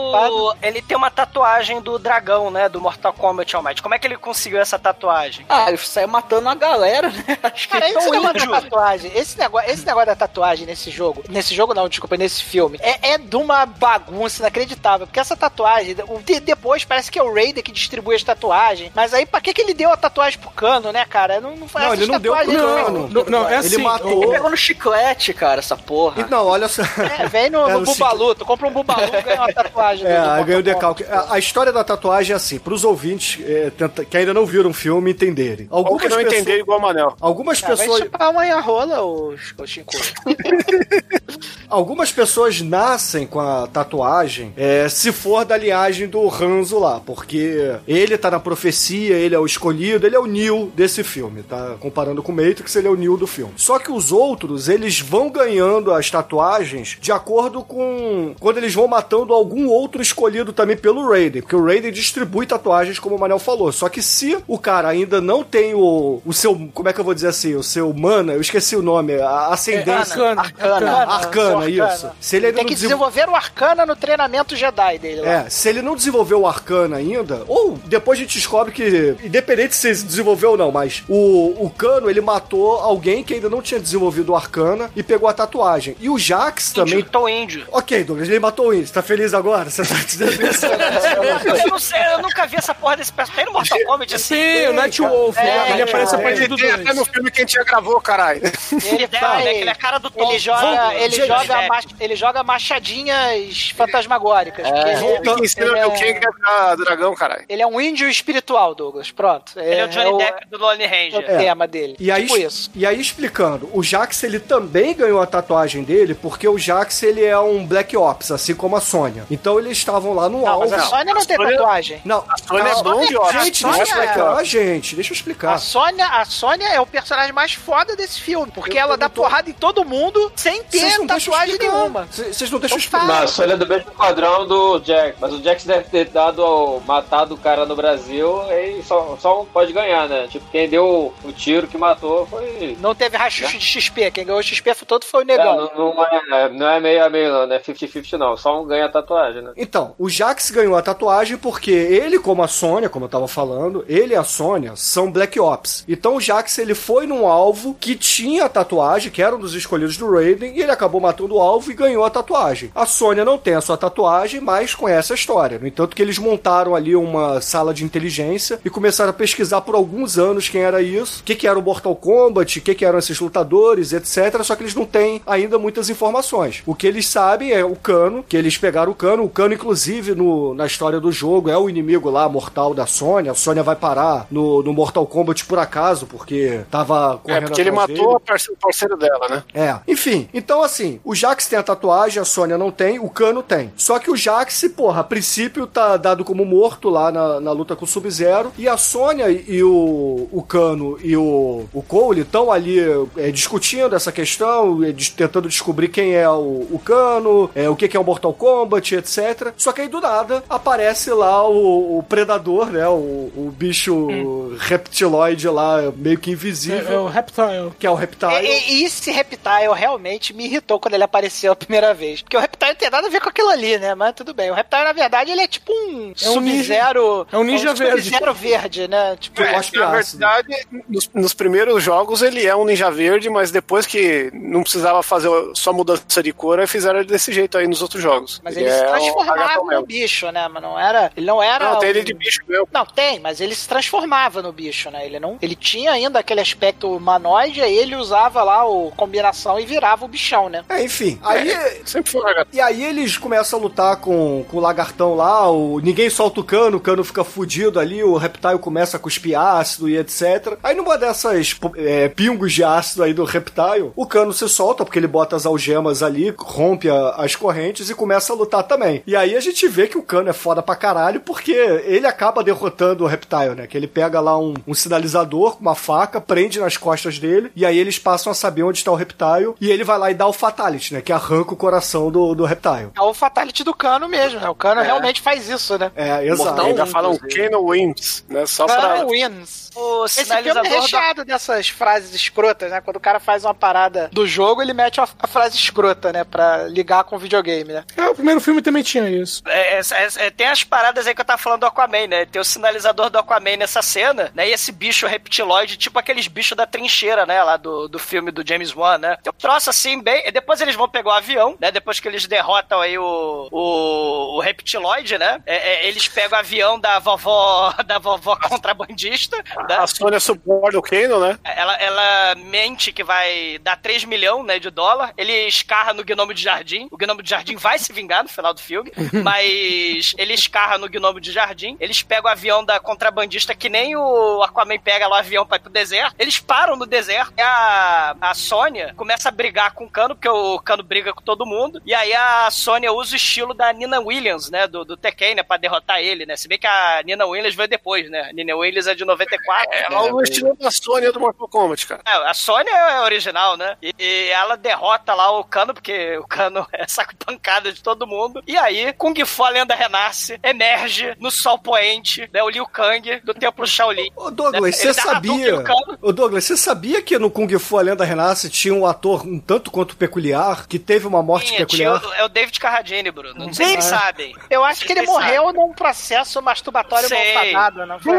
Ele tem uma tatuagem do dragão, né? Do Mortal Kombat Almighty. Como é que ele conseguiu essa tatuagem? Ah, ele saiu matando a galera, né? Acho que Cara, ele é esse tão negócio da tatuagem, esse negócio, esse negócio da tatuagem nesse jogo, nesse jogo não, desculpa, nesse filme, é, é de uma bagunça inacreditável, porque essa tatuagem, o- de- depois parece que é o Raider que distribui as tatuagens, mas aí pra que que ele deu a tatuagem pro Cano, né, cara? Não, não, Não, ele não deu pro Cano. Não, não, é assim, Ele matou. Ele pegou no chiclete, cara, essa porra. E não, olha só. É, vem no, É, no no Bubalu, tu compra um Bubalu e ganha uma tatuagem. É, do- ganhou o decalque. A, a história da tatuagem é assim, pros ouvintes é, tenta- que ainda não viram o filme entenderem. Ou que não pessoas- entender igual o Manel. Algumas Ah, vai pessoas. chupar uma rola, ô, ô Chico. Algumas pessoas nascem com a tatuagem é, se for da linhagem do Hanzo lá, porque ele tá na profecia, ele é o escolhido, ele é o Neo desse filme, tá? Comparando com o Matrix, ele é o Neo do filme. Só que os outros, eles vão ganhando as tatuagens de acordo com quando eles vão matando algum outro escolhido também pelo Raiden, porque o Raiden distribui tatuagens, como o Manel falou. Só que se o cara ainda não tem o, o seu, como é que eu vou dizer assim, o seu mana, eu esqueci o nome, a ascendência. Arcana. Arcana, Arcana, seu isso. Se ele ainda Tem não que desenvol- desenvolver o Arcana no treinamento Jedi dele lá. É, se ele não desenvolveu o Arcana ainda, ou depois a gente descobre que, independente se ele desenvolveu ou não, mas o, o Cano, ele matou alguém que ainda não tinha desenvolvido o Arcana e pegou a tatuagem. E o Jax também... Matou índio. Ok, Douglas, ele matou o índio. Você tá feliz agora? Você tá dizendo isso? Eu não sei, eu nunca vi essa porra desse personagem. Tem no Mortal Kombat assim? Sim, o Night Wolf, É, ele aparece a partir Ele do tem até 2. no filme que a gente já gravou, caralho. Ele, Deve, vai- né, ele é a cara do Tom. ele joga, ele gente, joga, é. mach- ele joga machadinhas fantasmagóricas. porque ele, Ele ensina ele o Liu Kang é, virar dragão, caralho. ele é um índio espiritual, Douglas. Pronto. Ele é o Johnny o, Depp do Lone é o Ranger. tema dele. E aí, tipo isso. e aí explicando, o Jax ele também ganhou a tatuagem dele porque o Jax ele é um Black Ops, assim como a Sônia. Então eles estavam lá no Não, alvo. mas a Sônia não tem Sônia- tatuagem. Não, Sônia é calma. bom de óculos. Gente, A deixa eu explicar, gente. Deixa eu explicar. A Sônia, a Sônia é o personagem mais foda desse filme, porque ela dá porrada em todo mundo sem ter tatuagem nenhuma. Vocês não deixam explicar. Não, a Sônia é do mesmo padrão do Jax. Mas o Jax deve ter dado, matado o cara no Brasil e só, só um pode ganhar, né? Tipo, quem deu o tiro que matou foi. Não teve rachucho de XP. Quem ganhou o XP todo foi o É, negão. não, não é, não é meio a meio, não, não é 50-50, não. Só um ganha a tatuagem, né? Então, o Jax ganhou a tatuagem porque ele, como a Sônia, como eu tava falando, ele e a Sônia são Black Ops. Então o Jax ele foi num alvo que tinha a tatuagem, que era um dos escolhidos do Raiden, e ele acabou matando o alvo e ganhou a tatuagem. A Sônia não tem a sua tatuagem, mas conhece a história. No entanto, que eles montaram ali uma sala de inteligência e começaram a pesquisar por alguns anos quem era isso, o que, que era o Mortal Kombat, o que, que eram esses lutadores, etc. Só que eles não têm ainda muitas informações. O que eles sabem é o cano, que eles pegaram o cano. O cano, inclusive, no, na história do jogo, é o inimigo lá, mortal da Sônia. A Sônia vai parar no, no Mortal Kombat por acaso, porque tava É, correndo porque ele matou o parce- o parceiro dela, né? É, enfim, então assim, o Jax tem a tatuagem, a Sônia não tem, o Cano tem. Só que o Jax, porra, a princípio tá dado como morto lá na, na luta com o Sub-Zero. E a Sônia e o, o Cano e o, o Cole estão ali é, discutindo essa questão, é, des- tentando descobrir quem é o, o Cano, é, o que, que é o Mortal Kombat, etc. Só que aí do nada aparece lá o, o Predador, né? O, o bicho reptiloide lá, meio que invisível. É, é o Reptile. Que é o Reptile. E, e esse Reptile realmente me irritou quando ele apareceu a primeira vez. Porque o Reptile não tem nada a ver com aquilo ali, né? Mas tudo bem. O Reptile, na verdade, ele é tipo um É um Sub-Zero. é um ninja verde. Sub-Zero verde, né? Tipo, É, na verdade, nos, nos primeiros jogos ele é um ninja verde, mas depois que não precisava fazer só mudança de cor, aí fizeram ele desse jeito aí nos outros jogos. Mas ele, se é transformava no bicho, né? Mas não era. Ele não era. Não, tem ele de bicho mesmo. Não, tem, mas ele se transformava no bicho, né? Ele não. Ele tinha ainda aquele aspecto humanoide, aí ele usava lá o combinação e virava o bichão, né? É, enfim. Aí. sempre foi lagartão. E aí eles começam a lutar com, com o lagartão lá, o, ninguém solta o cano, o cano fica fudido ali, o reptile começa a cuspir ácido e etc. Aí numa dessas é, pingos de ácido aí do reptile, o cano se solta, porque ele bota as algemas ali, rompe a- as correntes e começa a lutar também. E aí a gente vê que o cano é foda pra caralho, porque ele acaba derrotando o reptile, né? Que ele pega lá um, um sinalizador com uma faca, prende nas costas dele, e aí eles passam a saber onde está o reptile, e ele vai lá e dá o fatality, né? Que arranca o coração do, do reptile. É o fatality do cano mesmo, né? O cano É. realmente faz isso, né? É, exato. Ainda falam Kano Wins, né? Só pra... Cano wins. O Esse filme é do- recheado dessas frases escrotas, né? Quando o cara faz uma parada do jogo, ele mete a, a frase escrota, né? Pra ligar com o videogame, né? É, o primeiro filme também tinha isso. É, é, é, é, tem as paradas aí que eu tava falando do Aquaman, né? Tem o sinalizador do Aquaman nessa cena, né? E esse bicho reptiloide, tipo aqueles bichos da trincheira, né? Lá do, do filme do James Wan, né? Tem um troço assim, bem. e Depois eles vão pegar o avião, né? Depois que eles derrotam aí o, o, o reptiloide, né? É, é, eles pegam o avião da vovó, da vovó contrabandista. Né? A Sônia suborda o Kano, né? Ela, ela mente que vai dar 3 milhões né, de dólar. Ele escarra no gnomo de jardim. O gnomo de jardim vai se vingar no final do filme. mas ele escarra no gnomo de jardim. Eles pegam o avião da contrabandista, que nem o Aquaman pega lá o avião pra ir pro deserto. Eles param no deserto. E a, a Sônia começa a brigar com o Cano, porque o Cano briga com todo mundo. E aí a Sônia usa o estilo da Nina Williams, né? Do, do Tekken, né? Pra derrotar ele, né? Se bem que a Nina Williams veio depois, né? A Nina Williams é de 94. É, né? Ela usa o estilo da Sônia do Mortal Kombat, cara. É, a Sônia é original, né? E, e ela derrota lá o Cano, porque o Cano é saco de pancada de todo mundo. E aí, Kung Fu a lenda renasce, emerge no sol poente, né? O Liu Kang do templo Shaolin. Ô Douglas, Né? você Hadouken sabia? Ô Douglas, você sabia que no Kung Fu A Lenda Renasce tinha um ator um tanto quanto peculiar, que teve uma morte Tinha, peculiar? tinha o- é o David Carradine, Bruno. Não sei se Sim. vocês sabem. Eu acho que ele morreu num processo masturbatório Sei. malfadado, não foi?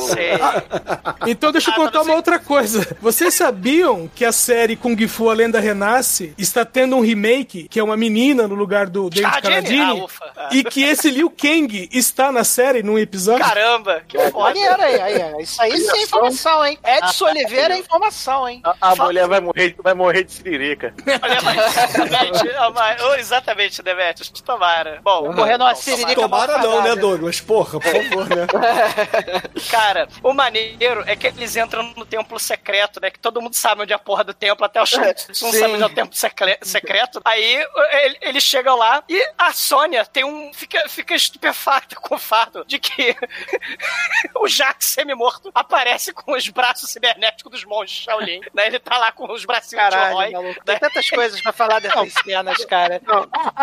Sei, sei. Então deixa eu contar uma outra coisa. Vocês sabiam que a série Kung Fu A Lenda Renasce está tendo um remake, que é uma menina no lugar do David Carradine? Carradine? Ah, ufa. Ah. E que esse Liu Kang está na série num episódio? Caramba, que foda. Maneiro aí, aí, aí. Isso aí sim é informação, hein? Edson Oliveira é informação, hein? A, a mulher vai morrer, vai morrer de siririca. Olha, mas, exatamente, ah, Demetrius, tomara. Bom, Morrer numa bom, siririca Tomara não, né. Douglas? Porra, por favor, né? Cara, o maneiro é que eles entram no templo secreto, né? Que todo mundo sabe onde é a porra do templo, até o Shun não sim. sabe onde é o templo secreto. Aí ele- eles chegam lá e a Sônia tem um. fica, fica estupefacta com o fato de que o Jax semi-morto aparece com os braços cibernéticos dos monges Shaolin, né? Ele tá lá com os bracinhos de Caralho, Roy. maluco. Tem tantas coisas pra falar dessas cenas, cara.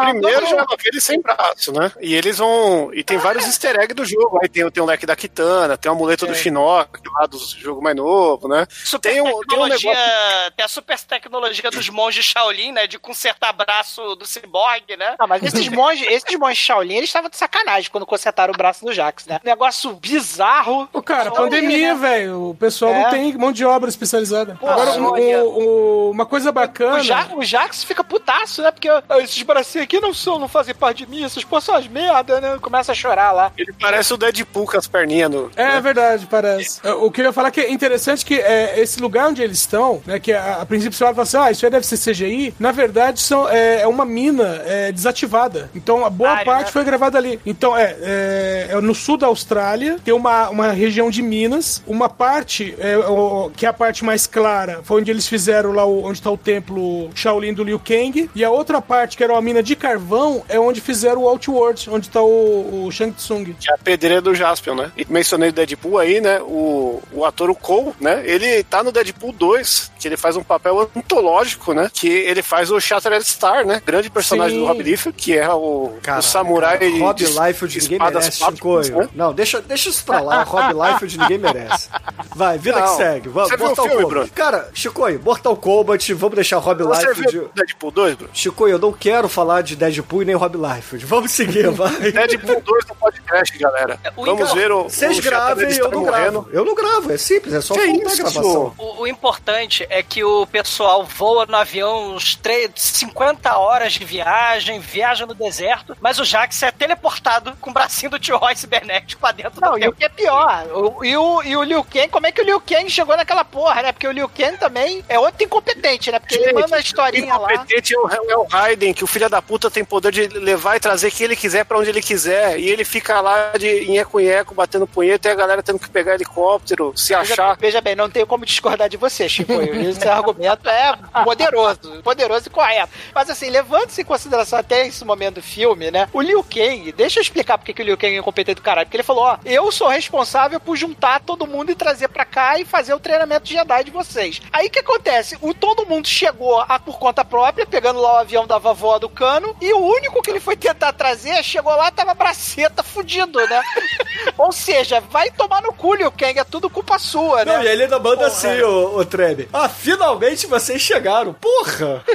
Primeiro já aquele sem braço, né? E eles vão. E tem vários easter eggs do jogo. Aí tem, tem o leque da Kitana, tem o amuleto do Shinnok, lá do jogo mais novo, né? Super Tem um, tem um tecnologia, negócio. tem a super tecnologia dos monges Shaolin, né? De consertar braço do ciborgue, né? Ah, mas esses monges, esses monges Shaolin, eles estavam de sacanagem quando consertaram o braço do Jax, né? Negócio bizarro. Ô, cara, pandemia, né? velho. O pessoal É. não tem mão de obra especializada. Pô, Agora, um- um- um- uma coisa bacana. O, ja o Jax fica putaço, né? Porque esses bracinhos aqui não são, não fazem parte de mim, essas as merda, né? Começa a chorar lá. Ele parece o Deadpool com as perninhas no. É verdade, parece. É, O que eu ia falar que é interessante que é, esse lugar onde eles estão, né, que a, a princípio você fala assim, ah, isso aí deve ser CGI, na verdade são, é, é uma mina é, desativada. Então a boa Área, parte né? foi gravada ali. Então é, é, é no sul da Austrália, tem uma, uma região de Minas, uma parte, é, o- que é a parte mais clara, foi onde eles fizeram lá o- onde está o templo, Shaolin do Liu Kang. E a outra parte, que era uma mina de carvão, é onde fizeram o Outworld, onde tá o, o Shang Tsung. Que é a pedreira do Jaspion, né? E mencionei o Deadpool aí, né? O, o ator, o Cole, né? Ele tá no Deadpool 2, que ele faz um papel antológico, né? Que ele faz o Shattered Star, né? Grande personagem Sim. do Rob Liefeld, que é o, o samurai cara, Rob de, Liefeld de espadas merece, Chicoio. né? Não, deixa, deixa isso pra lá. Rob Liefeld ninguém merece. Vai, vida Não. que segue. Vamos, Você viu Mortal o filme, Kombat. Bruno? Cara, Chicoio, Mortal Kombat, vamos deixar Rob Você Liefeld... viu Deadpool 2, Bruno? Chicoio, eu não quero falar de Deadpool e nem Rob Liefeld. Vamos seguir, vai. Deadpool 2 no podcast, galera. Vamos ver o. Vocês o gravem e eu não morrendo. gravo. Eu não gravo, é simples, é só Que voltar a isso? gravação. O, o importante é que o pessoal voa no avião uns 3, 50 horas de viagem, viaja no deserto, mas o Jax é teleportado com o bracinho do tio Roy cibernético pra dentro Não, do e o tempo. que é pior, o, e, o, e o Liu Kang, como é que o Liu Kang chegou naquela porra, né? Porque o Liu Kang também é outro incompetente, né? Porque ele manda a historinha lá. incompetente é o, é o Raiden, que o filho da puta tem poder de levar e trazer quem ele quiser pra onde ele quiser. E ele fica lá de nheco-nheco, batendo punheta, e a galera tendo que pegar helicóptero, se Veja, achar. veja bem, não tenho como discordar de você, Chico. Esse argumento é poderoso, poderoso e correto. Mas assim, levando-se em consideração até esse momento do filme, né? O Liu Kang, deixa eu explicar porque que o Liu Kang é incompetente do caralho. Porque ele falou, ó, eu sou responsável por juntar todo mundo e trazer pra cá e fazer o treinamento de Jedi de vocês. Aí o que acontece? O todo mundo chegou a, por conta própria, pegando lá o avião da vovó do cano, e o único que ele foi tentar trazer, chegou lá, tava braceta fudido, né? Ou seja, vai tomar no cu, Liu Kang, é tudo culpa sua, né? Não, e ele ainda manda Porra. assim, ô Treme. Ah, finalmente vocês chegaram. Porra!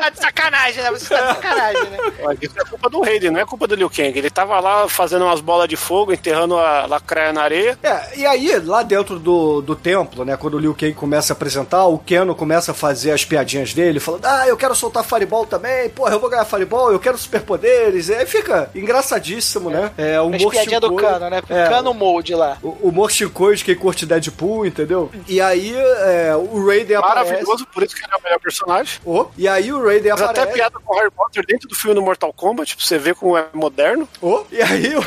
Tá de sacanagem, né? Você tá de sacanagem, né? Isso é culpa do Raiden, não é culpa do Liu Kang. Ele tava lá fazendo umas bolas de fogo, enterrando a lacraia na areia. É, e aí, lá dentro do, do templo, né, quando o Liu Kang começa a apresentar, o Keno começa a fazer as piadinhas dele, falando, ah, eu quero soltar Fireball também, porra, eu vou ganhar Fireball, eu quero superpoderes, e aí fica engraçadíssimo, né? É, o As humor piadinhas do Shinkoi- cano, né? É, Cano mode lá. o o de quem curte Deadpool, entendeu? E aí, é, o Raiden aparece... Maravilhoso, por isso que ele é o melhor personagem. Oh, e aí o Raiden Mas aparece... até piada com Harry Potter dentro do filme do Mortal Kombat, pra você ver como é moderno. Oh, e aí o,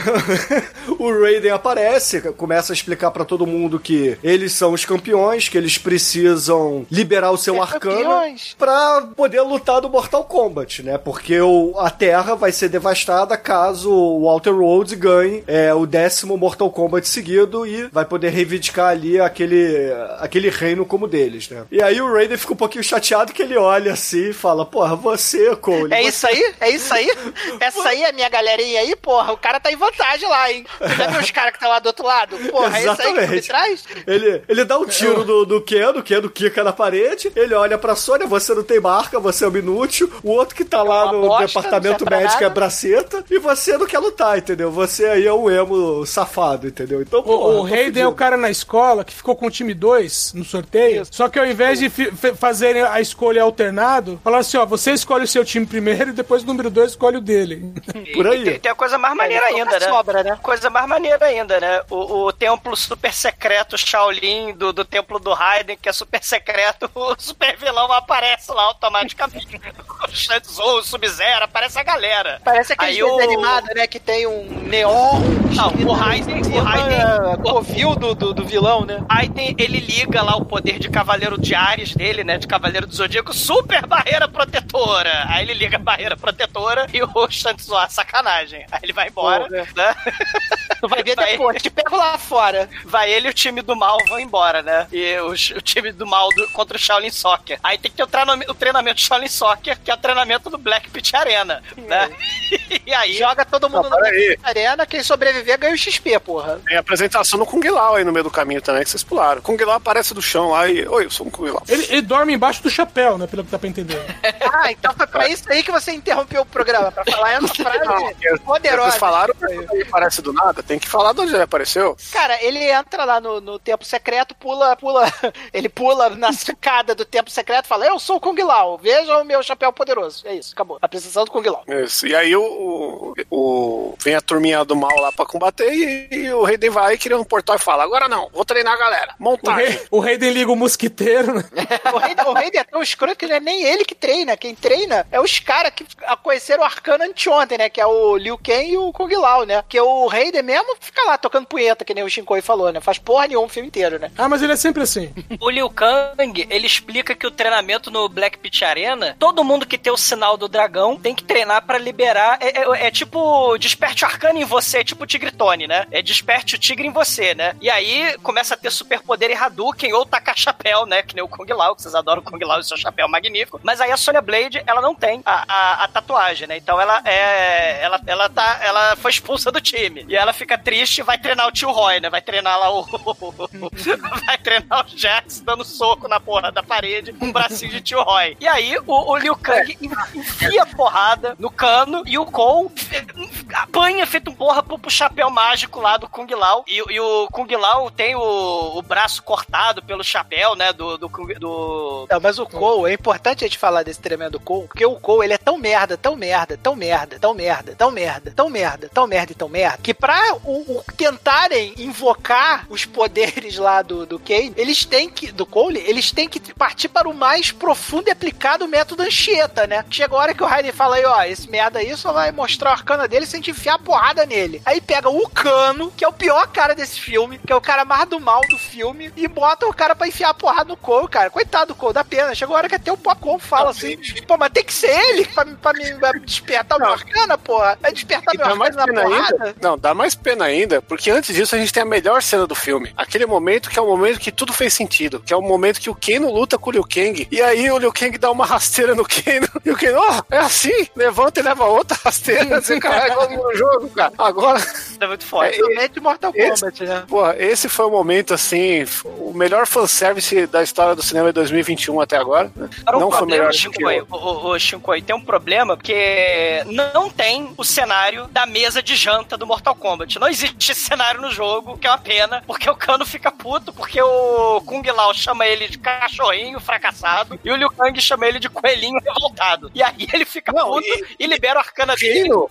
o Raiden aparece, começa a explicar pra todo mundo que eles são os campeões, que eles precisam liberar o seu Ser arcano pra poder lutar no Mortal Kombat, né? Porque o, a Terra vai ser devastada caso o Walter Rhodes ganhe é, o décimo Mortal Kombat seguido e vai poder reivindicar ali aquele, aquele reino como deles, né? E aí o Raiden fica um pouquinho chateado que ele olha assim e fala, porra, você, Cole... É você- isso aí? É isso aí? Essa aí é a minha galerinha aí, porra. O cara tá em vantagem lá, hein? Você já viu os caras que tá lá do outro lado? Porra, é isso aí que me Exatamente. traz? Ele, ele dá um tiro do, do Keno, o Keno quica na parede, ele olha pra Sônia, você não tem marca, você é um inútil, o outro que tá lá uma no bosta, departamento médico é nada. braceta, e você não quer lutar, entendeu? Você aí é um emo safado, entendeu? Então, O, porra, o Hayden é o cara na escola que ficou com o time 2 no sorteio. Só que ao invés de fazerem a escolha alternado, falaram assim: ó, você escolhe o seu time primeiro e depois o número 2 escolhe o dele. Por aí. E tem, tem a coisa mais maneira Aí, ainda, né? sobra, né? Coisa mais maneira ainda, né? O, o templo super secreto Shaolin do, do templo do Raiden, que é super secreto, o super vilão aparece lá automaticamente. o Shang Tsung, o Sub-Zero, aparece a galera. Parece aquele Aí desenho o- animado, né? Que tem um neon. Não, o O Raiden, é, covil do, do, do vilão, né? Raiden, ele liga lá o poder de Cavaleiro de Ares dele, né? De Cavaleiro do Zodíaco, super barreira protetora. Aí ele liga a barreira protetora e o Shang Tsung, ah, sacanagem. Aí ele vai embora, Porra. né? Tu vai ver Vai. depois. Te pego lá fora. vai ele e o time do mal vão embora, né? E o, o time do mal do- contra o Shaolin Soccer. Aí tem que ter o, treinamento, o treinamento Shaolin Soccer, que é o treinamento do Black Pit Arena, né? E aí... Joga todo mundo Não, na peraí. arena, quem sobreviver ganha o XP, porra. Tem a apresentação do Kung Lao aí no meio do caminho também, que vocês pularam. Kung Lao aparece do chão lá e. Oi, eu sou um Kung Lao. Ele, ele dorme embaixo do chapéu, né? Pelo que dá pra entender. Ah, então foi pra isso aí que você interrompeu o programa, pra falar essa frase poderosa. Vocês falaram que ele aparece do nada? Tem que falar de onde ele apareceu. Cara, ele entra lá no, no templo secreto, pula, pula, ele pula na escada do templo secreto e fala, eu sou o Kung Lao, veja o meu chapéu poderoso. É isso, acabou. A apresentação do Kung Lao. Isso. E aí o, o, o- vem a turminha do mal lá pra combater e, e o Raiden vai cria um portal e fala: agora não, vou treinar a galera. O, Montagem. rei, o Raiden liga o mosquiteiro, né? O rei, o é tão escroto que não é nem ele que treina. Quem treina é os caras que conheceram o Arcano anteontem, né? Que é o Liu Kang e o Kung Lao, né? Que o Raiden mesmo fica lá tocando punheta, que nem o Shinkoi falou, né? Faz porra nenhuma o filme inteiro, né? Ah, mas ele é sempre assim. O Liu Kang, ele explica que o treinamento no Black Pit Arena, todo mundo que tem o sinal do dragão tem que treinar pra liberar. É, é- é tipo, desperte o arcano em você, é tipo o Né? É desperte o tigre em você, né? E aí começa a ter superpoder em Hadouken ou tacar chapéu, né? Que nem o Kung Lao, que vocês adoram o Kung Lao e seu chapéu magnífico. Mas aí a Sonya Blade, ela não tem a, a- a tatuagem, né? Então ela é. Ela, ela, tá, ela foi expulsa do time. E ela fica triste e vai treinar o tio Roy, né? Vai treinar lá o. vai treinar o Jax dando soco na porra da parede com um bracinho de tio Roy. E aí o, o Liu Kang enfia a porrada no cano e o Cole apanha feito um porra pro, pro chapéu mágico lá do Kung Lao. E, e o Kung Lao tem o, o braço cortado pelo chapéu, né? Do. do, do... Não, mas o Cole, é importante a gente falar desse tremendo Cole, porque o Cole, ele é tão merda, tão merda, tão merda, tão merda, tão merda, tão merda, tão merda e tão merda, que pra o, o tentarem invocar os poderes lá do, do Kane, eles têm que, do Cole, eles têm que partir para o mais profundo e aplicado método Anchieta, né? Chega a hora que o Raiden fala aí, ó, esse merda aí só vai mostrar o arcana dele sem te enfiar a porrada nele. Aí pega o Cano, que é o pior cara desse filme, que é o cara mais do mal do filme, e bota o cara pra enfiar a porrada no Cole, cara. Coitado do Cole, dá pena. Chegou a hora que até o Popcorn fala assim, pô, mas tem que ser ele pra, pra me pra me despertar o meu arcana, porra. Vai despertar E meu dá mais arcana na pena porrada. ainda. Não, dá mais pena ainda, porque antes disso a gente tem a melhor cena do filme. Aquele momento que é o momento que tudo fez sentido. Que é o momento que o Keno luta com o Liu Kang. E aí o Liu Kang dá uma rasteira no Keno. E o Keno, ó, é assim? Levanta e leva outra rasteira. Você carrega no jogo, cara. Agora. É muito foda. Principalmente Mortal Kombat, né? Porra, esse foi o momento, assim, o melhor fanservice da história do cinema de 2021 até agora. né? Não foi problema, melhor Shinkoi, o- o, o, o Shinkoi, tem um problema porque não tem o cenário da mesa de janta do Mortal Kombat. Não existe esse cenário no jogo, que é uma pena, porque o Kano fica puto, porque o Kung Lao chama ele de cachorrinho fracassado e o Liu Kang chama ele de coelhinho revoltado. E aí ele fica puto e, libera o arcana dele. Keno?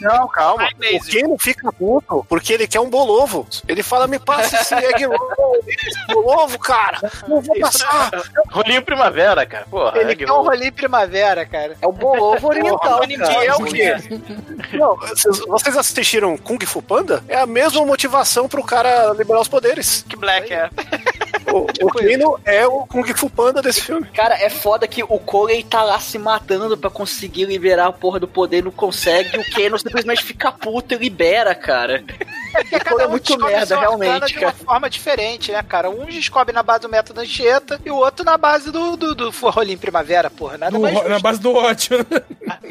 Não, calma. O. Keno fica puto porque ele quer um bolovo. Ele fala, me passa esse egg roll, esse bolovo, cara. Não vou passar. Rolinho primavera, cara. Porra, Ele é que quer um rolinho primavera, cara. É o bolovo oriental, Que cara. é o quê? Não, vocês- vocês assistiram Kung Fu Panda? É a mesma motivação pro cara liberar os poderes. Que Black é. O, o Keno é o Kung Fu Panda desse filme. Cara, é foda que o Cole tá lá se matando pra conseguir liberar a porra do poder, não consegue, e o Keno simplesmente fica puto e libera, cara. Porque O Cole é muito descobre merda, seu arcana realmente, de uma cara. forma diferente, né, cara? Um descobre na base do método Anchieta e o outro na base do, do, do rolinho primavera, porra. Nada Do- mais na justo. base do ódio.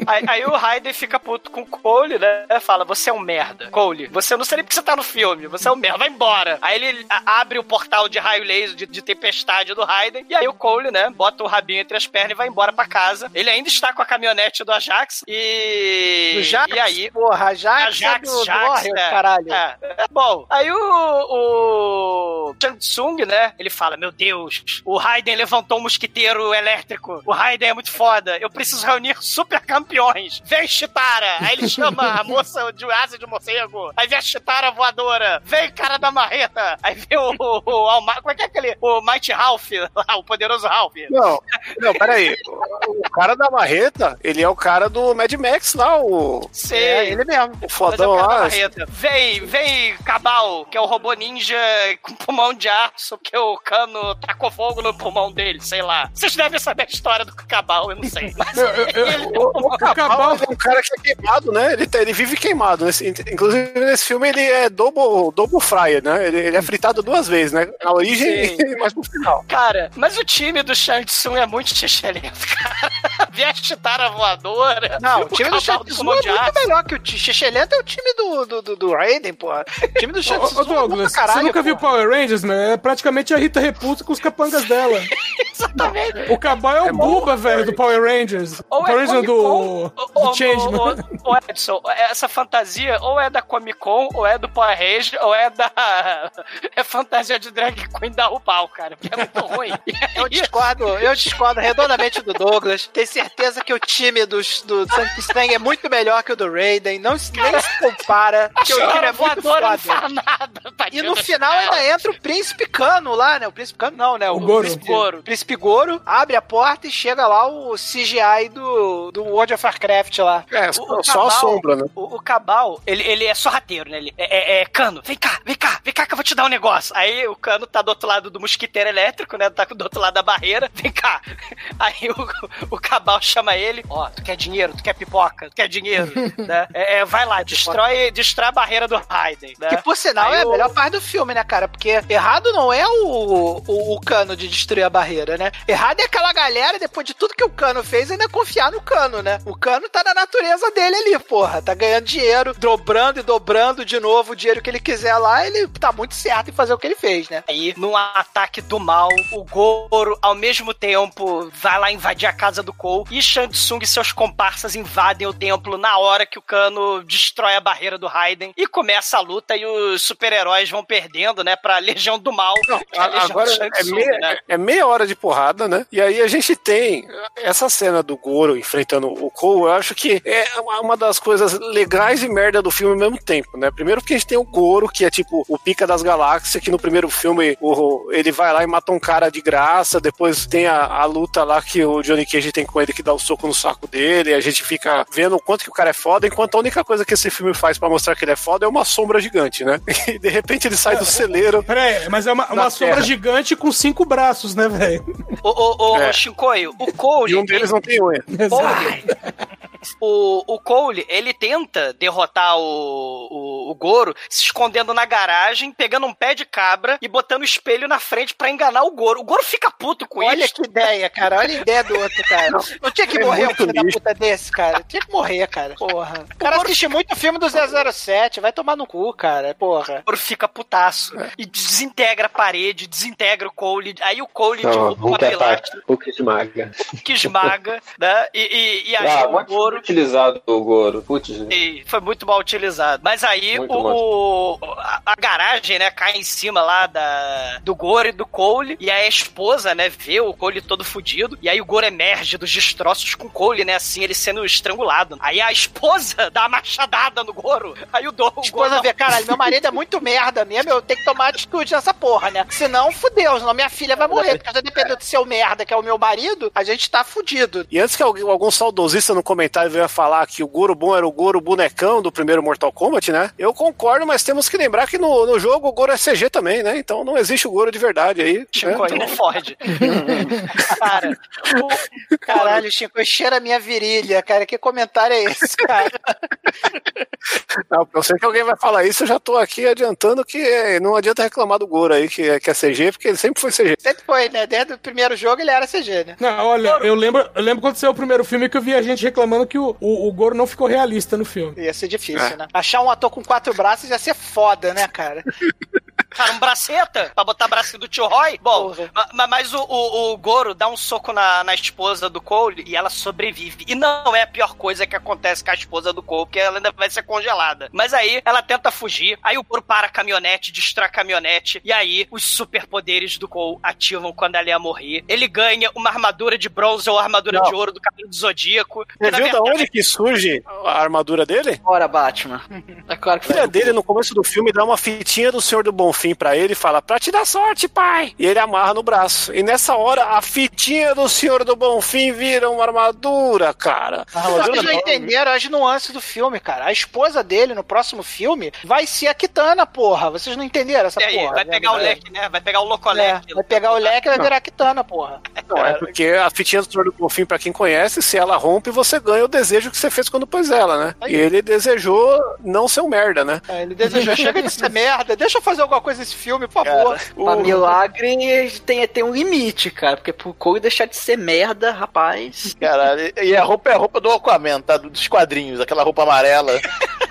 Aí, aí o Raiden fica puto com o Cole, né? Fala, você é um merda. Cole, você não sei nem porque você tá no filme, você é um merda, vai embora. Aí ele abre o portal de raio laser, de, de tempestade do Raiden, e aí o Cole, né, bota o rabinho entre as pernas e vai embora pra casa. Ele ainda está com a caminhonete do Ajax e... Do Jax, e aí... porra, Ajax, Ajax, é do, Jax, do Warrior, é. caralho. É, é bom. Aí o, o Shang Tsung, né? Ele fala: Meu Deus, o Raiden levantou um mosquiteiro elétrico. O Raiden é muito foda. Eu preciso reunir super campeões. Vem, Chitara. Aí ele chama a moça de asa de morcego. Aí vem a Chitara voadora. Vem, cara da marreta. Aí vem o. o, o Alma- como é que é aquele? O Mighty Ralph, lá, o poderoso Ralph. Não, não, peraí. O, o cara da marreta, ele é o cara do Mad Max lá, o. Sei. É, ele mesmo. O fodão é o lá. marreta. Vem, Cabal, que é o robô ninja com pulmão de aço, que o cano tacou fogo no pulmão dele, sei lá. Vocês devem saber a história do Cabal, eu não sei. Mas ele tem um O, pulmão o Cabal é um cara que é queimado, né? Ele, tá- ele vive queimado. Nesse- inclusive, nesse filme, ele é double, double fryer, né? Ele, ele é fritado duas vezes, né? Na origem Sim. e mais no final. Cara, mas o time do Shang Tsung é muito xixelento, cara. Veste tara voadora. Não, o time do Shang Tsung é muito melhor que o time. Xixelento é o time do, do, do, do Raiden, O time do Shang Tsung é bom Douglas, pra caralho, você nunca viu porra. Power Rangers, meu? É praticamente a Rita Repulsa com os capangas dela. Exatamente. O Cabal é o Buba, velho, do Power Rangers. Ou Power é Rangers do, Con, do ou, Changeman. ou, ou, ou, Edson, essa fantasia ou é da Comic Con, ou é do Power Rangers, ou é da. É fantasia de drag queen da RuPaul, cara. É muito ruim. Eu discordo, eu discordo redondamente do Douglas. Tenho certeza que o time dos, do Sanktang é muito melhor que o do Raiden. Não se- nem se compara. Que o time é muito voadora não faz nada. E no final ainda entra o Príncipe Cano lá, né? O Príncipe Cano não, né? O, Goro. Príncipe Goro. Príncipe Goro abre a porta e chega lá o CGI do, do World of Warcraft lá. É, O- só, o só a Cabal- sombra, né? O, o Cabal, ele, ele é sorrateiro, né? Ele é, é- é cano. Vem cá, vem cá, vem cá que eu vou te dar um negócio. Aí o cano tá do outro lado do mosquiteiro elétrico, né? Tá do outro lado da barreira. Vem cá. Aí o, o Cabal chama ele. Ó, tu quer dinheiro, tu quer pipoca, tu quer dinheiro, né? É, é, vai lá, destrói, destrói a barreira do Né? Que por sinal Aí é a melhor parte do filme, né, cara? Porque errado não é o, o, o cano de destruir a barreira, né? Errado é aquela galera, depois de tudo que o cano fez, ainda confiar no cano, né? O cano tá na natureza dele ali, porra. Tá ganhando dinheiro, dobrando e dobrando de novo o dinheiro que ele quiser lá, ele tá muito certo em fazer o que ele fez, né? Aí, num ataque do mal, o Goro, ao mesmo tempo, vai lá invadir a casa do Cole e Shang Tsung e seus comparsas invadem o templo na hora que o Kano destrói a barreira do Raiden e começa a luta e os super-heróis vão perdendo, né, pra Legião do Mal. que é a Legião Agora é meia, né? é meia hora de porrada, né? E aí a gente tem essa cena do Goro enfrentando o Cole. Eu acho que é uma das coisas legais e merda do filme ao mesmo tempo, né? Primeiro porque a gente tem o Goro, que é tipo o pica das galáxias, que no primeiro filme o, ele vai lá e mata um cara de graça. Depois tem a, a luta lá que o Johnny Cage tem com ele que dá o soco no saco dele. E a gente fica vendo o quanto que o cara é foda, enquanto a única coisa que esse filme faz pra mostrar que ele é foda é uma sombra gigante, né? E de repente ele sai do celeiro. Peraí, mas é uma, uma sombra gigante com cinco braços, né, velho? Ô, ô, ô, É. Shinkoio, o Cole... E um deles não tem unha. Cole, o, o Cole, ele tenta derrotar o, o, o Goro se escondendo na garagem, pegando um pé de cabra e botando o espelho na frente pra enganar o Goro. O Goro fica puto com Olha isso. que ideia, cara. Olha a ideia do outro, cara. Não tinha que É morrer um filho da puta desse, cara. Tinha que morrer, cara. Porra. O cara assiste muito filme do 007. Vai tomar no cu, cara. Porra. O Goro fica putaço e desintegra a parede, desintegra o Cole. Aí o Cole Não, derruba pilastra ataque. Hulk esmaga. que esmaga, né? E, e, e aí Ah, o muito Goro utilizado o Goro. Putz, E foi muito mal utilizado. Mas aí Muito o, a, a garagem, né, cai em cima lá da, do Goro e do Cole. E aí a esposa, né, vê o Cole todo fudido. E aí o Goro emerge dos destroços com o Cole, né, assim, ele sendo estrangulado. Aí a esposa dá uma machadada no Goro. Aí o, do, o A esposa Vê, caralho, meu marido é muito merda mesmo, eu tenho que tomar atitude nessa porra, né? Senão, fudeu, senão minha filha vai morrer. Porque se depender do seu merda, que é o meu marido, a gente tá fudido. E antes que alguém, algum saudosista no comentário venha falar que o Goro bom era o Goro bonecão do primeiro Mortal Kombat, né? Eu concordo, mas temos que lembrar que no, no jogo o Goro é CG também, né? Então não existe o Goro de verdade aí. né? Chico, aí não fode. Cara, o- Caralho, Chico, cheira a minha virilha, cara. Que comentário é esse, cara? Não, eu sei que alguém vai falar isso, eu já tô aqui adiantando que é, não adianta reclamar do Goro aí, que, é- que é CG, porque ele sempre foi CG. Sempre foi, né? Desde o primeiro jogo ele era CG, né? Não, olha, eu lembro, eu lembro quando saiu o primeiro filme que eu vi a gente reclamando que o, o, o Goro não ficou realista no filme. Ia ser difícil, É. né? Achar um ator com quatro braços ia ser foda, né, cara? Cara, um braceta pra botar braço do tio Roy. Bom, ma- ma- mas o, o, o Goro dá um soco na, na esposa do Cole e ela sobrevive. E não é a pior coisa que acontece com a esposa do Cole, porque ela ainda vai ser congelada. Mas aí ela tenta fugir, aí o Goro para a caminhonete, destrói a caminhonete, e aí os superpoderes do Cole ativam quando ela ia morrer. Ele ganha uma armadura de bronze ou armadura Não. de ouro do cabelo do Zodíaco. Você viu da verdade, onde que surge a armadura dele? Ora, Batman. É claro que A filha dele, no começo do filme, dá uma fitinha do Senhor do Bonfim pra ele e fala, pra te dar sorte, pai! E ele amarra no braço. E nessa hora, a fitinha do Senhor do Bonfim vira uma armadura, cara. Vocês não entenderam as nuances do filme, cara. A esposa dele, no próximo filme, vai ser a Kitana, porra. Vocês não entenderam essa e aí, porra. vai pegar o né? leque, né? Vai pegar o É, locoleque. vai pegar o leque e vai virar a Kitana, porra. Não, é porque a fitinha do Senhor do Bonfim, pra quem conhece, se ela rompe, você ganha o desejo que você fez quando pôs ela, né? E ele desejou não ser um merda, né? É, ele desejou, chega de ser merda, deixa eu fazer alguma coisa nesse filme, por favor. Pra milagre tem, tem um limite, cara. Porque pro Cole deixar de ser merda, rapaz. Caralho, e a roupa é a roupa do Aquaman, tá? Dos quadrinhos, aquela roupa amarela.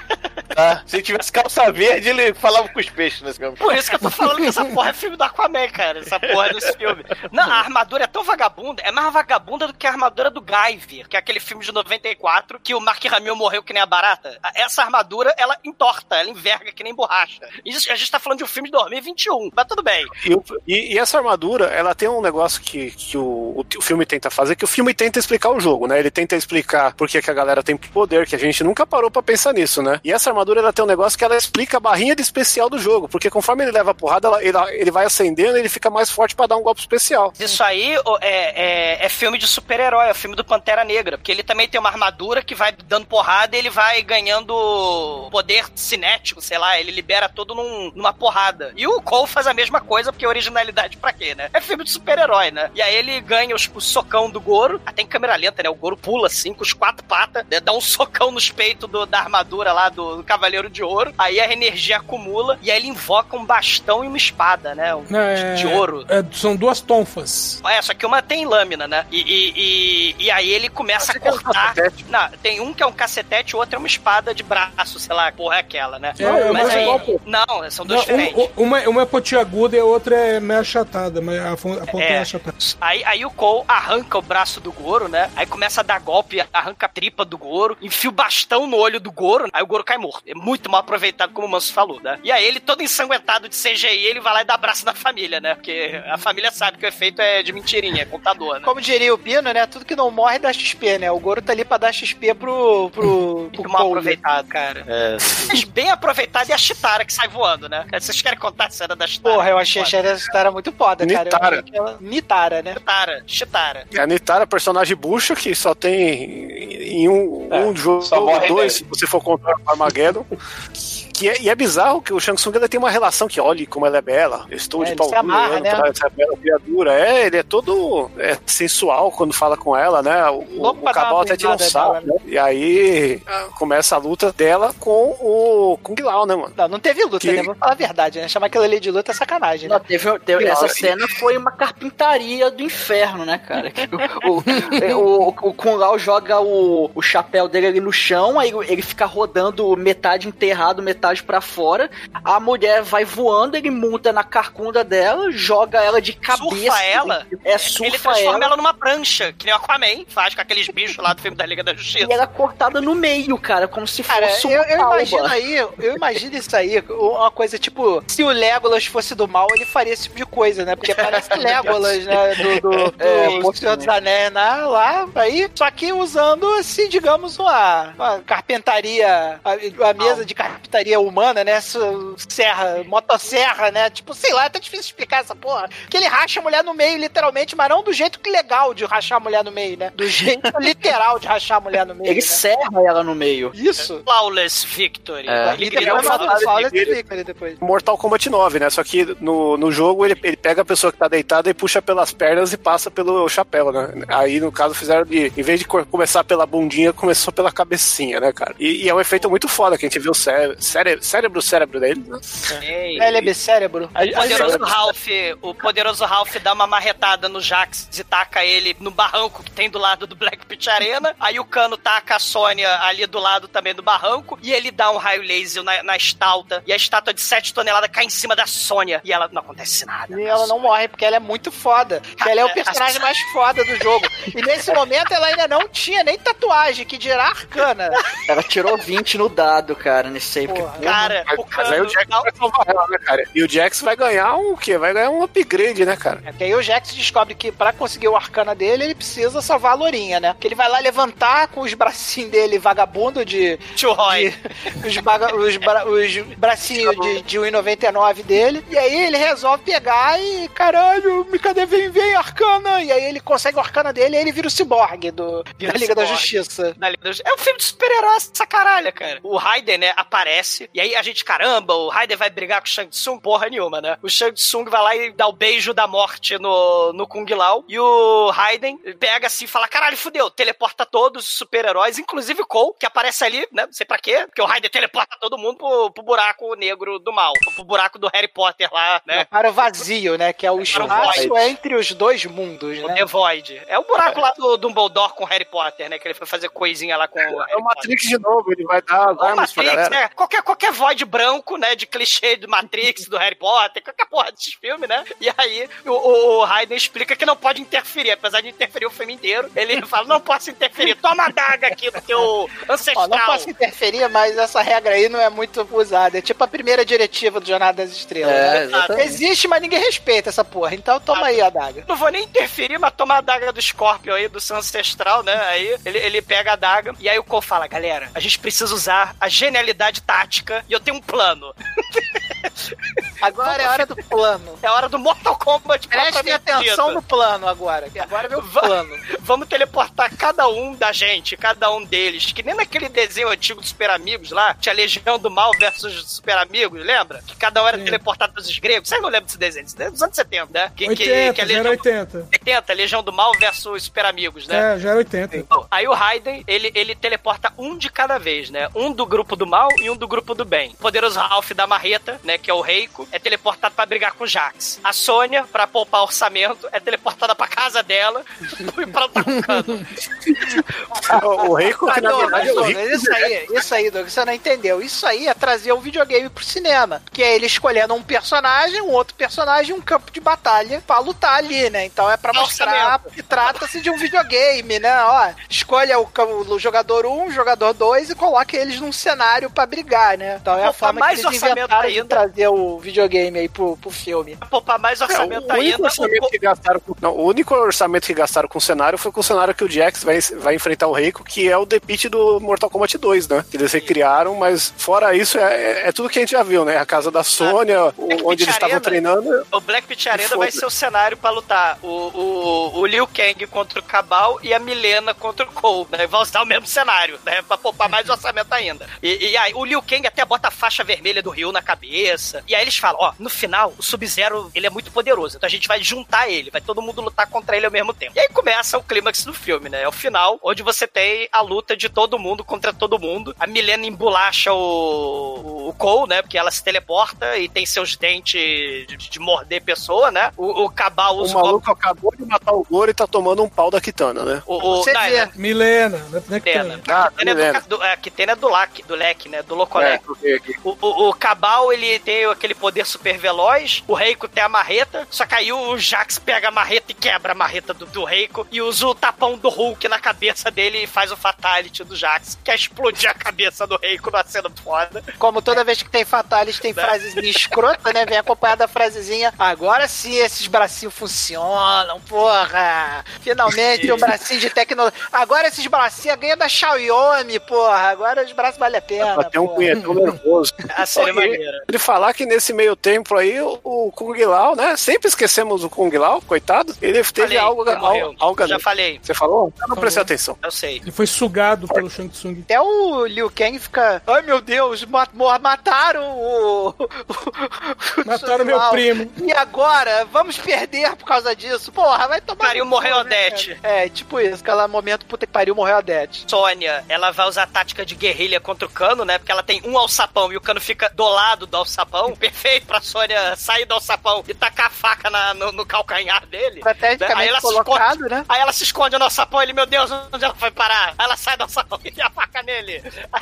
Ah, se tivesse calça verde, ele falava com os peixes nesse filme. Por isso que eu tô falando que essa porra é filme do Aquaman, cara. Essa porra desse filme. Não, a armadura é tão vagabunda, é mais vagabunda do que a armadura do Guyver, que é aquele filme de 94, que o Mark Hamill morreu que nem a barata. Essa armadura, ela entorta, ela enverga que nem borracha. Isso, a gente tá falando de um filme de 2021, mas tudo bem. E, e- e essa armadura, ela tem um negócio que, que o, o, o filme tenta fazer, que o filme tenta explicar o jogo, né? Ele tenta explicar por que, que a galera tem poder, que a gente nunca parou pra pensar nisso, né? E essa armadura, ela tem um negócio que ela explica a barrinha de especial do jogo, porque conforme ele leva a porrada, ela- ele, ele vai acendendo e ele fica mais forte pra dar um golpe especial. Isso aí é, é, é filme de super-herói, é filme do Pantera Negra, porque ele também tem uma armadura que vai dando porrada e ele vai ganhando poder cinético, sei lá, ele libera tudo num- numa porrada. E o Cole faz a mesma coisa, porque originalidade pra quê, né? É filme de super-herói, né? E aí ele ganha os- o socão do Goro, até em câmera lenta, né? O Goro pula assim, com os quatro patas, né? dá um socão nos peitos do- da armadura lá do, do Cavaleiro de Ouro, aí a energia acumula e aí ele invoca um bastão e uma espada, né? Um, É, de ouro. é, são duas tonfas. É, só que uma tem lâmina, né? E, e, e, e aí ele começa a cortar. Não, tem um que é um cacetete, o outro é uma espada de braço, sei lá, porra é aquela, né? É, mas é igual, pô. Não, são Não, dois diferentes. um- um- uma, uma é pontiaguda e a outra é meio achatada, mas a, a ponta é, É. achatada. Aí, aí o Cole arranca o braço do Goro, né? Aí começa a dar golpe, arranca a tripa do Goro, enfia o bastão no olho do Goro, aí o Goro cai morto. É muito mal aproveitado, como o Manso falou, né? E aí ele, todo ensanguentado de CGI, ele vai lá e dá abraço na família, né? Porque a família sabe que o efeito é de mentirinha, é contador, né? Como diria o Bino, né? Tudo que não morre dá XP, né? O Goro tá ali pra dar XP pro. pro, pro Muito mal Cole. aproveitado, cara. É. Mas bem aproveitado e a Chitara que sai voando, né? Vocês querem contar a cena da Chitara? Porra, eu achei a Foda. Chitara muito foda, cara. Nitara. ela- Nitara, né? Chitara, Chitara. E a Nitara é personagem bucha que só tem em um, É, um jogo só morre dois, se você for contar o Armageddon. Shadow que é, e é bizarro que o Shang Tsung tem uma relação que, olhe como ela é bela. Eu estou É, de pau se amarra, duro, né? pra essa bela criatura. É, ele é todo é, sensual quando fala com ela, né? O, Louco o Cabal até tira um nela, né? E aí ah, começa a luta dela com o Kung Lao, né, mano? Não, não teve luta, Que- né? Vamos falar a verdade, né? Chamar aquilo ali de luta é sacanagem, né? Não, teve, teve- essa cena foi uma carpintaria do inferno, né, cara? Que O, o, o, o Kung Lao joga o, o chapéu dele ali no chão, aí ele fica rodando metade enterrado, metade pra fora. A mulher vai voando, ele monta na carcunda dela, joga ela de cabeça. Surfa ela? É, Ele surfa transforma ela. ela numa prancha, que nem o Aquaman faz com aqueles bichos lá do filme da Liga da Justiça. E ela é cortada no meio, cara, como se Cara, fosse eu, uma eu palma. imagino aí, eu imagino isso aí, uma coisa tipo, se o Legolas fosse do mal, ele faria esse tipo de coisa, né? Porque parece Legolas, né? Do, do, do É, do Senhor dos Anéis né? lá, aí, só que usando, assim, digamos, uma, uma carpentaria, a, a mesa de humana, né? Serra, motosserra, né? Tipo, sei lá, é até difícil explicar essa porra. Que ele racha a mulher no meio, literalmente, mas não do jeito que legal de rachar a mulher no meio, né? Do jeito literal de rachar a mulher no meio. Ele né? serra ela no meio. Isso. Flawless Victory. É. Ele E grita depois. Mortal Kombat 9, né? Só que no, no jogo ele, ele pega a pessoa que tá deitada e puxa pelas pernas e passa pelo chapéu, né? Aí no caso fizeram de, em vez de co- começar pela bundinha, começou pela cabecinha, né, cara? E, e é um efeito muito foda que a gente viu o cé cére cérebro, cérebro dele, né? Ei. LB cérebro. O poderoso Ralph, o poderoso Ralph dá uma marretada no Jax e taca ele no barranco que tem do lado do Black Pit Arena. Aí o Cano taca a Sônia ali do lado também do barranco. E ele dá um raio laser na, na estátua. E a estátua de 7 toneladas cai em cima da Sônia. E ela não acontece nada. E ela não morre, porque ela é muito foda. Ela é o personagem mais foda do jogo. E nesse momento ela ainda não tinha nem tatuagem, que dirá arcana. Ela tirou 20 no dado, cara, nesse aí. porque, Cara, o Mas aí o. Jax não- vai salvar ela, né, cara? E o Jax vai ganhar um o quê? Vai ganhar um upgrade, né, cara? É porque aí o Jax descobre que pra conseguir o arcana dele, ele precisa salvar a Lourinha, né? Que ele vai lá levantar com os bracinhos dele vagabundo de. Tio Roy. de- os, baga- os bra- os bracinhos de, de 1,99 dele. E aí ele resolve pegar e. Caralho, me cadê? Vem, vem, arcana! E aí ele consegue o arcana dele e ele vira o ciborgue do, Vira da Liga da ciborgue. Justiça. da Liga da Justiça. É um filme de super-herói essa caralho, cara. O Raiden, né, aparece e aí a gente, caramba, o Raiden vai brigar com o Shang Tsung? Porra nenhuma, né? O Shang Tsung vai lá e dá o beijo da morte no, no Kung Lao, e o Raiden pega assim e fala, caralho, fudeu, teleporta todos os super-heróis, inclusive o Cole, que aparece ali, né? Não sei pra quê, porque o Raiden teleporta todo mundo pro, pro buraco negro do mal, pro buraco do Harry Potter lá, né? Para o vazio, né? Que é o o espaço void. entre os dois mundos, O né? The Void. É o buraco lá do Dumbledore com Harry Potter, né? Que ele foi fazer coisinha lá com o Harry É o Matrix de novo, ele vai dar armas pra Matrix, galera. né? Qualquer, qualquer void branco, né? De clichê do Matrix, do Harry Potter, qualquer porra desses filmes, né? E aí o, o, o Raiden explica que não pode interferir, apesar de interferir o filme inteiro. Ele fala: não posso interferir, toma a daga aqui do teu ancestral. Ó, não posso interferir, mas essa regra aí não é muito usada. É tipo a primeira diretiva do Jornada das Estrelas. É, né? Existe, mas ninguém respeita essa porra. Então toma aí a daga. Não vou nem interferir, mas tomar a daga do Scorpion aí, do seu ancestral, né? Aí ele, ele pega a daga e aí o Cole fala: galera, a gente precisa usar a genialidade tática e eu tenho um plano. Agora é hora do plano. É hora do Mortal Kombat Prestem atenção dito. no plano agora. que Agora vem o plano. Vamos teleportar cada um da gente, cada um deles. Que nem naquele desenho antigo dos Super Amigos lá, tinha Legião do Mal versus Super Amigos, lembra? Que cada um era teleportado pelos gregos. Vocês não lembram desse desenho? Isso é dos anos 70, né? Que, que, 80, que a era Legião, 80. 80, Legião do Mal versus Super Amigos, né? É, já era 80. Aí o Raiden, ele, ele teleporta um de cada vez, né? Um do grupo do mal e um do grupo do bem. O poderoso Ralph da Marreta, né? Que é o Reiko, é teleportado pra brigar com o Jax. A Sônia, pra poupar orçamento, é teleportada pra casa dela e pra lutar com o Cano. O Reiko, que na Ah, verdade é o Douglas. Douglas, isso aí, isso aí, Douglas, você não entendeu. Isso aí é trazer o videogame pro cinema. Que é ele escolhendo um personagem, um outro personagem, um campo de batalha pra lutar ali, né? Então é pra mostrar Orçamento. que trata-se de um videogame, né? Ó, escolha o, o jogador 1, o jogador 2 e coloque eles num cenário pra brigar, né? Então é a forma mais que eles inventaram de ainda. trazer o videogame aí pro, pro filme. Pra poupar mais É, orçamento o, único ainda. orçamento que gastaram com, não, o único orçamento que gastaram com o cenário foi com o cenário que o Jax vai, vai enfrentar o Reiko, que é o The Pit do Mortal Kombat 2, né? Que eles recriaram, mas fora isso, é, é- é tudo que a gente já viu, né? A casa da Sônia, o- Black onde eles estavam Arena. treinando. O Black Pit Arena vai ser o cenário pra lutar o, o, o Liu Kang contra o Cabal e a Milena contra o Cole, né? Vai usar o mesmo cenário, né? Pra poupar mais orçamento ainda. E, e aí, o Liu Kang até bota a faixa vermelha do Ryu na cabeça. E aí eles falam, ó, no final, o Sub-Zero, ele é muito poderoso. Então a gente vai juntar ele, vai todo mundo lutar contra ele ao mesmo tempo. E aí começa o clímax do filme, né? É o final, onde você tem a luta de todo mundo contra todo mundo. A Milena embolacha o, o Cole, né? Porque ela se teleporta e tem seus dentes de, de morder pessoa, né? O, o Cabal O maluco acabou de matar o Goro e tá tomando um pau da Kitana, né? o, o, Você não, vê. é, Milena, né? Kitena. tem. Ah, Kitena é do, do, é, é do Lac, do Leque, né? Do Locolec. É. O, o, o Cabal, ele tem aquele poder super veloz, o Reiko tem a marreta, só que aí o Jax pega a marreta e quebra a marreta do, do Reiko e usa o tapão do Hulk na cabeça dele e faz o Fatality do Jax, que é explodir a cabeça do Reiko numa cena foda. Como toda vez que tem Fatalis, tem Né? frases meio escrotas, né? Vem acompanhada da frasezinha. Agora sim esses bracinhos funcionam, porra. Finalmente o bracinho de tecnologia. Agora esses bracinhos ganham da Xiaomi, porra. Agora os braços valem a pena. Ter um punhetão nervoso. A cena é Oi, maneira. Ele falar que nesse meio tempo aí, o, Kung Lao, né? Sempre esquecemos o Kung Lao, coitado. Ele teve Falei, algo, algo, algo Já falei, Você falou? Eu não prestei atenção. eu sei. Ele foi sugado pelo Shang Tsung. Até o Liu Kang fica. Ai meu Deus, ma- mo- mataram o. Mataram meu primo. E agora? Vamos perder por causa disso? Porra, vai tomar. Pariu, morreu a né, Odete. É, tipo isso, aquele momento, puta que pariu, morreu a Odete. Sônia, ela vai usar a tática de guerrilha contra o Cano, né? Porque ela tem um alçapão e o Cano fica do lado do alçapão. Perfeito pra Sônia sair do alçapão e tacar a faca na- no, no calcanhar dele. Estrategicamente Aí ela se colocado, esconde- né? Aí ela se esconde no alçapão, ele, meu Deus, onde ela foi parar? Aí ela sai do alçapão e tem a faca nele. Aí,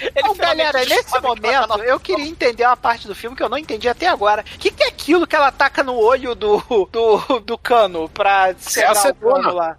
ele Então, galera, nesse que tá momento, no- eu queria entender uma parte do filme que eu não entendi até agora. O que, que é aquilo que ela taca no olho do, do, do cano pra selar o acetona. cano lá?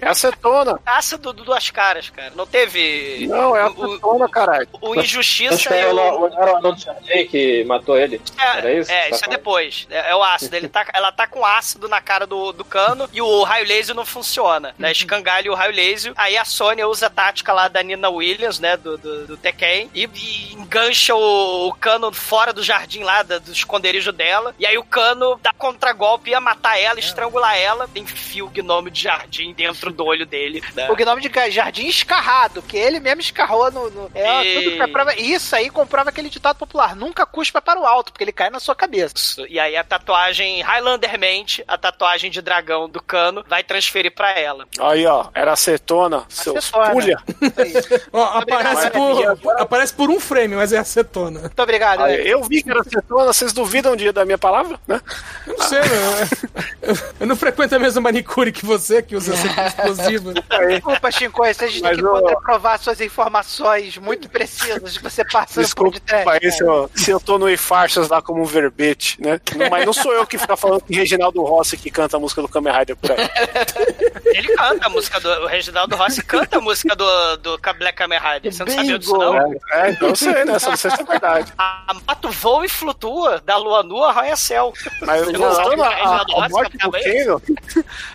É acetona. Ácido do duas caras, cara. Não teve. Não, é o, acetona, caralho. o Acho Injustiça que era o. o, o Charlier que matou ele. É, Era isso? É, isso é depois. É, é o ácido. Ele tá, ela tá com ácido na cara do, do cano e o raio laser não funciona. Né? Escangalha o raio laser. Aí a Sônia usa a tática lá da Nina Williams, né? Do, do, do Tekken. E, e engancha o, o cano fora do jardim lá, da- do esconderijo dela. E aí o cano dá contragolpe, ia matar ela, estrangular ela. Enfia o gnomo de jardim dentro do olho dele. né? O gnome de jardim escarrado, que ele mesmo escarrou no. no- é, E- tudo Isso aí comprova aquele ditado popular: nunca cuspa para o alto, porque ele cai na sua cabeça. E aí a tatuagem Highlandermente, a tatuagem de dragão do cano, vai transferir pra ela. Aí, ó, era acetona, seus Acetona. pulha. Ó, aparece, Obrigado. por, aparece por um frame, mas é acetona. Muito obrigado. Aí, eu vi que era acetona, vocês duvidam de, da minha palavra, né? Eu não sei, não. Eu, não frequento a mesma manicure que você, que usa acetona explosiva. Desculpa, Shinko, vocês têm Mas que eu- poder provar suas informações muito precisas que você passa no Desculpa podcast. aí se eu, se eu tô no e-farsas lá como um verbete, né? Mas não sou eu que fica falando que Reginaldo Rossi que canta a música do Kamen Rider por aí. Ele canta a música do. O Reginaldo Rossi canta a música do, do Black Kamen Rider. Você não sabia disso, não? É, é, então eu sei, né? Só não sei se é verdade. A moto voa e flutua, da lua nua arranha céu. Mas voltando à morte do? Kano,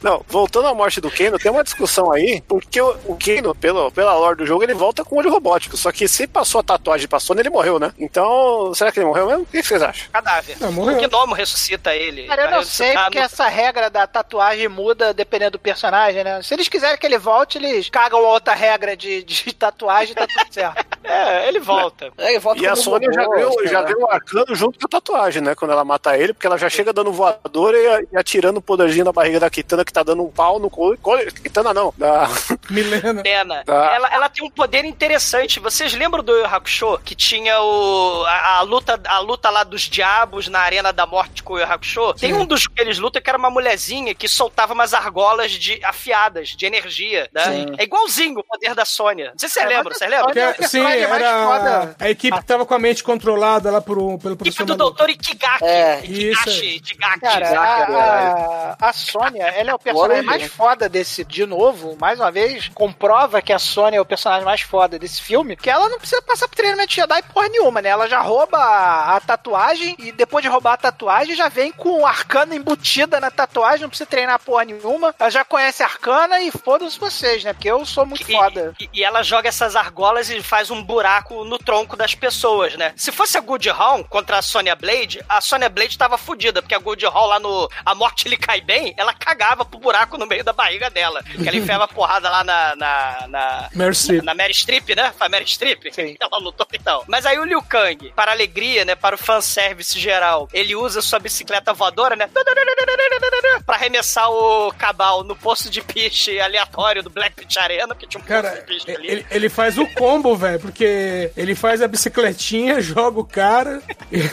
não, voltando à morte do Kano, tem uma discussão aí, porque o, o Kano, pelo, pela lore do jogo, ele volta com olho robótico, só que se passou a tatuagem Sony, ele morreu, né? Então, será que ele morreu mesmo? O que vocês acham? Cadáver. Ah, morreu. O gnomo ressuscita ele. Cara, eu não sei ressuscitar porque no- essa regra da tatuagem muda dependendo do personagem, né? Se eles quiserem que ele volte, eles cagam outra regra de, de tatuagem e tá tudo certo. É, ele volta. É, ele volta E a Sônia já deu, já lá. deu o arcano junto com a tatuagem, né? Quando ela mata ele, porque ela já chega dando voadora e, e atirando o poderzinho na barriga da Kitana, que tá dando um pau no cu. co- Kitana não, da, Milena. Pena. Tá. Ela, ela tem um poder interessante. Vocês lembram do Hakusho? Que tinha o, a, a luta, a luta lá dos diabos na Arena da Morte com o Hakusho? Tem um dos que eles lutam que era uma mulherzinha que soltava umas argolas de, afiadas, de energia. Né? Sim. É igualzinho o poder da Sônia. Não sei se você É, lembra, você lembra? É- sim, mais era foda. a equipe que tava com a mente controlada lá por um, pelo Equipe professor do maluco. Doutor Ikigaki. É, aí. Ikigaki. Cara, a, a, a Sônia, ela é o personagem mais foda desse, de novo, mais uma vez, comprova que a Sônia é o personagem mais foda desse filme, que ela não precisa passar por treinamento de Jedi porra nenhuma, né? Ela já rouba a, a tatuagem e depois de roubar a tatuagem já vem com o arcana embutida na tatuagem, não precisa treinar porra nenhuma. Ela já conhece a arcana e foda-se vocês, né? Porque eu sou muito E- foda. E, e ela joga essas argolas e faz um buraco no tronco das pessoas, né? Se fosse a Good Hall contra a Sonya Blade, a Sonya Blade tava fudida, porque a Good Hall lá no A Morte lhe cai bem, ela cagava pro buraco no meio da barriga dela. Que ela enfiava porrada lá na. na, na Meryl Streep. na Mary Streep, né? Foi a Mary Streep? Sim. Ela lutou então. Mas aí o Liu Kang, para alegria, né? Para o fanservice geral, ele usa sua bicicleta voadora, né? Pra arremessar o Cabal no poço de piche aleatório do Black Pit Arena, que tinha um poço Cara, de piche ali. ele, ele faz o combo, velho, porque ele faz a bicicletinha, joga o cara.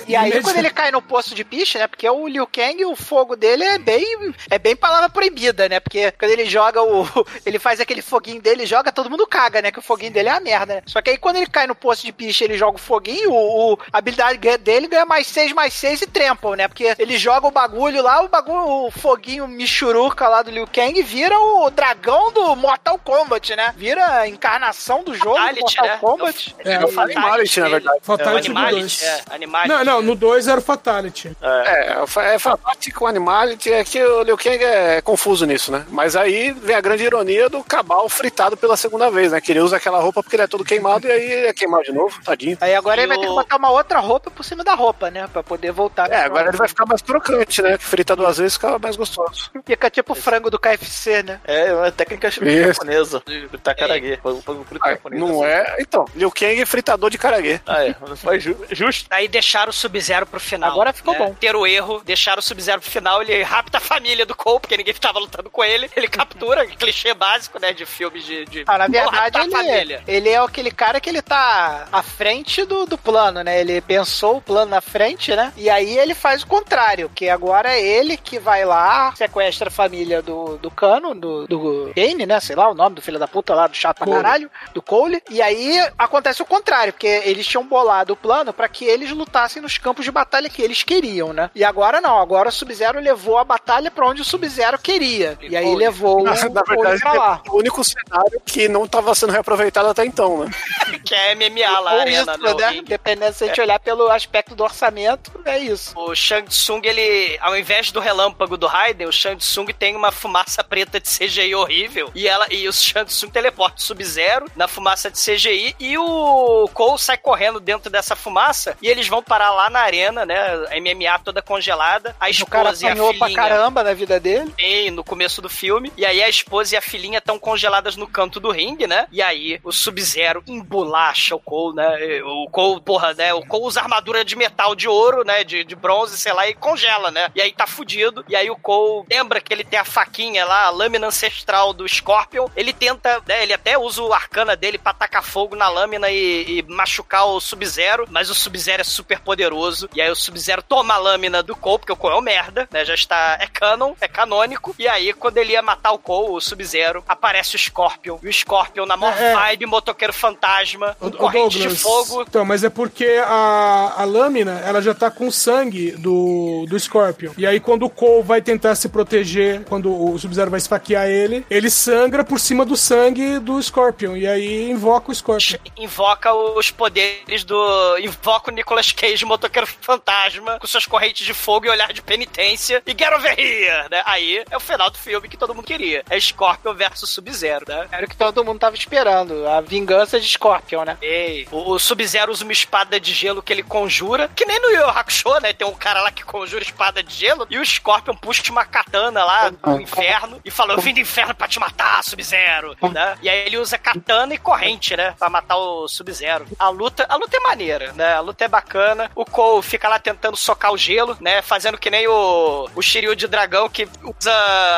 E aí, quando ele cai no poço de piche, né? Porque o Liu Kang, o fogo dele é bem. É bem palavra proibida, né? Porque quando ele joga o. Ele faz aquele foguinho dele, joga, todo mundo caga, né? Que o foguinho dele é a merda, né? Só que aí quando ele cai no poço de piche, ele joga o foguinho, o, o- a habilidade dele ganha mais 6, mais 6 e trample, né? Porque ele joga o bagulho lá, o bagulho, o foguinho michuruca lá do Liu Kang vira o dragão do Mortal Kombat, né? Vira a encarnação do jogo do Fatality, Mortal né? Kombat. É, É o Fatality, na verdade. Fatality É, o do Animality, 2. é, Animality. Não, não, no 2 era o Fatality. É, é fantástico o Animality, é que o Liu Kang é confuso nisso, né? Mas aí vem a grande ironia do Cabal fritado pela segunda vez, né? Que ele usa aquela roupa porque ele é todo queimado e aí é queimado de novo, tadinho. Aí agora E ele vai ter que botar uma outra roupa por cima da roupa, né? Pra poder voltar. É, agora ele vai ficar mais crocante, né? Frita duas vezes fica mais gostoso. Fica tipo o frango do KFC, né? É uma técnica japonesa um Ah, japonês, não assim. é? Então, Liu Kang é fritador de caraguê. Ah, é. Foi ju- justo. Aí deixaram o Sub-Zero pro final. Agora ficou né? bom. Ter o erro, deixaram o Sub-Zero pro final, ele rapta a família do Cole, porque ninguém tava lutando com ele. Ele captura, clichê básico, né, de filmes de... de Ah, na verdade, a ele, família. ele é aquele cara que ele tá à frente do, do plano, né? Ele pensou o plano na frente, né? E aí ele faz o contrário, que agora é ele que vai lá, sequestra a família do, do Cano, do, do Kane, né? Sei lá o nome do filho da puta lá, do chato pra caralho, do Cole. E aí acontece o contrário, porque eles tinham bolado o plano pra que eles lutassem nos campos de batalha que eles queriam, né? E agora não, agora o Sub-Zero levou a batalha pra onde o Sub-Zero queria. E aí Cole. levou Na, o na verdade, pra lá. é o único cenário que não estava sendo reaproveitado até então, né? que é MMA lá, arena, isso, né? o né? ringue. Dependendo se a gente olhar pelo aspecto do orçamento, é isso. O Shang Tsung, ele, ao invés do relâmpago do Raiden, o Shang Tsung tem uma fumaça preta de CGI horrível. E ela e o Shang Tsung teleporta o Sub-Zero na fumaça de CGI e o Cole sai correndo dentro dessa fumaça e eles vão parar lá na arena, né? A MMA toda congelada. A esposa e a apanhou pra filhinha. caramba na vida dele. Tem, no começo do filme. E aí a esposa e a filhinha estão congeladas no canto do ringue, né? E aí o Sub-Zero embolacha o Cole, né? O Cole, porra, né? O Cole usa armadura de metal de ouro, né? De, de bronze, sei lá, e congela, né? E aí tá fudido. E aí o Cole lembra que ele tem a faquinha lá, a lâmina ancestral do Scorpion. Ele tenta, né? Ele até usa o arcana dele pra tacar fogo na lâmina e, e machucar o Sub-Zero. Mas o Sub-Zero é super poderoso. E aí o Sub-Zero toma a lâmina do Cole, porque o Cole é um merda, né? Já está. É canon, é canônico. E aí, quando ele ia matar o Cole, o Sub-Zero, aparece o Scorpion. E o Scorpion, na maior É, é. vibe, motoqueiro fantasma, Ô, corrente de Douglas, fogo. Então, mas é porque a, a lâmina, ela já tá com sangue do, do Scorpion. E aí, quando o Cole vai tentar se proteger, quando o Sub-Zero vai esfaquear ele, ele sangra por cima do sangue do Scorpion. E aí invoca o Scorpion. Invoca os poderes do. Invoca o Nicolas Cage, motoqueiro fantasma, com suas correntes de fogo e olhar de penitência. E get over here, né? Aí é o final do filme que todo mundo queria. É Scorpion versus Sub-Zero, né? Era o que todo mundo tava esperando. A vingança de Scorpion, né? Ei, o, o Sub-Zero usa uma espada de gelo que ele conjura, que nem no Yu Yu Hakusho, né? Tem um cara lá que conjura espada de gelo, e o Scorpion puxa uma katana lá do inferno e fala: Eu vim do inferno pra te matar, Sub-Zero, né? E aí ele usa katana e corrente, né? Pra matar o Sub-Zero. A luta, a luta é maneira, né? A luta é bacana. O Cole fica lá tentando socar o gelo, né? Fazendo que nem o, o Shiryu de dragão que usa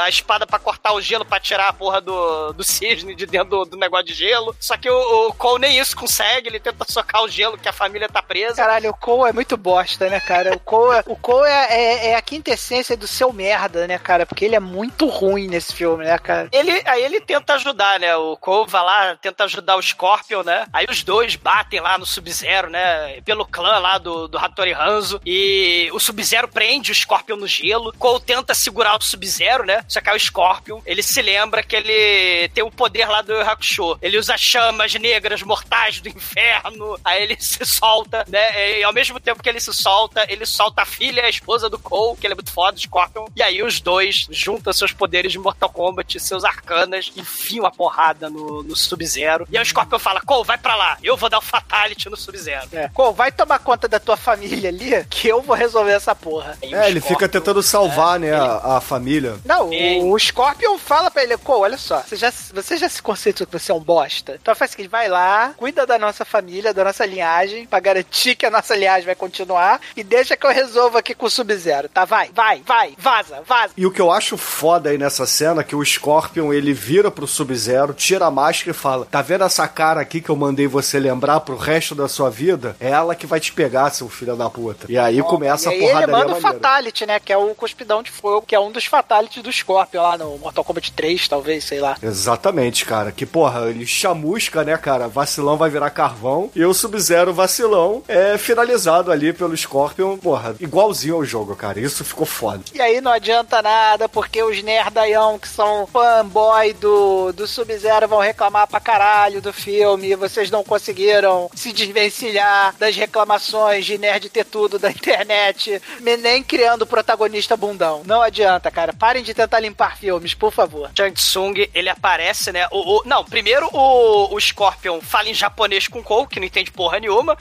a espada pra cortar o gelo pra tirar a porra do, do cisne de dentro do, do negócio de gelo. Só que o, o Cole nem isso consegue, ele tenta socar o gelo que a família tá presa. Caralho, o Cole é muito bosta, né, cara? O Cole, é- o Cole é, é, é a quintessência do seu merda, né, cara? Porque ele é muito ruim nesse filme, né, cara? Ele, aí ele tenta ajudar, né? O Cole vai lá, tenta ajudar o Scorpion, né? Aí os dois batem lá no Sub-Zero, né? Pelo clã lá do, do Hattori Hanzo. E o Sub-Zero prende o Scorpion no gelo. Cole tenta segurar o Sub-Zero, né? Só que aí o Scorpion, ele se lembra que ele tem o poder lá do Hakusho. Ele usa chamas negras mortais do inferno. Aí ele se solta, né? E ao mesmo tempo que ele se solta, ele solta a filha e a esposa do Cole, que ele é muito foda, o Scorpion. E aí os dois juntam seus poderes de Mortal Kombat, seus arcanas, enfiam a porrada no, no Sub-Zero. E aí o Scorpion fala, Cole, vai pra lá. Eu vou dar o Fatality no Sub-Zero. É. Cole, vai tomar conta da tua família ali, que eu vou resolver essa porra. É, ele fica tentando salvar, né, a, a família. Não, o, o Scorpion fala pra ele, Cole, olha só, você já, você já se conceitou que você é um bosta? Então faz o seguinte, vai lá, cuida da nossa família, da nossa linhagem, pra garantir que a nossa linhagem vai continuar, e deixa que eu resolva aqui com o Sub-Zero, tá? Vai, vai, vai, vaza, vaza. E o que eu acho foda aí nessa cena é que o Scorpion ele vira pro Sub-Zero, tira a máscara e fala: Tá vendo essa cara aqui que eu mandei você lembrar pro resto da sua vida? É ela que vai te pegar, seu filho da puta. E aí começa e aí a porrada ele manda o. Fatality, né? Que é o Cuspidão de Fogo, que é um dos Fatalities do Scorpion lá no Mortal Kombat 3, talvez, sei lá. Exatamente, cara. Que porra, ele chamusca, né, cara? Vacilão vai virar carvão. E o Sub-Zero vacilão é finalizado ali pelo Scorpion, porra, igualzinho ao jogo, cara. Isso ficou foda. E aí não adianta nada, porque os nerdaião que são fanboy do, do Sub-Zero vão reclamar pra caralho do filme. Vocês não conseguiram se desvencilhar das reclamações de nerd ter tudo da internet, nem criando o protagonista bundão. Não adianta, cara. Parem de tentar limpar filmes, por favor. Shang Tsung, ele aparece, né? O, o- não, primeiro o, o Scorpion fala em japonês com o Cole, que não entende porra nenhuma.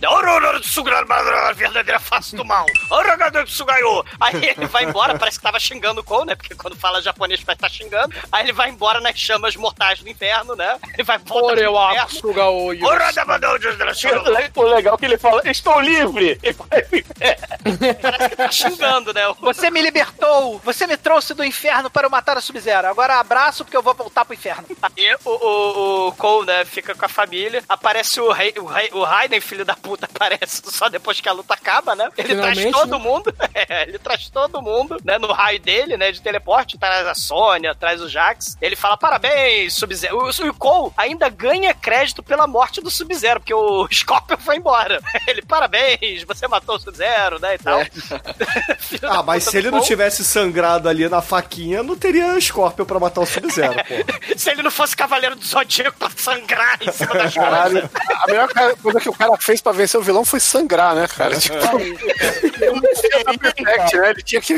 Verdadeira face do mal. Aí ele vai embora, parece que tava xingando o Cole, né? Porque quando fala japonês vai estar xingando. Aí ele vai embora nas chamas mortais do inferno, né? Ele vai voltar pro inferno. O legal é que ele fala, estou livre! E vai. Parece que tá xingando, né? Você me libertou! Você me trouxe do inferno para eu matar a Sub-Zero. Agora abraço porque eu vou voltar pro inferno. Aí o, o, o Cole, né, fica com a família. Aparece o, rei, o, rei, o Raiden, filho da puta, aparece só depois que a luta acaba, né? Ele Finalmente, traz todo né? mundo. É, ele traz todo mundo, né? No raio dele. ele, né, de teleporte, traz a Sônia, traz o Jax. Ele fala, parabéns, Sub-Zero. O, o Cole ainda ganha crédito pela morte do Sub-Zero, porque o Scorpion foi embora. Ele, parabéns, você matou o Sub-Zero, né, e tal. Da Ah, mas se ele não tivesse sangrado ali na faquinha, não teria Scorpion pra matar o Sub-Zero, pô. Se ele não fosse Cavaleiro do Zodíaco pra sangrar em cima das Caralho, a melhor coisa que o cara fez pra vencer o vilão foi sangrar, né, cara? Tipo, tinha da Perfect, né? Ele tinha que.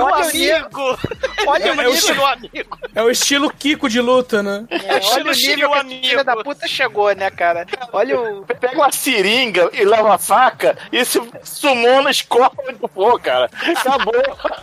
O amigo! Olha o É o nível do amigo! É o estilo Kiko de luta, né? É, olha Estilo o esse amigo. filho da puta chegou, né, cara? Olha o... Pega uma seringa e leva uma faca e se sumona Scorpion do fogo, cara. Acabou.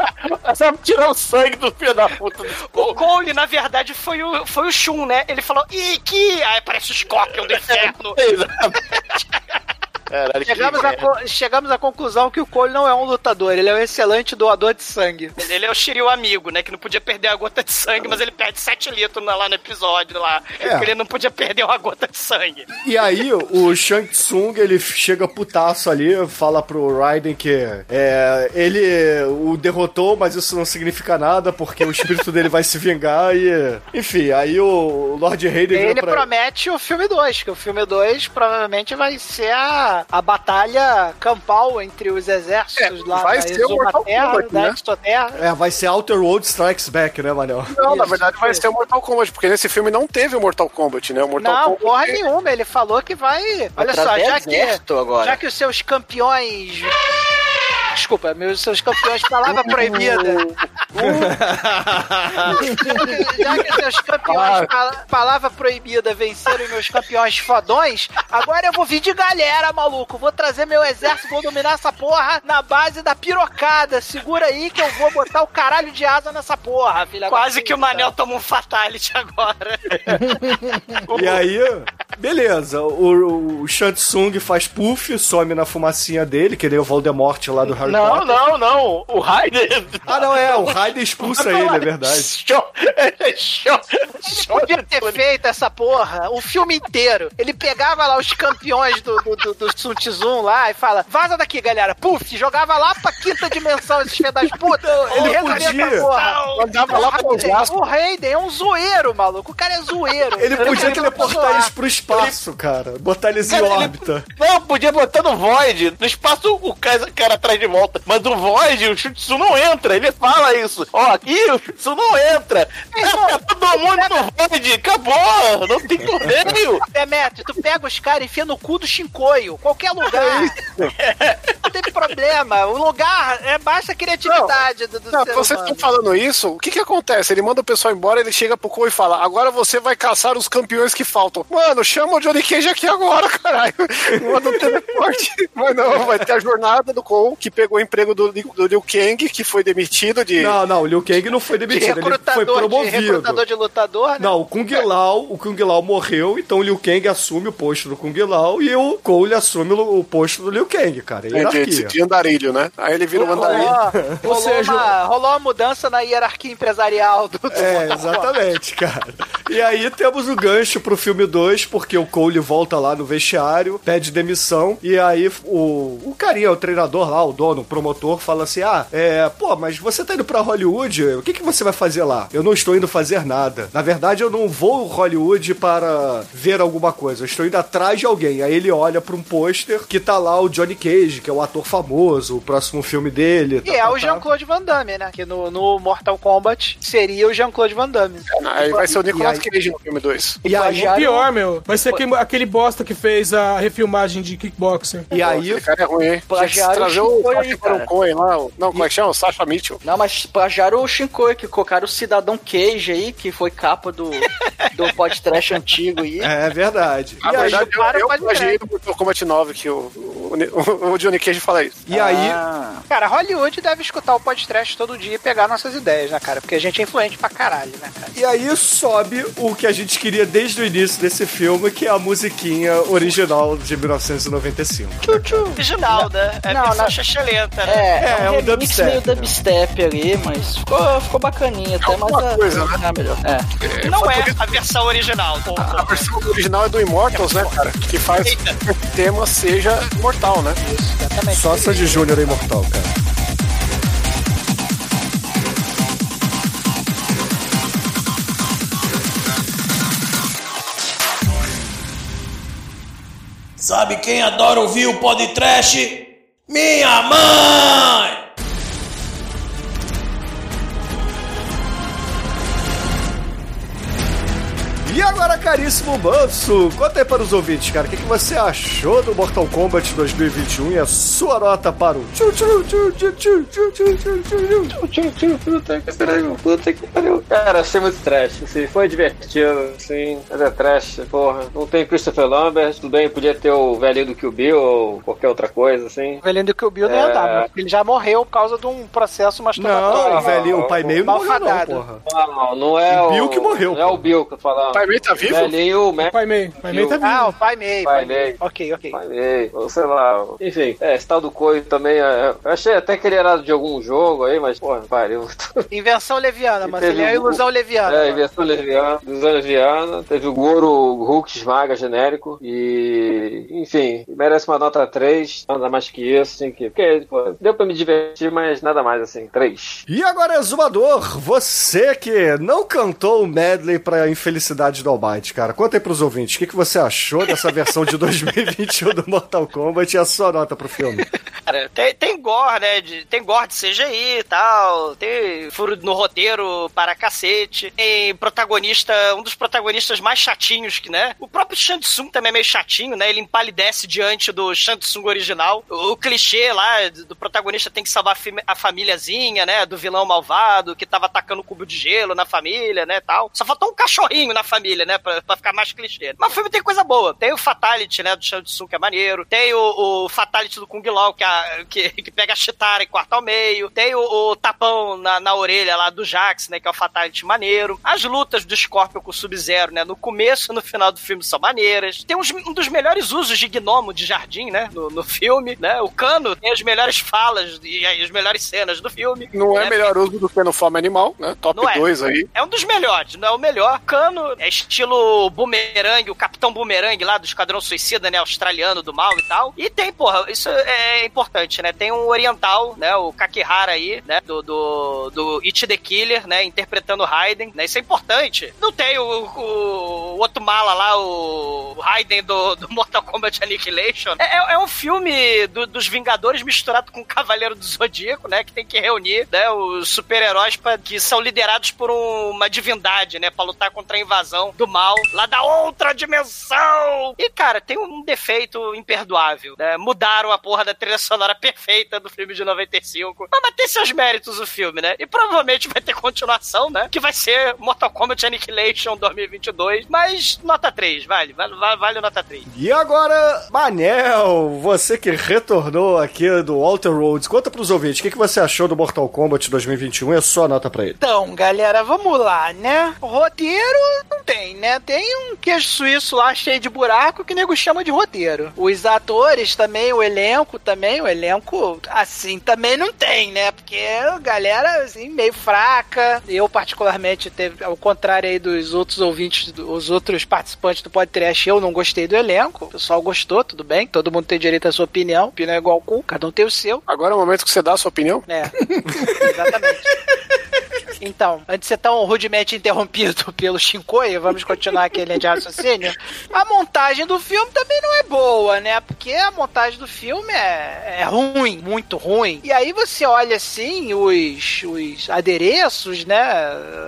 Só tirar o sangue do filho da puta. O Cole, na verdade, foi o, foi o Shun, né? Ele falou, Iki! Aí parece o Scorpion do inferno. Caralho, que Chegamos, a, merda. co- chegamos à conclusão que o Cole não é um lutador, ele é um excelente doador de sangue. Ele é o Shiryu amigo, né? Que não podia perder a gota de sangue, mas ele perde 7 litros lá no episódio lá. É. Porque ele não podia perder uma gota de sangue. E aí, o Shang Tsung, ele chega putaço ali, fala pro Raiden que é, ele o derrotou, mas isso não significa nada, porque o espírito dele vai se vingar e... Enfim, aí o Lord Raiden Ele pra... promete o filme 2, que o filme 2 provavelmente vai ser a, a batalha campal entre os exércitos lá vai da ser Mortal Kombat, da né? Exoterra. É, vai ser Outer World Strikes Back, né, Manel? Não, na Isso, verdade vai isso. ser o Mortal Kombat, porque nesse filme não teve o Mortal Kombat, né? O Mortal Não, Kombat. porra nenhuma, ele falou que vai... Olha pra só, já que, agora. já que os seus campeões... Desculpa, meus seus campeões, palavra proibida. Já que seus campeões, pala- palavra proibida, venceram meus campeões fodões, agora eu vou vir de galera, maluco. Vou trazer meu exército, vou dominar essa porra na base da pirocada. Segura aí que eu vou botar o caralho de asa nessa porra, filha Quase que o. Manel toma um fatality agora. E aí, beleza, o, o Shang Tsung faz puff, some na fumacinha dele, que nem o Voldemort lá do Harry Não, Potter. não, não. O Raiden. Ah, não, é, o Raiden expulsa ele, é verdade. Show. Show. Ele podia ter feito essa porra o filme inteiro. Ele pegava lá os campeões do, do, do, do Sun Tzu lá e fala: vaza daqui, galera. Puf, jogava lá pra quinta dimensão esses filhos das putas. ele podia. essa porra. Mandava lá pra Osasco. O Raiden é um zoeiro, maluco. O cara é zoeiro. Ele podia teleportar eles pro espaço, cara. Botar eles em órbita. Não, podia botar no Void. No espaço o cara, o cara atrás de volta. Mas no Void o Shutsu não entra. Ele fala isso. Ó, aqui o Shutsu não entra. Tá todo mundo no Void. Acabou. Não tem torneio. Demetrio, tu pega os caras e enfia no cu do Shinkoio. Qualquer lugar. Não tem problema. O lugar é baixa criatividade do, do Não, ser vocês estão falando isso, o que que acontece? Ele manda o pessoal embora, ele chega pro Cole e fala, agora você vai caçar os campeões que faltam. Mano, chama o Johnny Cage aqui agora, caralho. Manda um teleporte. Mas não, vai ter a jornada do Cole, que pegou o emprego do, do Liu Kang, que foi demitido de... Não, não, o Liu Kang não foi De demitido, ele foi recrutador, de promovido. recrutador de lutador, né? Não, o Kung Lao, o Kung Lao morreu, então o Liu Kang assume o posto do Kung Lao e o Cole assume o o posto do Liu Kang, cara. É de, de, de andarilho, né? Aí ele vira um andarilho. Rolou, rolou, seja, uma, rolou uma mudança na hierarquia empresarial do, do É, Mortal Kombat. exatamente, cara. E aí temos o gancho pro filme 2, porque o Cole volta lá no vestiário, pede demissão, e aí o, o carinha, o treinador lá, o dono, o promotor, fala assim: Ah, é, pô, mas você tá indo pra Hollywood, o que, que você vai fazer lá? Eu não estou indo fazer nada. Na verdade, eu não vou Hollywood para ver alguma coisa, eu estou indo atrás de alguém. Aí ele olha pra um pôster que tá lá o Johnny Cage, que é o ator famoso, o próximo filme dele. E tá, é tá, o tá. Jean-Claude Van Damme, né? Que no, no Mortal Kombat seria o Jean-Claude Van Damme. Aí vai ser o Nicolas E aí- Cage no filme 2. E aí, O pior, meu, vai ser aquele, aquele bosta que fez a refilmagem de Kickboxer. e aí Esse cara é ruim, hein? Que Plagiaram o aí, cara. Cohen lá. Não, como é que chama? O Sasha Mitchell. Não, mas plagiaram o Shinkoi, que colocaram o Cidadão Cage aí, que foi capa do, do podcast antigo aí. É verdade. Na E aí, verdade, eu, eu pode plagiei no Mortal Kombat 9 que o, o, o- Johnny Cage fala isso. e aí, Ah, Cara, Hollywood deve escutar o podcast todo dia e pegar nossas ideias, né, cara? Porque a gente é influente pra caralho, né, cara? e aí sobe o que a gente queria desde o início desse filme, que é a musiquinha original de 1995. Original, né? É Não, versão não. xixelenta, né? é, É, é, é um um remix dubstep, meio né? dubstep ali, mas ficou, ficou bacaninha até, mas a, coisa, né? é melhor. É. Não é a versão original. A versão original é do Immortals, né, cara? Que faz que o tema seja mortal, né? Só Sandy Júnior é imortal, cara. Sabe quem adora ouvir o podcast? Minha mãe! E agora, caríssimo Banso, conta aí para os ouvintes, cara, o que, que você achou do Mortal Kombat 2021 e a sua nota para o. Puta que pariu. Cara, achei muito trash. Assim, foi divertido, assim, mas é trash, porra. Não tem Christopher Lambert, tudo bem, podia ter o velhinho do Kill Bill ou qualquer outra coisa, assim. O velhinho do Kill Bill é... não ia dar, ele já morreu por causa de um processo masturbatório. Não, o velhinho, o pai meio não morreu, não, porra. Não, não é o... Bill que morreu. Não é o Bill que eu falava. Pai Mei tá vivo? Velhinho, o. Pai Mei. Pai Mei tá vivo. Ah, o Pai Mei. Pai Mei. Ok, ok. Pai Mei, ou sei lá. Enfim, é, esse tal do Coio também. é, eu achei até que ele era de algum jogo aí, mas, porra, pariu. Invenção leviana, mas ele é ilusão leviana. É, invenção leviana, ilusão leviana. Teve o Goro Hulk esmaga genérico. E. Enfim, merece uma nota 3. Nada mais que isso, assim, que. Porque, pô, deu pra me divertir, mas nada mais assim. 3. E agora, Exumador, você que não cantou o medley pra infelicidade do Almighty, cara, conta aí pros ouvintes, o que, que você achou dessa versão de 2021 do Mortal Kombat e a sua nota pro filme? Cara, tem, tem gore, né? De, tem gore de CGI e tal. Tem furo no roteiro para cacete. Tem protagonista, um dos protagonistas mais chatinhos que, né? O próprio Shang Tsung também é meio chatinho, né? Ele empalidece diante do Shang Tsung original. O, o clichê lá do protagonista tem que salvar a famíliazinha, né? Do vilão malvado que tava atacando cubo de gelo na família, né? Tal. Só faltou um cachorrinho na família, né? Pra, pra ficar mais clichê. Mas o filme tem coisa boa. Tem o Fatality, né? Do Shang Tsung, que é maneiro. Tem o, o Fatality do Kung Lao, que, a- que, que pega a Chitara e corta ao meio. Tem o, o tapão na, na orelha lá do Jax, né? Que é o Fatality maneiro. As lutas do Scorpion com o Sub-Zero, né? No começo e no final do filme são maneiras. Tem uns- um dos melhores usos de gnomo de jardim, né? No, no filme, né? O Cano tem as melhores falas e as melhores cenas do filme. Não é né? melhor uso do que no Fome Animal, né? Top Não é. 2 aí. É um dos melhores, não é o melhor. Cano é estilo Boomerang, o Capitão Boomerang lá do Esquadrão Suicida, né? Australiano do mal e tal. E tem, porra, isso é importante, né? Tem um oriental, né? O Kakihara aí, né? Do, do, do It the Killer, né? Interpretando Raiden, né? Isso é importante. Não tem o, o, o outro mala lá, o, Raiden do, do Mortal Kombat Annihilation. É, é- é um filme do- dos Vingadores misturado com o Cavaleiro do Zodíaco, né? Que tem que reunir né, os super-heróis que são liderados por um- uma divindade, né? Pra lutar contra a invasão do mal lá da outra dimensão. E, cara, tem um defeito imperdoável, né? Mudaram a porra da trilha sonora perfeita do filme de 95. Mas ter seus méritos o filme, né? E provavelmente vai ter continuação, né? Que vai ser Mortal Kombat Annihilation 2022. Mas nota 3, vale. Vale, vale, vale nota 3. E agora, Manel, você que retornou aqui do Walter Rhodes, conta pros ouvintes, o que, que você achou do Mortal Kombat 2021 e a sua nota pra ele? Então, galera, vamos lá, né? Roteiro não tem, né? Tem um queijo suíço lá cheio de buraco que o nego chama de roteiro. Os atores também, o elenco também, o elenco assim também não tem, né? Porque a galera assim meio fraca. Eu particularmente teve ao contrário aí dos outros ouvintes, os outros participantes do podcast, eu não gostei do elenco. O pessoal gostou, tudo bem. Todo mundo tem direito à sua opinião. Opinião é igual ao cu, cada um tem o seu. Agora é o momento que você dá a sua opinião. É, exatamente. Então, antes de ser tão rudemente interrompido pelo Shinkoi, vamos continuar aqui a linha de raciocínio. A montagem do filme também não é boa, né? Porque a montagem do filme é, é ruim, muito ruim. E aí você olha assim os, os adereços, né?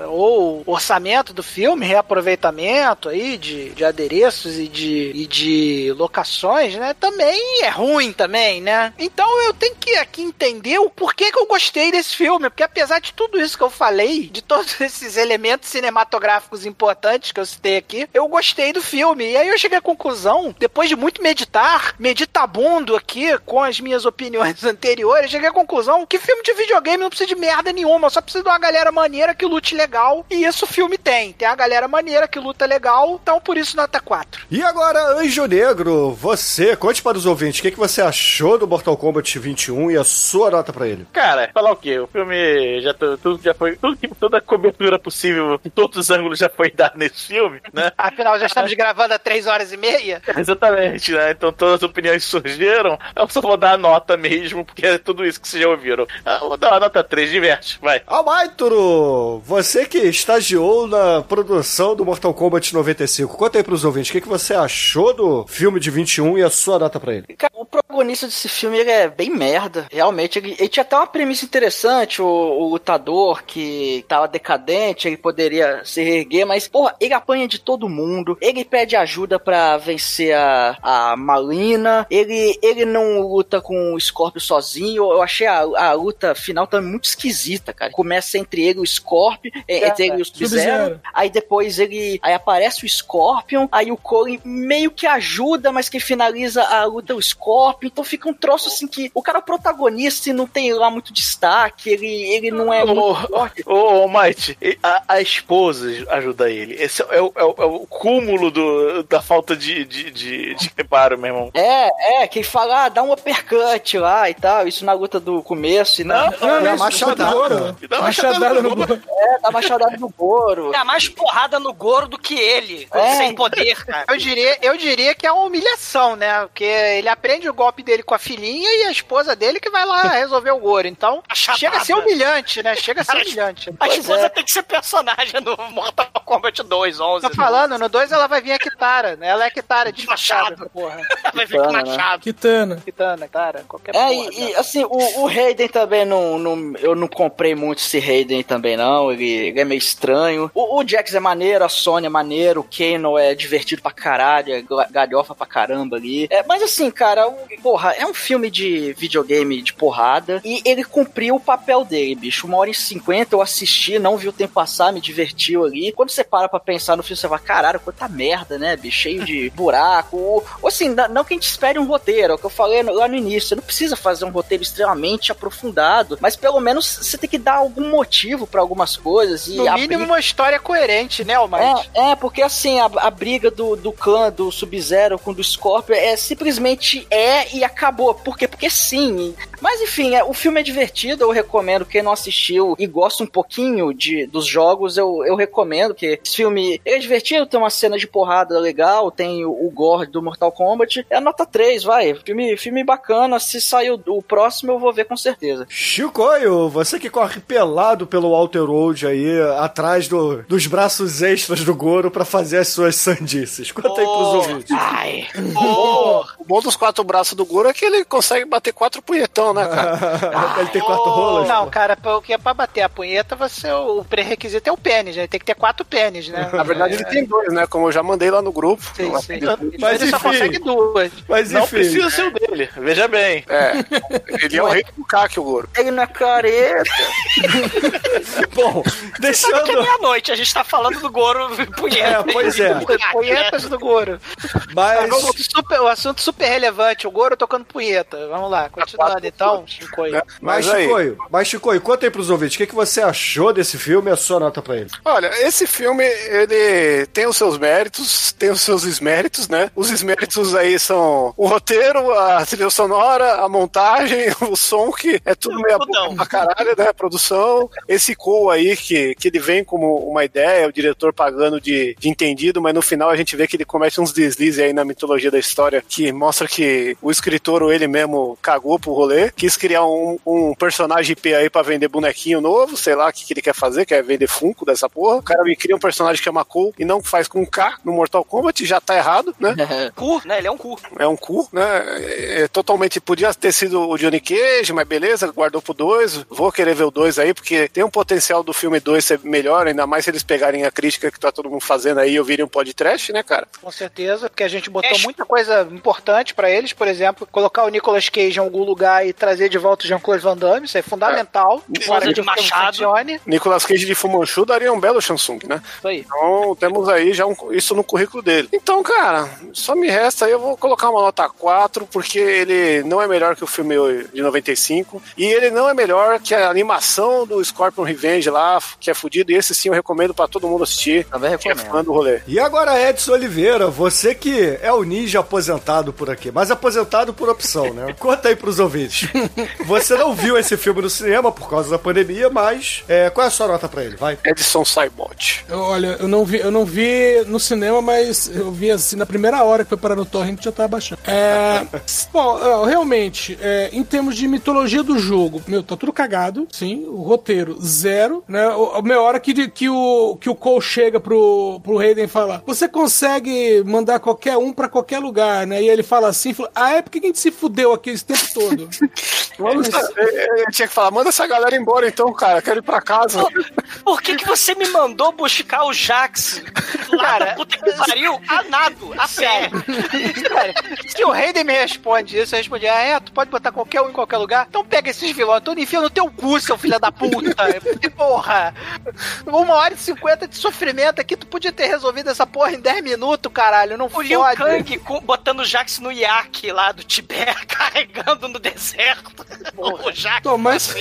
Ou orçamento do filme, reaproveitamento aí de, de adereços e de, e de locações, né? Também é ruim também, né? Então eu tenho que aqui entender o porquê que eu gostei desse filme. Porque apesar de tudo isso que eu falei, de todos esses elementos cinematográficos importantes que eu citei aqui, eu gostei do filme. E aí eu cheguei à conclusão, depois de muito meditar, meditabundo aqui com as minhas opiniões anteriores, cheguei à conclusão que filme de videogame não precisa de merda nenhuma, só precisa de uma galera maneira que lute legal. E isso o filme tem. Tem a galera maneira que luta legal, então por isso nota 4. E agora, Anjo Negro, você, conte para os ouvintes, o que, que você achou do Mortal Kombat 21 e a sua nota pra ele? Cara, falar o quê? O filme já tu- tudo já foi, tudo toda a cobertura possível, em todos os ângulos já foi dada nesse filme, né? Afinal, já estamos gravando há três horas e meia. Exatamente, né? Então todas as opiniões surgiram. Eu só vou dar a nota mesmo, porque é tudo isso que vocês já ouviram. Ah, vou dar a nota 3, diverte, vai. Almaituro, você que estagiou na produção do Mortal Kombat 95, conta aí pros ouvintes, o que, que você achou do filme de 21 e a sua nota pra ele? Cara, o protagonista desse filme ele é bem merda. Realmente, ele, ele tinha até uma premissa interessante. O, o lutador que tava decadente, ele poderia se reerguer, mas, porra, ele apanha de todo mundo. Ele pede ajuda pra vencer a, a Malina. Ele, ele não luta com o Scorpio sozinho. Eu achei a, a luta final também muito esquisita, cara. Começa entre ele e o Scorpio, eh, entre ele e o Sub-Zero. Aí depois ele. Aí aparece o Scorpion. Aí o Cole meio que ajuda, mas quem finaliza a luta é o Scorpion. Então fica um troço assim que o cara é o protagonista e não tem lá muito destaque. Ele, ele não é muito forte. Ô, ô, Might, a, a esposa ajuda ele. Esse é o, é o- é o cúmulo do, da falta de, de, de, de reparo, meu irmão. É, é, que fala, ah, dá um uppercut lá e tal. Isso na luta do começo. E não, Não, É a isso, machadada. Goro. Dá Machadada no Goro. É, dá machadada no Goro. Dá mais porrada no Goro do que ele, É. sem poder, cara. Eu diria, eu diria que é uma humilhação, né? Porque ele aprende o golpe dele com a filhinha e a esposa dele que vai lá resolver o Goro. Então, chega a ser humilhante, né? Chega a ser humilhante. A Pois esposa é. tem que ser personagem no Mortal Kombat 2, 11. Tô falando, no 2 ela vai vir a Kitara, né? Ela é a Kitara de Machado. porra. Vai vir com Kitana, né? machado. Kitana. Kitana, cara, qualquer É, porra. e, né? e, assim, o, o Hayden também não, não. Eu não comprei muito esse Hayden também, não. Ele, ele é meio estranho. O, o Jax é maneiro, a Sony é maneiro, o Kano é divertido pra caralho, é ga- galhofa pra caramba ali. É, mas assim, cara, o- porra, é um filme de videogame de porrada e ele cumpriu o papel dele, bicho. Uma hora e cinquenta eu assisti, não vi o tempo passar, me divertiu ali. Quando você para pra pensar no filme, você fala, caralho, quanta merda, né, bicho? Cheio de buraco. Ou, ou assim, não que a gente espere um roteiro, é o que eu falei lá no início. Você não precisa fazer um roteiro extremamente aprofundado, mas pelo menos você tem que dar algum motivo pra algumas coisas. E No mínimo, briga- uma história coerente, né, Almighty? é, é, porque assim, a, a briga do, do clã do Sub-Zero com o do Scorpio é simplesmente é e acabou. Por quê? Porque sim. Mas enfim, é, o filme é divertido, eu recomendo. Quem não assistiu e gosta um pouquinho de, dos jogos, eu, eu recomendo. Que esse filme é divertido, tem uma cena de porrada legal, tem o, o gore do Mortal Kombat. É nota 3, vai. Filme, filme bacana. Se sair o, o próximo, eu vou ver com certeza. Chicoio, você que corre pelado pelo Walter Road aí, atrás do- dos braços extras do Goro pra fazer as suas sandices. Conta aí pros ouvintes. Ai. O bom dos quatro braços do Goro é que ele consegue bater quatro punhetão, né, cara? Ele tem quatro rolas? Não, cara, porque pra bater a punheta, você, o pré-requisito é o pênis, né? Tem que ter quatro pênis, né? Na verdade, ele tem dois, né? Como eu já mandei lá no grupo. Sim, sim. Mas ele só consegue duas. Mas Não enfim. precisa ser o dele, veja bem. É. Ele é o rei do CAC, o Goro. Ele é careta. Bom, Sabe que é deixando. meia-noite, a gente tá falando do Goro punheta. É, pois é. Punhetas do Goro. Mas. O assunto, super, o assunto super relevante, o Goro tocando punheta. Vamos lá, continuando então, Chicoio. Mas, Chicoio, mas Chicoio, conta aí pros ouvintes, o que, que você achou desse filme e a sua nota pra ele? Olha, esse filme, ele tem os seus méritos, tem os seus esméritos, né? Os esméritos aí são o roteiro, a trilha sonora, a montagem, o som, que é tudo meio pra caralho, né? A produção. Esse Cole aí, que, que ele vem como uma ideia, o diretor pagando de, de entendido, mas no final a gente vê que ele comete uns deslizes aí na mitologia da história, que mostra que o escritor ou ele mesmo cagou pro rolê, quis criar um, um personagem IP aí pra vender bonequinho novo, sei lá o que, que ele quer fazer, quer vender Funko dessa porra. O cara me cria um personagem que chama Cole e não faz com K no Mortal Kombat, já tá errado, né? Cu, né? Ele é um cu. É um cu, né? É, é totalmente. Podia ter sido o Johnny Cage, mas beleza, guardou pro 2. Vou querer ver o 2 aí, porque tem um potencial do filme 2 ser melhor, ainda mais se eles pegarem a crítica que tá todo mundo fazendo aí e ouvirem um podcast, né, cara? Com certeza, porque a gente botou É, muita coisa importante pra eles, por exemplo, colocar o Nicolas Cage em algum lugar e trazer de volta o Jean-Claude Van Damme, isso é fundamental. Fora de machado. Funcione. Nicolas Cage de Fumanchu daria um belo Samsung, né? Isso aí. Então temos aí já um- isso no currículo dele. Então, cara, só me resta aí, eu vou colocar uma nota 4, porque ele não é melhor que o filme de 95, e ele não é melhor que a animação do Scorpion Revenge lá, que é fudido, e esse sim eu recomendo pra todo mundo assistir. Também Que é recomendo. fã do rolê. E agora, Edson Oliveira, você que é o ninja aposentado por aqui, mas aposentado por opção, né? Conta aí pros ouvintes. Você não viu esse filme no cinema por causa da pandemia, mas é, qual é a sua nota pra ele? Vai. Edson Saibot. Eu- Olha, eu não vi, eu não vi no cinema, mas eu vi assim na primeira hora que foi parar no torrent já tava baixando. É, bom, realmente, é, em termos de mitologia do jogo, meu, tá tudo cagado, sim. O roteiro zero, né? A meia hora que, que o que o Cole chega pro pro Hayden e fala: "Você consegue mandar qualquer um pra qualquer lugar, né?" E ele fala assim, fala, "Ah, é porque a gente se fudeu aqui esse tempo todo." Manda essa- eu, tinha que falar, manda essa galera embora então, cara. Quero ir pra casa. Por que, que você me mandou buscar o Jax da puta que pariu a nado, a pé? Cara, se o Hayden me responde isso, eu respondi: Ah, é, tu pode botar qualquer um em qualquer lugar. Então pega esses vilões, todo enfia no teu cu, seu filho da puta. Porra, uma hora e cinquenta de sofrimento aqui, tu podia ter resolvido essa porra em 10 minutos, caralho. Não O Liu fode. Kang com- botando o Jax no iaque lá do Tibete, carregando no deserto. O mas-.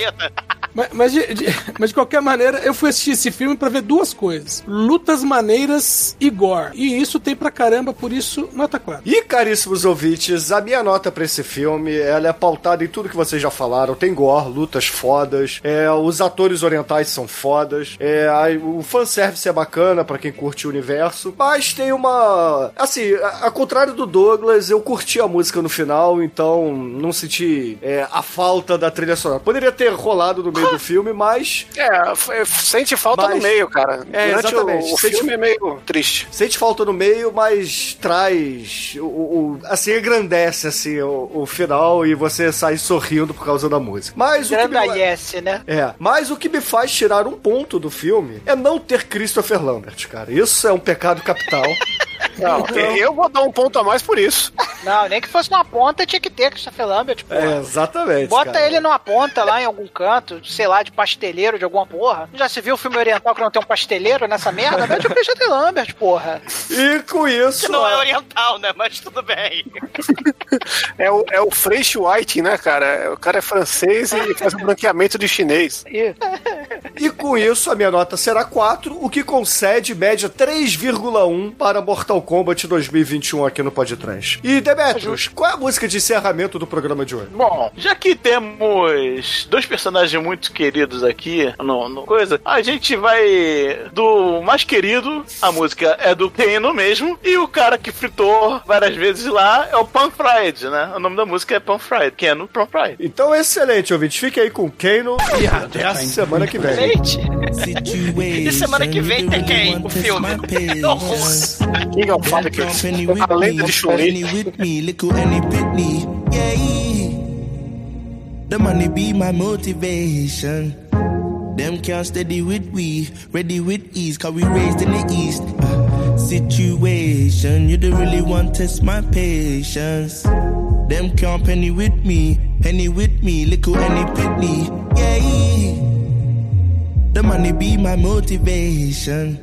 Mas, mas de, de- mas de qualquer maneira, eu fui assistir esse filme pra ver duas coisas: lutas maneiras e gore. E isso tem pra caramba, por isso, nota 4. E caríssimos ouvintes, a minha nota pra esse filme, ela é pautada em tudo que vocês já falaram. Tem gore, lutas fodas, é, os atores orientais são fodas, é, a- o fanservice é bacana pra quem curte o universo, mas tem uma... Assim, a, a contrário do Douglas, eu curti a música no final, então não senti é, a falta da trilha sonora. Poderia ter rolado no meio do filme, mas... É, sente falta Mas- no meio, cara. É, Durante exatamente. O, o Sente- filme é meio triste. Sente falta no meio, mas traz. O, o- assim, engrandece assim, o, o final e você sai sorrindo por causa da música. Mas o que me, né? é, mas o que me faz tirar um ponto do filme é não ter Christopher Lambert, cara. Isso é um pecado capital. Não, Então- eu vou dar um ponto a mais por isso. Não, nem que fosse uma ponta, tinha que ter Christopher Lambert, porra. É, exatamente. Bota cara. ele numa ponta lá em algum canto, sei lá, de pasteleiro de alguma porra. Já se viu o filme oriental que não tem um pasteleiro nessa merda? Mete o Christopher Lambert, porra. E com isso. Que não é oriental, né? Mas tudo bem. É o, é o Freixo White, né, cara? O cara é francês e faz um branqueamento de chinês. E com isso, a minha nota será 4, o que concede média 3,1 para Mortal Kombat 2021 aqui no Podcast. E Demetrius, qual é a música de encerramento do programa de hoje? Bom, já que temos dois personagens muito queridos aqui no, no coisa, a gente vai do mais querido, a música é do Keno mesmo, e o cara que fritou várias vezes lá é o Pan Fried, né? O nome da música é Pan Fried, Keno Pan Fried. Então, excelente, ouvinte. Fique aí com o Kano e até a semana que vem. Gente, e semana que vem tem quem? O filme. Of Fighters, a lenda de Chun-Li. with me, little Annie Pitney. Yeah. The money be my motivation. Them can't steady with we, ready with ease, cause we raised in the east. Uh, situation, you don't really want to test my patience. Them can't penny with me, penny with me, little Annie Pitney. Yeah. The money be my motivation.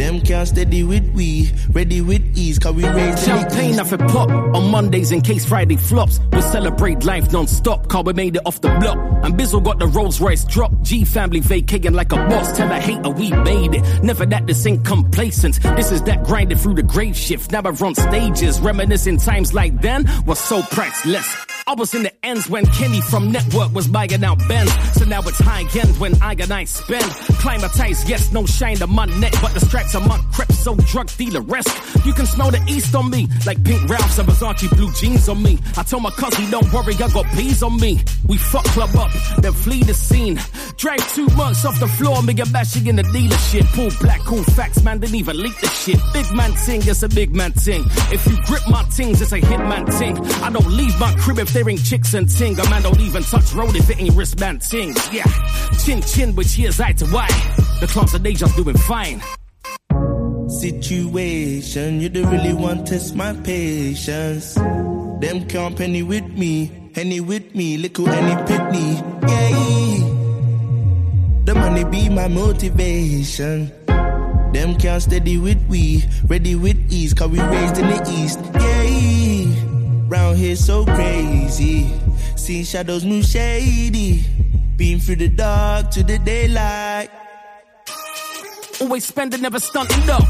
Them can't steady with we, ready with ease, cause we the Champagne off a pop on Mondays in case Friday flops. We celebrate life non-stop, car we made it off the block. And Bizzle got the Rolls Royce drop. G family vacating like a boss. Tell a hater we made it. Never that this ain't complacent. This is that grinding through the grave shift. Now we're on stages, reminiscing times like then was so priceless. I was in the ends when Kenny from Network was buying out Benz. So now it's high end when I and I spend. Climatized, yes, no shine on my neck, but the on my crepe so drug dealer esque. You can smell the east on me, like pink Ralphs and Versace blue jeans on me. I told my cousin, don't worry, I got bees on me. We fuck club up, then flee the scene. Drag two months off the floor, me and bashing in the dealership. Pull black, cool facts, man, didn't even leak the shit. Big man ting, it's a big man ting. If you grip my tings, it's a hit man ting. I don't leave my crib if there ain't chicks and ting. A man don't even touch road if it ain't wristband ting. Yeah, chin chin with here's eye to eye. The clowns are they just doing fine. Situation, you don't really want to test my patience. Them penny with me, penny with me, little Annie Pitney. Yeah. The money be my motivation. Them can't steady with we, ready with ease, cause we raised in the east. Yeah. Round here so crazy. Seeing shadows move shady. Beam through the dark to the daylight. Always spending, never stunting though.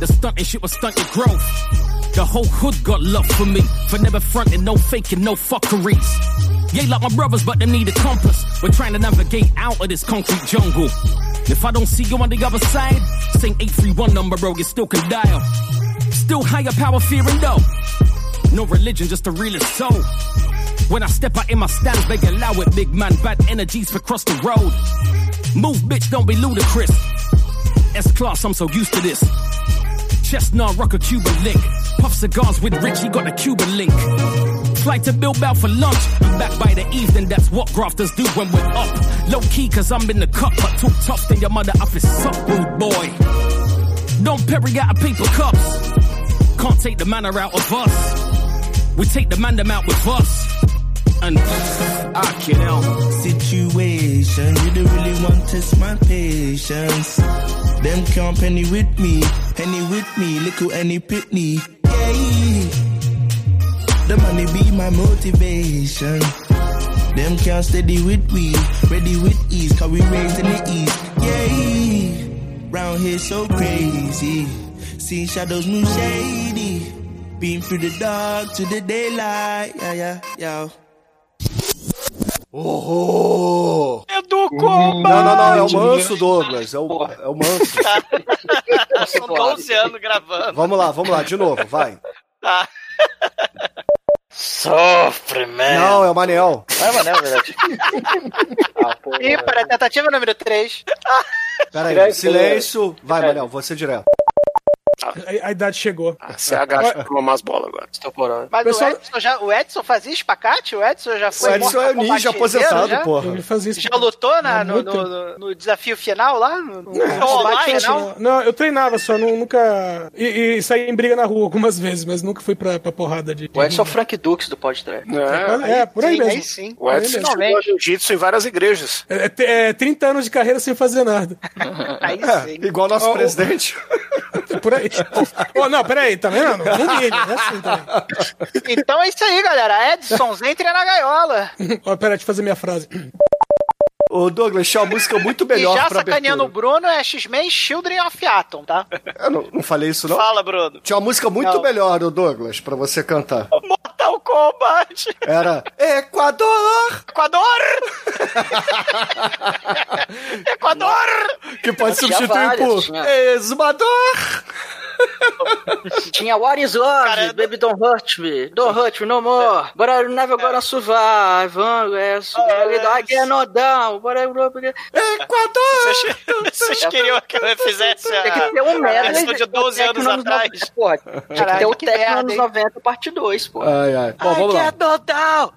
The stunting shit was stunt your growth. The whole hood got love for me. For never fronting, no faking, no fuckeries. Yeah, like my brothers, but they need a compass. We're trying to navigate out of this concrete jungle. If I don't see you on the other side, same 831 number, bro, you still can dial. Still higher power fearing though. No religion, just a realest soul. When I step out in my stance, they allow it, big man. Bad energies for cross the road. Move, bitch, don't be ludicrous. S class, I'm so used to this. Chestnut, rock a Cuban link. Puff cigars with Richie, got the Cuba link. Fly to Bilbao for lunch. I'm back by the evening, that's what grafters do when we're up. Low key, cause I'm in the cup, but too tough, then your mother up is suck, rude boy. Don't perry out of paper cups. Can't take the manner out of us. We take the man out with us. And I can help. Situation, you don't really want to my patience. Them can't penny with me, penny with me, little any pitney. Yeah. The money be my motivation. Them can't steady with we, ready with ease, cause we raised in the east. Yeah. Round here so crazy. See shadows move shady. Been through the dark to the daylight. Yeah, yeah, yeah. Horror! Do Não, não, não, é o manso, Douglas. É o, é o manso. São 12 anos gravando. Vamos lá, vamos lá, de novo, vai. Tá. Sofre, man. Não, é o Manel. É, Manel, verdade. E para a tentativa número 3. Pera aí, Direto, silêncio. Vai. Manel, você direto. A, a idade chegou. Você agacha pra tomar umas bolas agora. Estou Mas Pessoal- o, Edson já, o Edson fazia espacate? O Edson já foi. O Edson é ninja aposentado, já? porra. Ele fazia isso. Já lutou na- no, no- no- no desafio final lá? No, no Não, combate não, final? Não, eu treinava só, nu- nunca. E, e saí em briga na rua algumas vezes, mas nunca fui pra, pra porrada de. O Edson é o Frank Dux do podcast. É, é, por aí Sim, mesmo. aí sim. O Edson estudou jiu-jitsu em várias igrejas. É, é, é 30 anos de carreira sem fazer nada. Aí É, sim. igual nosso ó. presidente. Por aí. oh, não, peraí, tá vendo? Não, não milho, é assim também. Então é isso aí, galera. Edson, entre na gaiola. Ó, peraí, deixa eu fazer minha frase. Ô, Douglas, tinha uma música muito E melhor já pra sacaneando o. Bruno é X-Men Children of Atom, tá? Eu não, não falei isso, não? Fala, Bruno. Tinha uma música muito Não. melhor, ô Douglas, pra você cantar. Mortal Kombat. Era Equador! Equador! Equador! Que pode substituir por. Exumador! Tinha What is Love, Cara, Baby Don't Hurt Me, Don't Hurt Me No More, But I'm never gonna survive, yes, I get no down, but I'm. Equador! Vocês, vocês queriam que eu fizesse Tem a, que ter um a medley versão de 12 Tecno anos anos atrás? 90, Porra, tinha que ter o merda, anos hein? 90 parte 2, pô. Ai, ai. Bom, vamos lá. no down.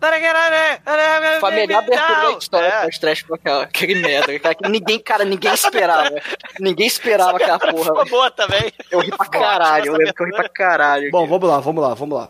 Foi a melhor abertura da história É. do podcast com aquela, aquele merda. que ninguém, cara, ninguém esperava. Ninguém esperava aquela porra. Ficou boa também. Eu ri pra caralho, eu lembro que eu ri pra caralho. Bom, vamos lá, vamos lá, vamos lá.